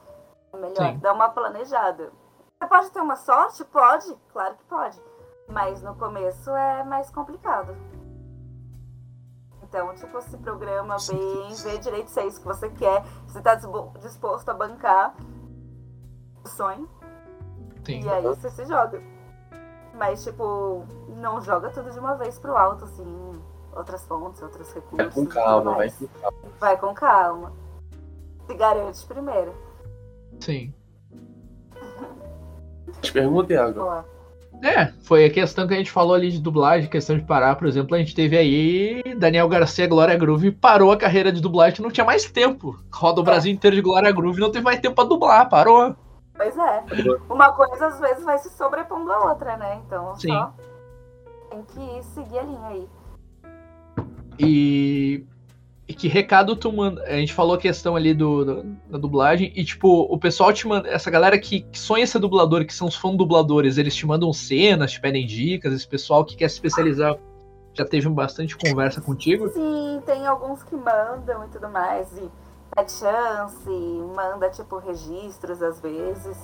É melhor Sim. dar uma planejada. Você pode ter uma sorte? Pode, claro que pode. Mas no começo é mais complicado. Então, tipo, se programa bem, vê direito se é isso que você quer, se tá disposto a bancar o sonho. Sim. E aí você se joga. Mas, tipo, não joga tudo de uma vez pro alto, assim. Outras fontes, outros recursos. Vai com calma, vai com calma. Vai com calma. Se garante primeiro. Sim. Te pergunta, Iago. Boa. É, foi a questão que a gente falou ali de dublagem, questão de parar, por exemplo, a gente teve aí Daniel Garcia, Glória Groove, parou a carreira de dublagem, não tinha mais tempo. Roda o É. Brasil inteiro de Glória Groove, não teve mais tempo pra dublar, parou. Pois é. Uma coisa às vezes vai se sobrepondo à outra, né? Então Sim. só tem que seguir a linha aí. E, e que recado tu manda? A gente falou a questão ali do, do- da dublagem, e tipo, o pessoal te manda, essa galera que, que sonha ser dublador, que são os fãs dubladores, eles te mandam cenas, te pedem dicas, esse pessoal que quer se especializar já teve bastante conversa contigo. Sim, tem alguns que mandam e tudo mais. E pede chance, manda, tipo, registros às vezes.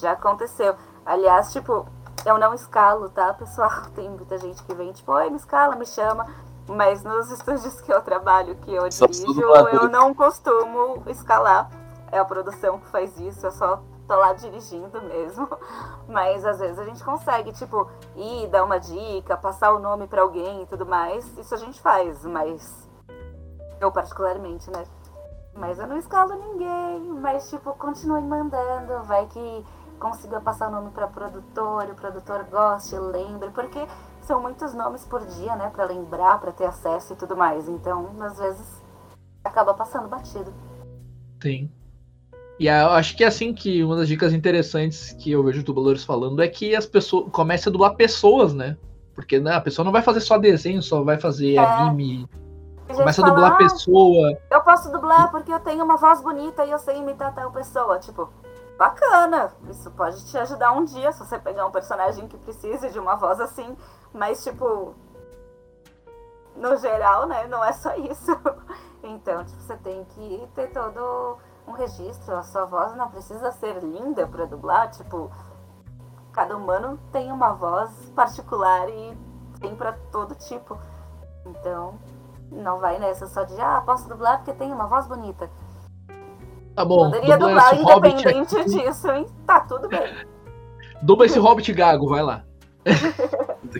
Já aconteceu. Aliás, tipo, eu não escalo, tá, pessoal? Tem muita gente que vem, tipo, oi, me escala, me chama. Mas nos estúdios que eu trabalho, que eu Só dirijo, eu não costumo escalar. É a produção que faz isso, eu só tô lá dirigindo mesmo. Mas às vezes a gente consegue, tipo, ir, dar uma dica, passar o nome pra alguém e tudo mais. Isso a gente faz, mas. Eu particularmente, né? Mas eu não escalo ninguém. Mas, tipo, continue mandando. Vai que consiga passar o nome pra produtor, o produtor goste, lembre. Porque são muitos nomes por dia, né? Pra lembrar, pra ter acesso e tudo mais. Então, às vezes, acaba passando batido. Sim. E eu acho que é assim que uma das dicas interessantes que eu vejo dubladores falando é que as pessoas comecem a dublar pessoas, né? Porque né, a pessoa não vai fazer só desenho, só vai fazer É. anime. Começa a dublar fala, "Ah, pessoa. Eu posso dublar porque eu tenho uma voz bonita e eu sei imitar tal pessoa. Tipo, bacana. Isso pode te ajudar um dia se você pegar um personagem que precise de uma voz assim. Mas, tipo, no geral, né? Não é só isso. Então, tipo, você tem que ter todo um registro, a sua voz não precisa ser linda pra dublar, tipo, cada humano tem uma voz particular e tem pra todo tipo. Então, não vai nessa só de, ah, posso dublar porque tem uma voz bonita. Tá bom, Poderia dubla dublar hobbit independente aqui. disso, hein? Tá tudo bem. Dubla esse hobbit gago, vai lá.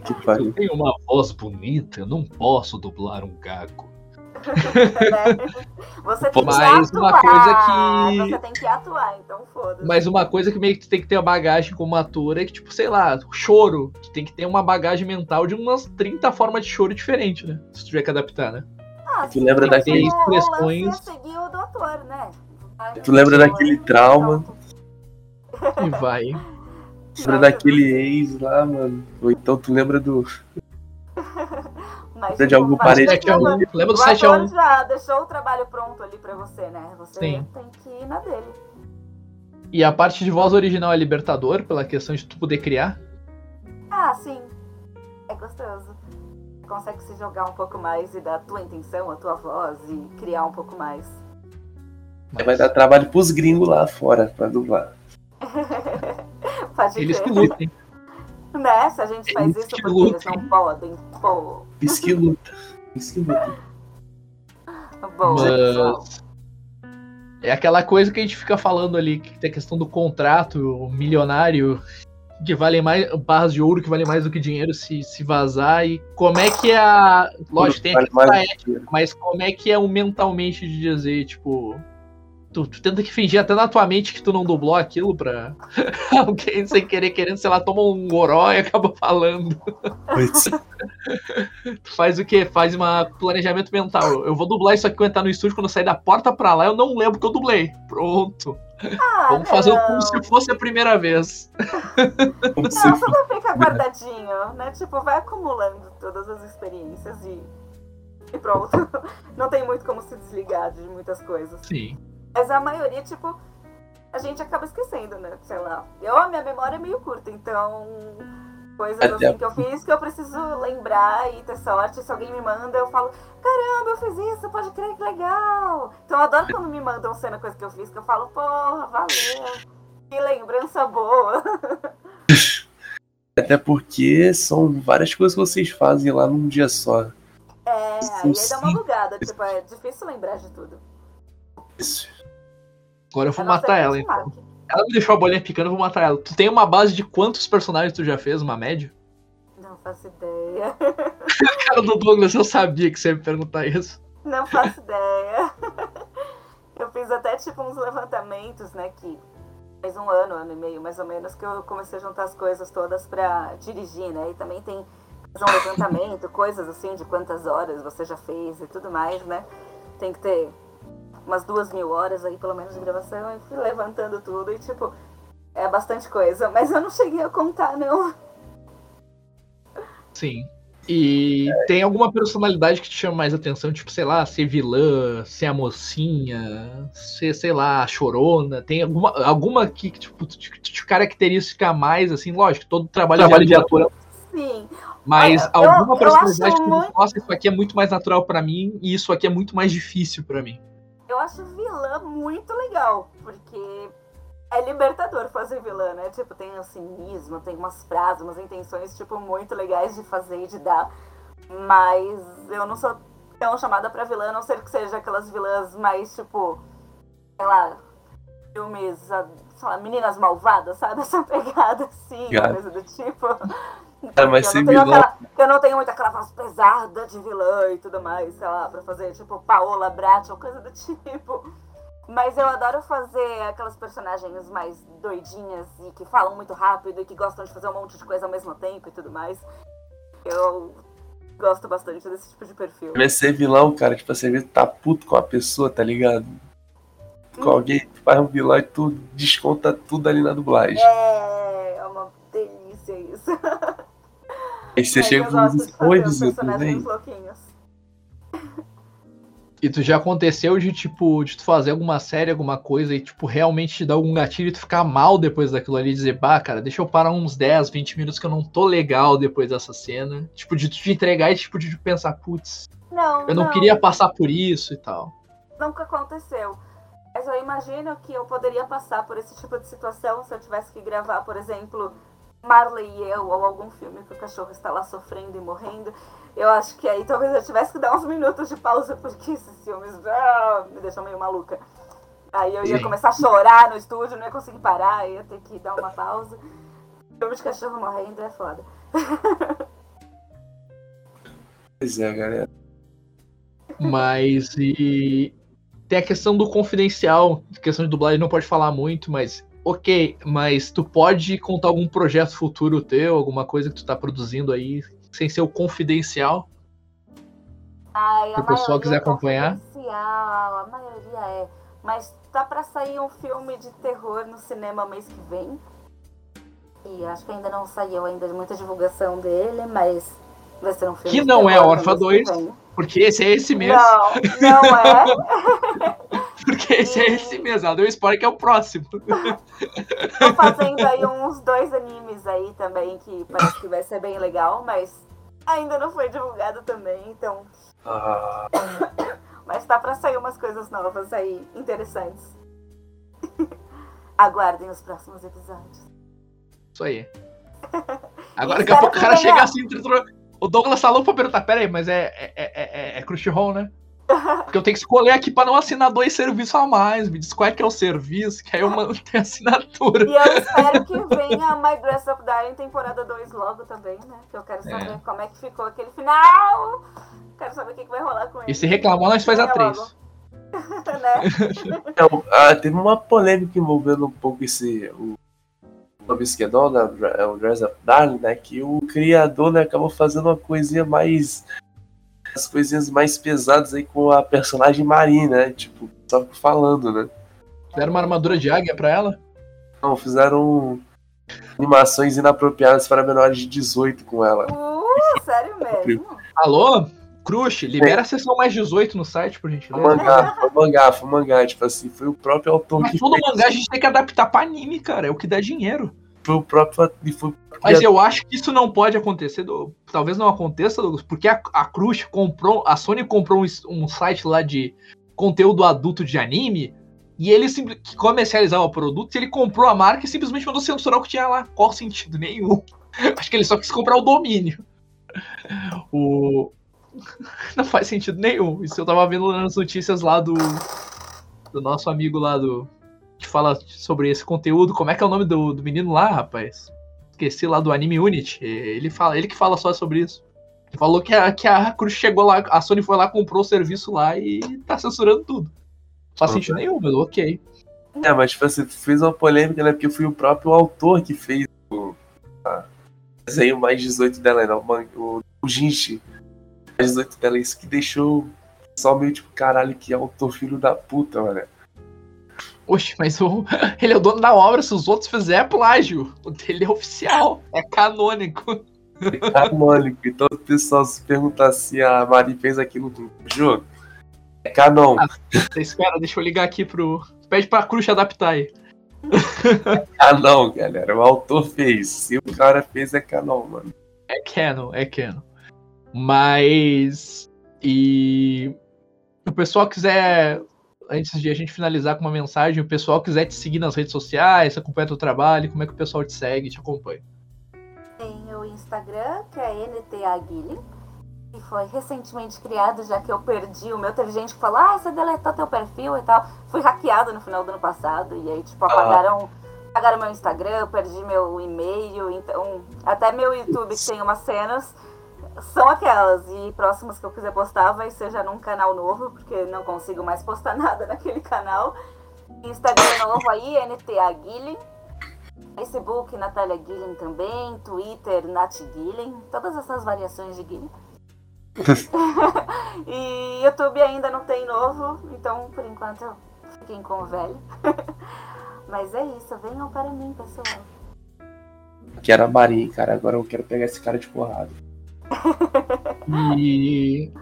Que pariu. Eu tenho uma voz bonita, eu não posso dublar um gago. Você tem Mas que uma atuar. coisa que- Você tem que atuar, então foda-se. Mas uma coisa que meio que tu tem que ter a bagagem como ator é que, tipo, sei lá, choro. Tu tem que ter uma bagagem mental de umas 30 formas de choro diferente, né? Se tu tiver que adaptar, né? Ah, Tu sim, lembra o lance expressões- é seguir o do ator, né? Tu lembra daquele trauma? E vai. Lembra daquele ex lá, mano? Ou então tu lembra do. Mas, de algum 7x1. Lembra do O ator 7x1? já deixou o trabalho pronto ali pra você, né? Você Sim. tem que ir na dele. E a parte de voz original é libertador, pela questão de tu poder criar. Ah, sim. É gostoso. Consegue se jogar um pouco mais e dar a tua intenção, a tua voz e criar um pouco mais. Vai dar trabalho pros gringos lá fora pra dublar. Pode Eles que lutem. Né? Se a gente faz Eles isso que porque eles lutem. não podem. Pô, Isso que luta. Isso que luta. boa. Mas. É aquela coisa que a gente fica falando ali, que tem a questão do contrato milionário, que vale mais. barras de ouro que vale mais do que dinheiro se, se vazar. E como é que é a. Lógico, tem a Vale questão dinheiro. Mas como é que é o mentalmente de dizer, tipo. Tu, tu tenta que fingir até na tua mente que tu não dublou aquilo pra alguém sem querer, querendo, sei lá, toma um goró e acaba falando. Pois. Tu faz o quê? Faz um planejamento mental. Eu vou dublar isso aqui quando entrar no estúdio, quando eu sair da porta pra lá, eu não lembro que eu dublei. Pronto. Ah, Vamos fazer não. como se fosse a primeira vez. Não, fosse. tudo fica guardadinho, né? Tipo, vai acumulando todas as experiências e. E pronto. Não tem muito como se desligar de muitas coisas. Sim. Mas a maioria, tipo, a gente acaba esquecendo, né? Sei lá. Eu, a minha memória é meio curta, então. Coisas Até assim que eu fiz que eu preciso lembrar e ter sorte. Se alguém me manda, eu falo, caramba, eu fiz isso, pode crer que legal. Então eu adoro quando me mandam cena coisa que eu fiz, que eu falo, porra, valeu. Que lembrança boa. Até porque são várias coisas que vocês fazem lá num dia só. É, aí dá uma bugada, tipo, é difícil lembrar de tudo. Isso. Agora eu vou matar que ela, então. marque. Ela me deixou a bolinha picando, eu vou matar ela. Tu tem uma base de quantos personagens tu já fez, uma média? Não faço ideia. Cara do Douglas, eu sabia que você ia me perguntar isso. Não faço ideia. Eu fiz até tipo uns levantamentos, né? Que faz um ano, ano e meio mais ou menos, que eu comecei a juntar as coisas todas pra dirigir, né? E também tem fazer um levantamento, coisas assim de quantas horas você já fez e tudo mais, né? Tem que ter umas duas mil horas aí, pelo menos, de gravação, e fui levantando tudo e tipo, é bastante coisa. Mas eu não cheguei a contar, não. Sim. E tem alguma personalidade que te chama mais atenção? Tipo, sei lá, ser vilã, ser a mocinha, ser, sei lá, a chorona. Tem alguma, alguma que tipo, te, te caracteriza mais, assim, lógico, todo trabalho, Trabalho de de ator. é- Sim. Mas Olha, eu- alguma eu personalidade acho que muito- nossa, isso aqui é muito mais natural pra mim e isso aqui é muito mais difícil pra mim. Eu acho vilã muito legal, porque é libertador fazer vilã, né? Tipo, tem o cinismo, tem umas frases, umas intenções, tipo, muito legais de fazer e de dar. Mas eu não sou tão chamada pra vilã, a não ser que seja aquelas vilãs mais, tipo, sei lá, filmes, ah, sei lá, meninas malvadas, sabe? Essa pegada assim, coisa do tipo. Cara, mas eu, ser não tenho vilã- aquela, eu não tenho muito aquela voz pesada de vilã e tudo mais, sei lá, pra fazer tipo Paola Brat ou coisa do tipo. Mas eu adoro fazer aquelas personagens mais doidinhas e que falam muito rápido e que gostam de fazer um monte de coisa ao mesmo tempo e tudo mais. Eu gosto bastante desse tipo de perfil. Vai ser vilão, cara, tipo, você vê que tá puto com a pessoa, tá ligado? Com alguém faz um vilão e tu desconta tudo ali na dublagem. É, é uma delícia isso. Aí você Mas chega e oi, os bem? louquinhos. E tu já aconteceu de, tipo, de tu fazer alguma série, alguma coisa e, tipo, realmente te dar algum gatilho e tu ficar mal depois daquilo ali e dizer, bah, cara, deixa eu parar uns 10, 20 minutos que eu não tô legal depois dessa cena. Tipo, de tu te entregar e, tipo, de tu pensar, putz, Não, eu não, queria passar por isso e tal. nunca aconteceu. Mas eu imagino que eu poderia passar por esse tipo de situação se eu tivesse que gravar, por exemplo, Marley e eu, ou algum filme que o cachorro está lá sofrendo e morrendo. Eu acho que aí talvez eu tivesse que dar uns minutos de pausa, porque esses filmes ah, me deixam meio maluca. Aí eu ia começar a chorar no estúdio, não ia conseguir parar, ia ter que dar uma pausa. Filme de cachorro morrendo é foda. Pois é, galera. Mas e tem a questão do confidencial, questão de dublagem não pode falar muito, mas ok, mas tu pode contar algum projeto futuro teu, alguma coisa que tu tá produzindo aí, sem ser o confidencial. Ai, Se o pessoal quiser acompanhar. confidencial, A maioria é. Mas tá pra sair um filme de terror no cinema mês que vem. E acho que ainda não saiu ainda muita divulgação dele, mas vai ser um filme Que não é que 2. vem. Porque esse é esse mês. Não, não é. Porque esse é esse mês. Ela deu spoiler que é o próximo. Tô fazendo aí uns dois animes aí também, que parece que vai ser bem legal, mas ainda não foi divulgado também, então. Ah, Mas tá pra sair umas coisas novas aí, interessantes. Aguardem os próximos episódios. Isso aí. Agora E daqui a pouco o cara chega assim. O Douglas falou pra perguntar: pera aí, mas é, é, é, é, é Crunchyroll, né? Porque eu tenho que escolher aqui pra não assinar dois serviços a mais. Me diz qual é que é o serviço, que aí eu mando ter assinatura. E eu espero que venha My Dress Up Darling temporada 2 logo também, né? Que eu quero saber É. como é que ficou aquele final. Quero saber o que, que vai rolar com ele. E se reclamar, nós faz a Venha três. logo. né? Então, ah, teve uma polêmica envolvendo um pouco esse. O esquerdão, né? É o Dress Up Darling, né? Que o criador né, acabou fazendo uma coisinha mais. As coisinhas mais pesadas aí com a personagem Marin, né? Tipo, só falando, né? Deram uma armadura de águia pra ela? Não, fizeram animações inapropriadas para menores de 18 com ela. Uh, sério mesmo? Alô? Crush, libera a sessão mais 18 no site, por Foi gentileza. mangá, foi mangá, foi mangá, tipo assim, foi o próprio autor Mas que todo fez, mangá a gente tem que adaptar pra anime, cara. É o que dá dinheiro. foi o próprio foi Mas eu acho que isso não pode acontecer. do- Talvez não aconteça, Douglas, porque a, a Crush comprou. A Sony comprou um, um site lá de conteúdo adulto de anime. E ele que comercializava o produto, ele comprou a marca e simplesmente mandou censurar o que tinha lá. Qual sentido nenhum? Acho que ele só quis comprar o domínio. O... Não faz sentido nenhum. Isso eu tava vendo nas notícias lá do. Do nosso amigo lá do. Que fala sobre esse conteúdo. Como é que é o nome do, do menino lá, rapaz? Esqueci lá do Anime Unit. Ele fala, ele que fala só sobre isso. Ele falou que a, que a Cruz chegou lá, a Sony foi lá, comprou o serviço lá e tá censurando tudo. Não faz sentido nenhum, mas ok. É, mas tipo assim, fez uma polêmica, né? Porque foi o próprio autor que fez o desenho mais 18 dela, né? O, o, o Jinchi. Mais 18 dela, isso que deixou o pessoal meio tipo, caralho, que autor filho da puta, mano. Oxe, mas o, ele é o dono da obra, se os outros fizerem é plágio. O dele é oficial, é canônico. É canônico. Então o pessoal se perguntar se a Mari fez aquilo no jogo. É canon. Você espera, deixa eu ligar aqui pro. Pede pra Cruz adaptar aí. Canon, galera. O autor fez. Se o cara fez, é canon, mano. É canon, é canon. Mas. E. O pessoal quiser. Antes de a gente finalizar com uma mensagem, o pessoal quiser te seguir nas redes sociais, acompanhar teu trabalho, como é que o pessoal te segue te acompanha? Tem o Instagram, que é NTA Guilherme, que foi recentemente criado, já que eu perdi o meu. Teve gente que falou, ah, você deletou teu perfil e tal. Fui hackeado no final do ano passado, e aí, tipo, apagaram, apagaram meu Instagram, eu perdi meu e-mail, então. Até meu YouTube que tem umas cenas. São aquelas, e próximas que eu quiser postar vai ser já num canal novo, porque não consigo mais postar nada naquele canal. Instagram novo aí, NTA Guilherme. Facebook, Natália Guilhem também, Twitter, Nath Guilhem, todas essas variações de Guilhem. e YouTube ainda não tem novo, então por enquanto fiquem com o velho. Mas é isso, venham para mim, pessoal. Que era a Marin, cara. Agora eu quero pegar esse cara de porrada. E.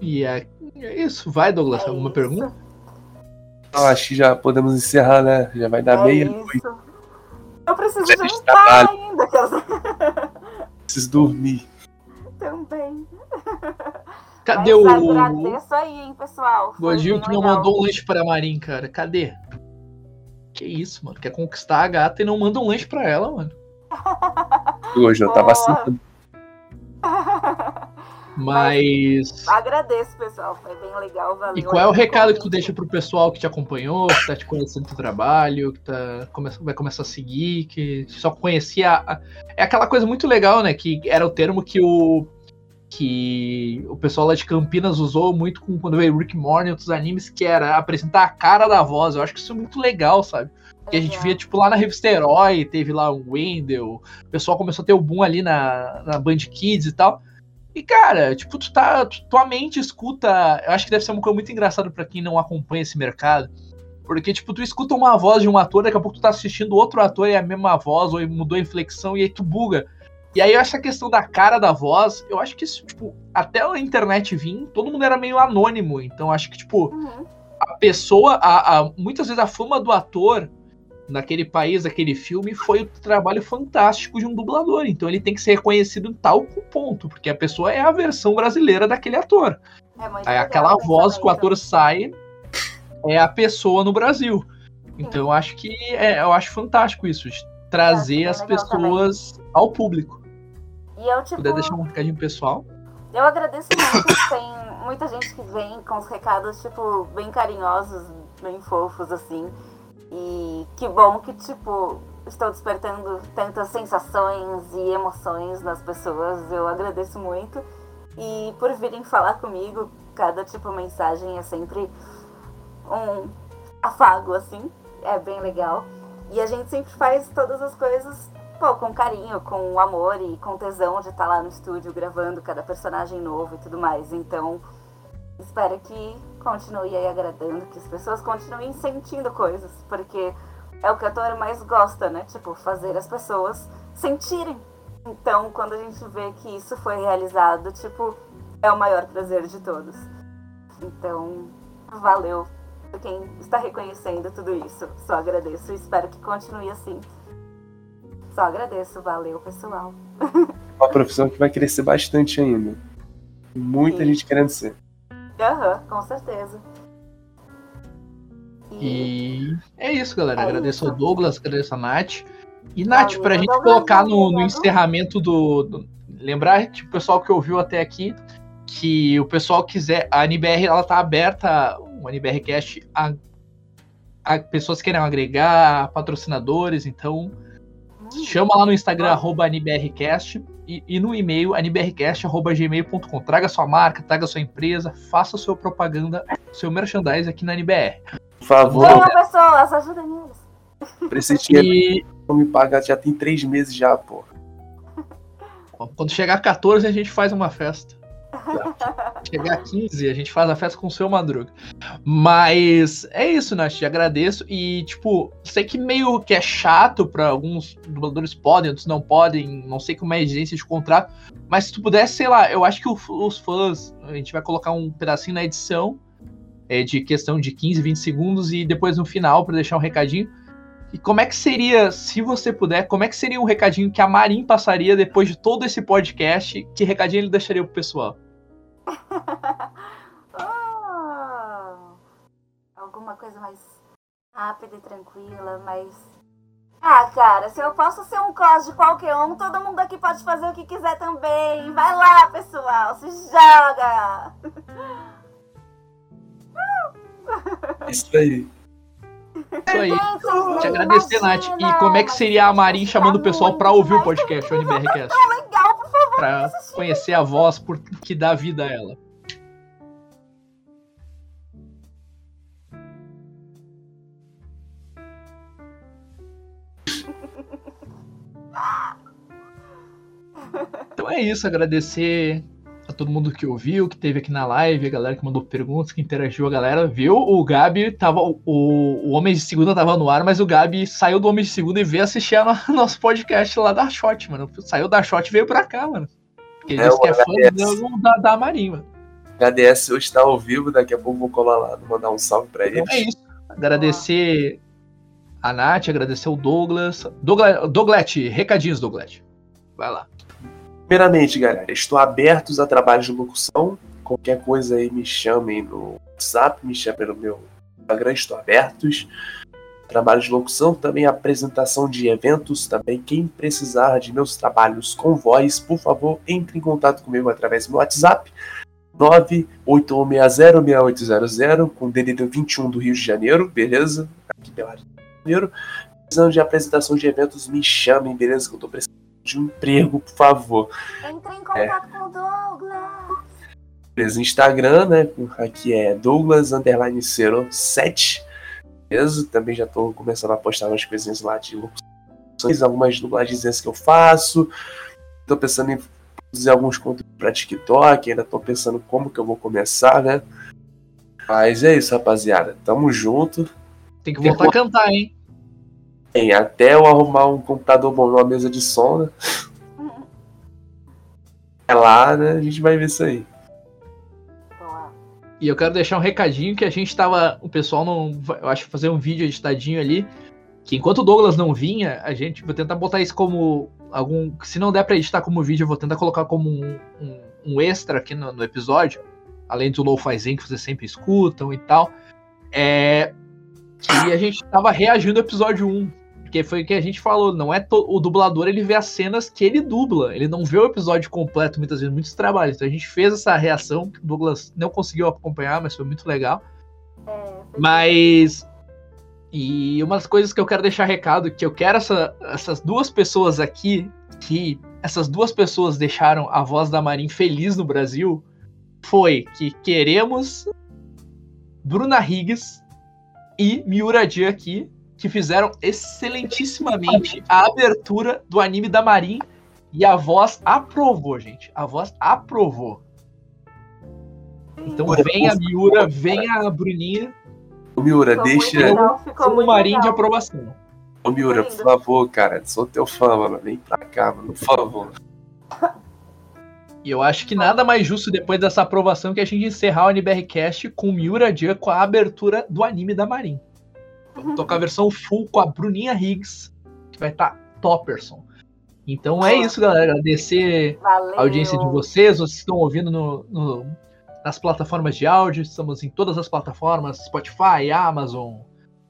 E é, é isso. Vai, Douglas, É alguma isso. pergunta? Então, acho que já podemos encerrar, né? Já vai dar É meia isso. Eu preciso Deve jantar trabalho. ainda, eu preciso dormir. também. Cadê Mas o. agradeço aí, hein, pessoal. Bem que não mandou um lanche pra Marin, cara. Cadê? Que isso, mano? Quer conquistar a gata e não manda um lanche pra ela, mano. Hoje eu tava assim. Mas. Agradeço, pessoal. Foi bem legal, valeu. E qual é o recado que tu deixa pro pessoal que te acompanhou, que tá te conhecendo do trabalho, que tá, vai começar a seguir, que só conhecia. É aquela coisa muito legal, né? Que era o termo que o. Que o pessoal lá de Campinas usou muito com, quando veio Rick Morty e outros animes, que era apresentar a cara da voz. Eu acho que isso é muito legal, sabe? Que a gente via, tipo, lá na revista Herói, teve lá o Wendell, o pessoal começou a ter o boom ali na, na Band Kids e tal. E, cara, tipo, tu tá. tu- tua mente escuta. Eu acho que deve ser uma coisa muito engraçada pra quem não acompanha esse mercado. Porque, tipo, tu escuta uma voz de um ator, daqui a pouco tu tá assistindo outro ator e é a mesma voz, ou mudou a inflexão, e aí tu buga. E aí essa questão da cara da voz, eu acho que isso, tipo, até a internet vir, todo mundo era meio anônimo. Então acho que, tipo, Uhum. a pessoa, a, a- muitas vezes a fama do ator naquele país, naquele filme, foi o trabalho fantástico de um dublador. Então ele tem que ser reconhecido em tal ponto, porque a pessoa é a versão brasileira daquele ator. É muito Aí aquela voz que o ator sai é a pessoa no Brasil. Então eu acho que é, eu acho fantástico isso, de trazer bem as pessoas ao público. E eu, tipo, puder deixar um recadinho pessoal. eu agradeço muito. Tem muita gente que vem com os recados, tipo, bem carinhosos, bem fofos, assim. E que bom que, tipo, estou despertando tantas sensações e emoções nas pessoas. Eu agradeço muito. E por virem falar comigo, cada, tipo, mensagem é sempre um afago, assim. É bem legal. E a gente sempre faz todas as coisas, pô, com carinho, com amor e com tesão de estar lá no estúdio gravando cada personagem novo e tudo mais. Então, espero que continue aí agradando, que as pessoas continuem sentindo coisas, porque é o que o ator mais gosta, né? Tipo, fazer as pessoas sentirem. Então, quando a gente vê que isso foi realizado, tipo, é o maior prazer de todos. Então, valeu por quem está reconhecendo tudo isso. Só agradeço e espero que continue assim. Só agradeço, valeu, pessoal. Uma profissão que vai crescer bastante ainda. Muita Sim. gente querendo ser. Aham, com certeza. E, E é isso, galera. É agradeço isso. ao Douglas, agradeço a Nath. E, Nath, Valeu, pra gente Douglas, colocar no, no encerramento do, do- Lembrar, tipo, o pessoal que ouviu até aqui, que o pessoal quiser. A NBR ela tá aberta, o NBRcast, a, a pessoas que querem agregar, patrocinadores, então. Chama lá no Instagram, arroba AniBRCast, e, e no e-mail, anibrcast.gmail.com. Traga sua marca, traga sua empresa, faça sua propaganda, seu merchandise aqui na NBR. Por favor, Venham, pessoas, eles. pra esse dinheiro E me pagar já tem três meses já, pô. quando chegar a 14, a gente faz uma festa. Chegar a 15, a gente faz a festa com o seu Madruga. Mas é isso, Nath. Te agradeço. E, tipo, sei que meio que é chato pra alguns dubladores podem, outros não podem. Não sei como é a exigência de contrato. Mas se tu pudesse, sei lá, eu acho que os fãs, a gente vai colocar um pedacinho na edição. é, de questão de 15, 20 segundos. E depois no final, pra deixar um recadinho. E como é que seria, se você puder, como é que seria um recadinho que a Marin passaria depois de todo esse podcast? Que recadinho ele deixaria pro pessoal? Ah, alguma coisa mais rápida e tranquila, mas. Ah, cara, se eu posso ser um cos de qualquer um, todo mundo aqui pode fazer o que quiser também. Vai lá, pessoal, se joga! Isso aí. Isso aí. Te agradecer, Nath. E como é que seria a Marin tá chamando o pessoal pra ouvir o podcast, o NBRcast? Pra conhecer a voz por que dá vida a ela. Então é isso, agradecer todo mundo que ouviu, que teve aqui na live, a galera que mandou perguntas, que interagiu, a galera viu. O Gabi tava. O, o Homem de Segunda tava no ar, mas o Gabi saiu do Homem de Segunda e veio assistir a no- nosso podcast lá da Shot, mano. Saiu da Shot e veio pra cá, mano. Porque ele É, disse que é fã do- da, da Marinha, mano. HDS hoje tá ao vivo, daqui a pouco vou colar lá, mandar um salve pra Então eles. é isso. Agradecer a Nath, agradecer o Douglas. Douglas Douglete, recadinhos, Douglete. Vai lá. Primeiramente, galera, estou abertos a trabalhos de locução. qualquer coisa aí me chamem no WhatsApp, me chamem no meu Instagram, estou abertos. Trabalho de locução, também apresentação de eventos, também quem precisar de meus trabalhos com voz, por favor, entre em contato comigo através do meu WhatsApp 981606800 com DDD 21 do Rio de Janeiro, beleza? Aqui pela Rio de Janeiro. Precisando de apresentação de eventos, me chamem, beleza? Que eu tô precisando de um emprego, por favor. Entre em contato com o Douglas. Beleza, Instagram, né? Aqui é Douglas Underline 07. Beleza? Também já tô começando a postar umas coisinhas lá de locuções, algumas dublagens que eu faço. Tô pensando em produzir alguns conteúdos pra TikTok, ainda tô pensando como que eu vou começar, né? Mas é isso, rapaziada. Tamo junto. Tem que voltar a cantar, hein? Bem, até eu arrumar um computador bom numa mesa de som, né? É lá, né? A gente vai ver isso aí. E eu quero deixar um recadinho que a gente tava. O pessoal não. Eu acho fazer um vídeo editadinho ali. Que enquanto o Douglas não vinha, a gente vai tentar botar isso como algum. Se não der pra editar como vídeo, eu vou tentar colocar como um, um, um extra aqui no, no episódio. Além do lo-fizinho que vocês sempre escutam e tal. É. Que a gente tava reagindo ao episódio 1. Porque foi o que a gente falou, não é to- o dublador, ele vê as cenas que ele dubla, ele não vê o episódio completo, muitas vezes, muitos trabalhos. Então a gente fez essa reação, que o Douglas não conseguiu acompanhar, mas foi muito legal. É, Mas. E uma das coisas que eu quero deixar recado, que eu quero essa- essas duas pessoas aqui, que essas duas pessoas deixaram a voz da Marin feliz no Brasil, foi que queremos Bruna Higgs e Miura J aqui, que fizeram excelentissimamente a abertura do anime da Marin. E a voz aprovou, gente. A voz aprovou. Então vem a Miura, vem a Bruninha. Ô, Miura, ficou deixa. muito legal, ficou Como muito Marinho de aprovação. Ô, Miura, por favor, cara. Sou teu fã, mano. Vem pra cá, mano. Por favor. E eu acho que nada mais justo depois dessa aprovação que a gente encerrar o NBRcast com o Miura Jan com a abertura do anime da Marin. Vamos tocar a versão full com a Bruninha Higgs, que vai estar tá topperson. Então é isso, galera. Agradecer Valeu. a audiência de vocês. Vocês estão ouvindo no- no- nas plataformas de áudio. Estamos em todas as plataformas: Spotify, Amazon,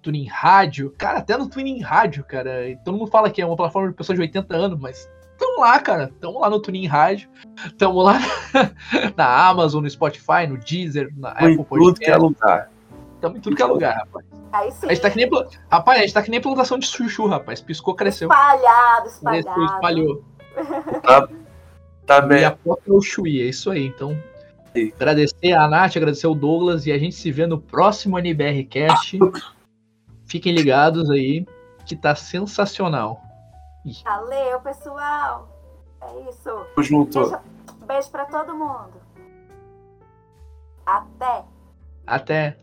Tuning Rádio. Cara, até no Tuning Rádio, cara. E todo mundo fala que é uma plataforma de pessoas de 80 anos, mas estamos lá, cara. Estamos lá no Tuning Rádio. Estamos lá na Amazon, no Spotify, no Deezer, na Em Apple tudo que é Podcast. lugar. Estamos em tudo que é lugar, rapaz. Aí sim. A gente tá que nem, rapaz, a gente tá que nem plantação de chuchu, rapaz. Piscou, cresceu. Espalhado, Cresceu, espalhado. espalhou. Tá E bem. a foto é o Chui, é isso aí. Então, Sim. agradecer a Nath, agradecer o Douglas e a gente se vê no próximo NBRcast. Fiquem ligados aí, que tá sensacional. Valeu, pessoal. É isso. Tamo junto. Beijo, beijo pra todo mundo. Até. Até.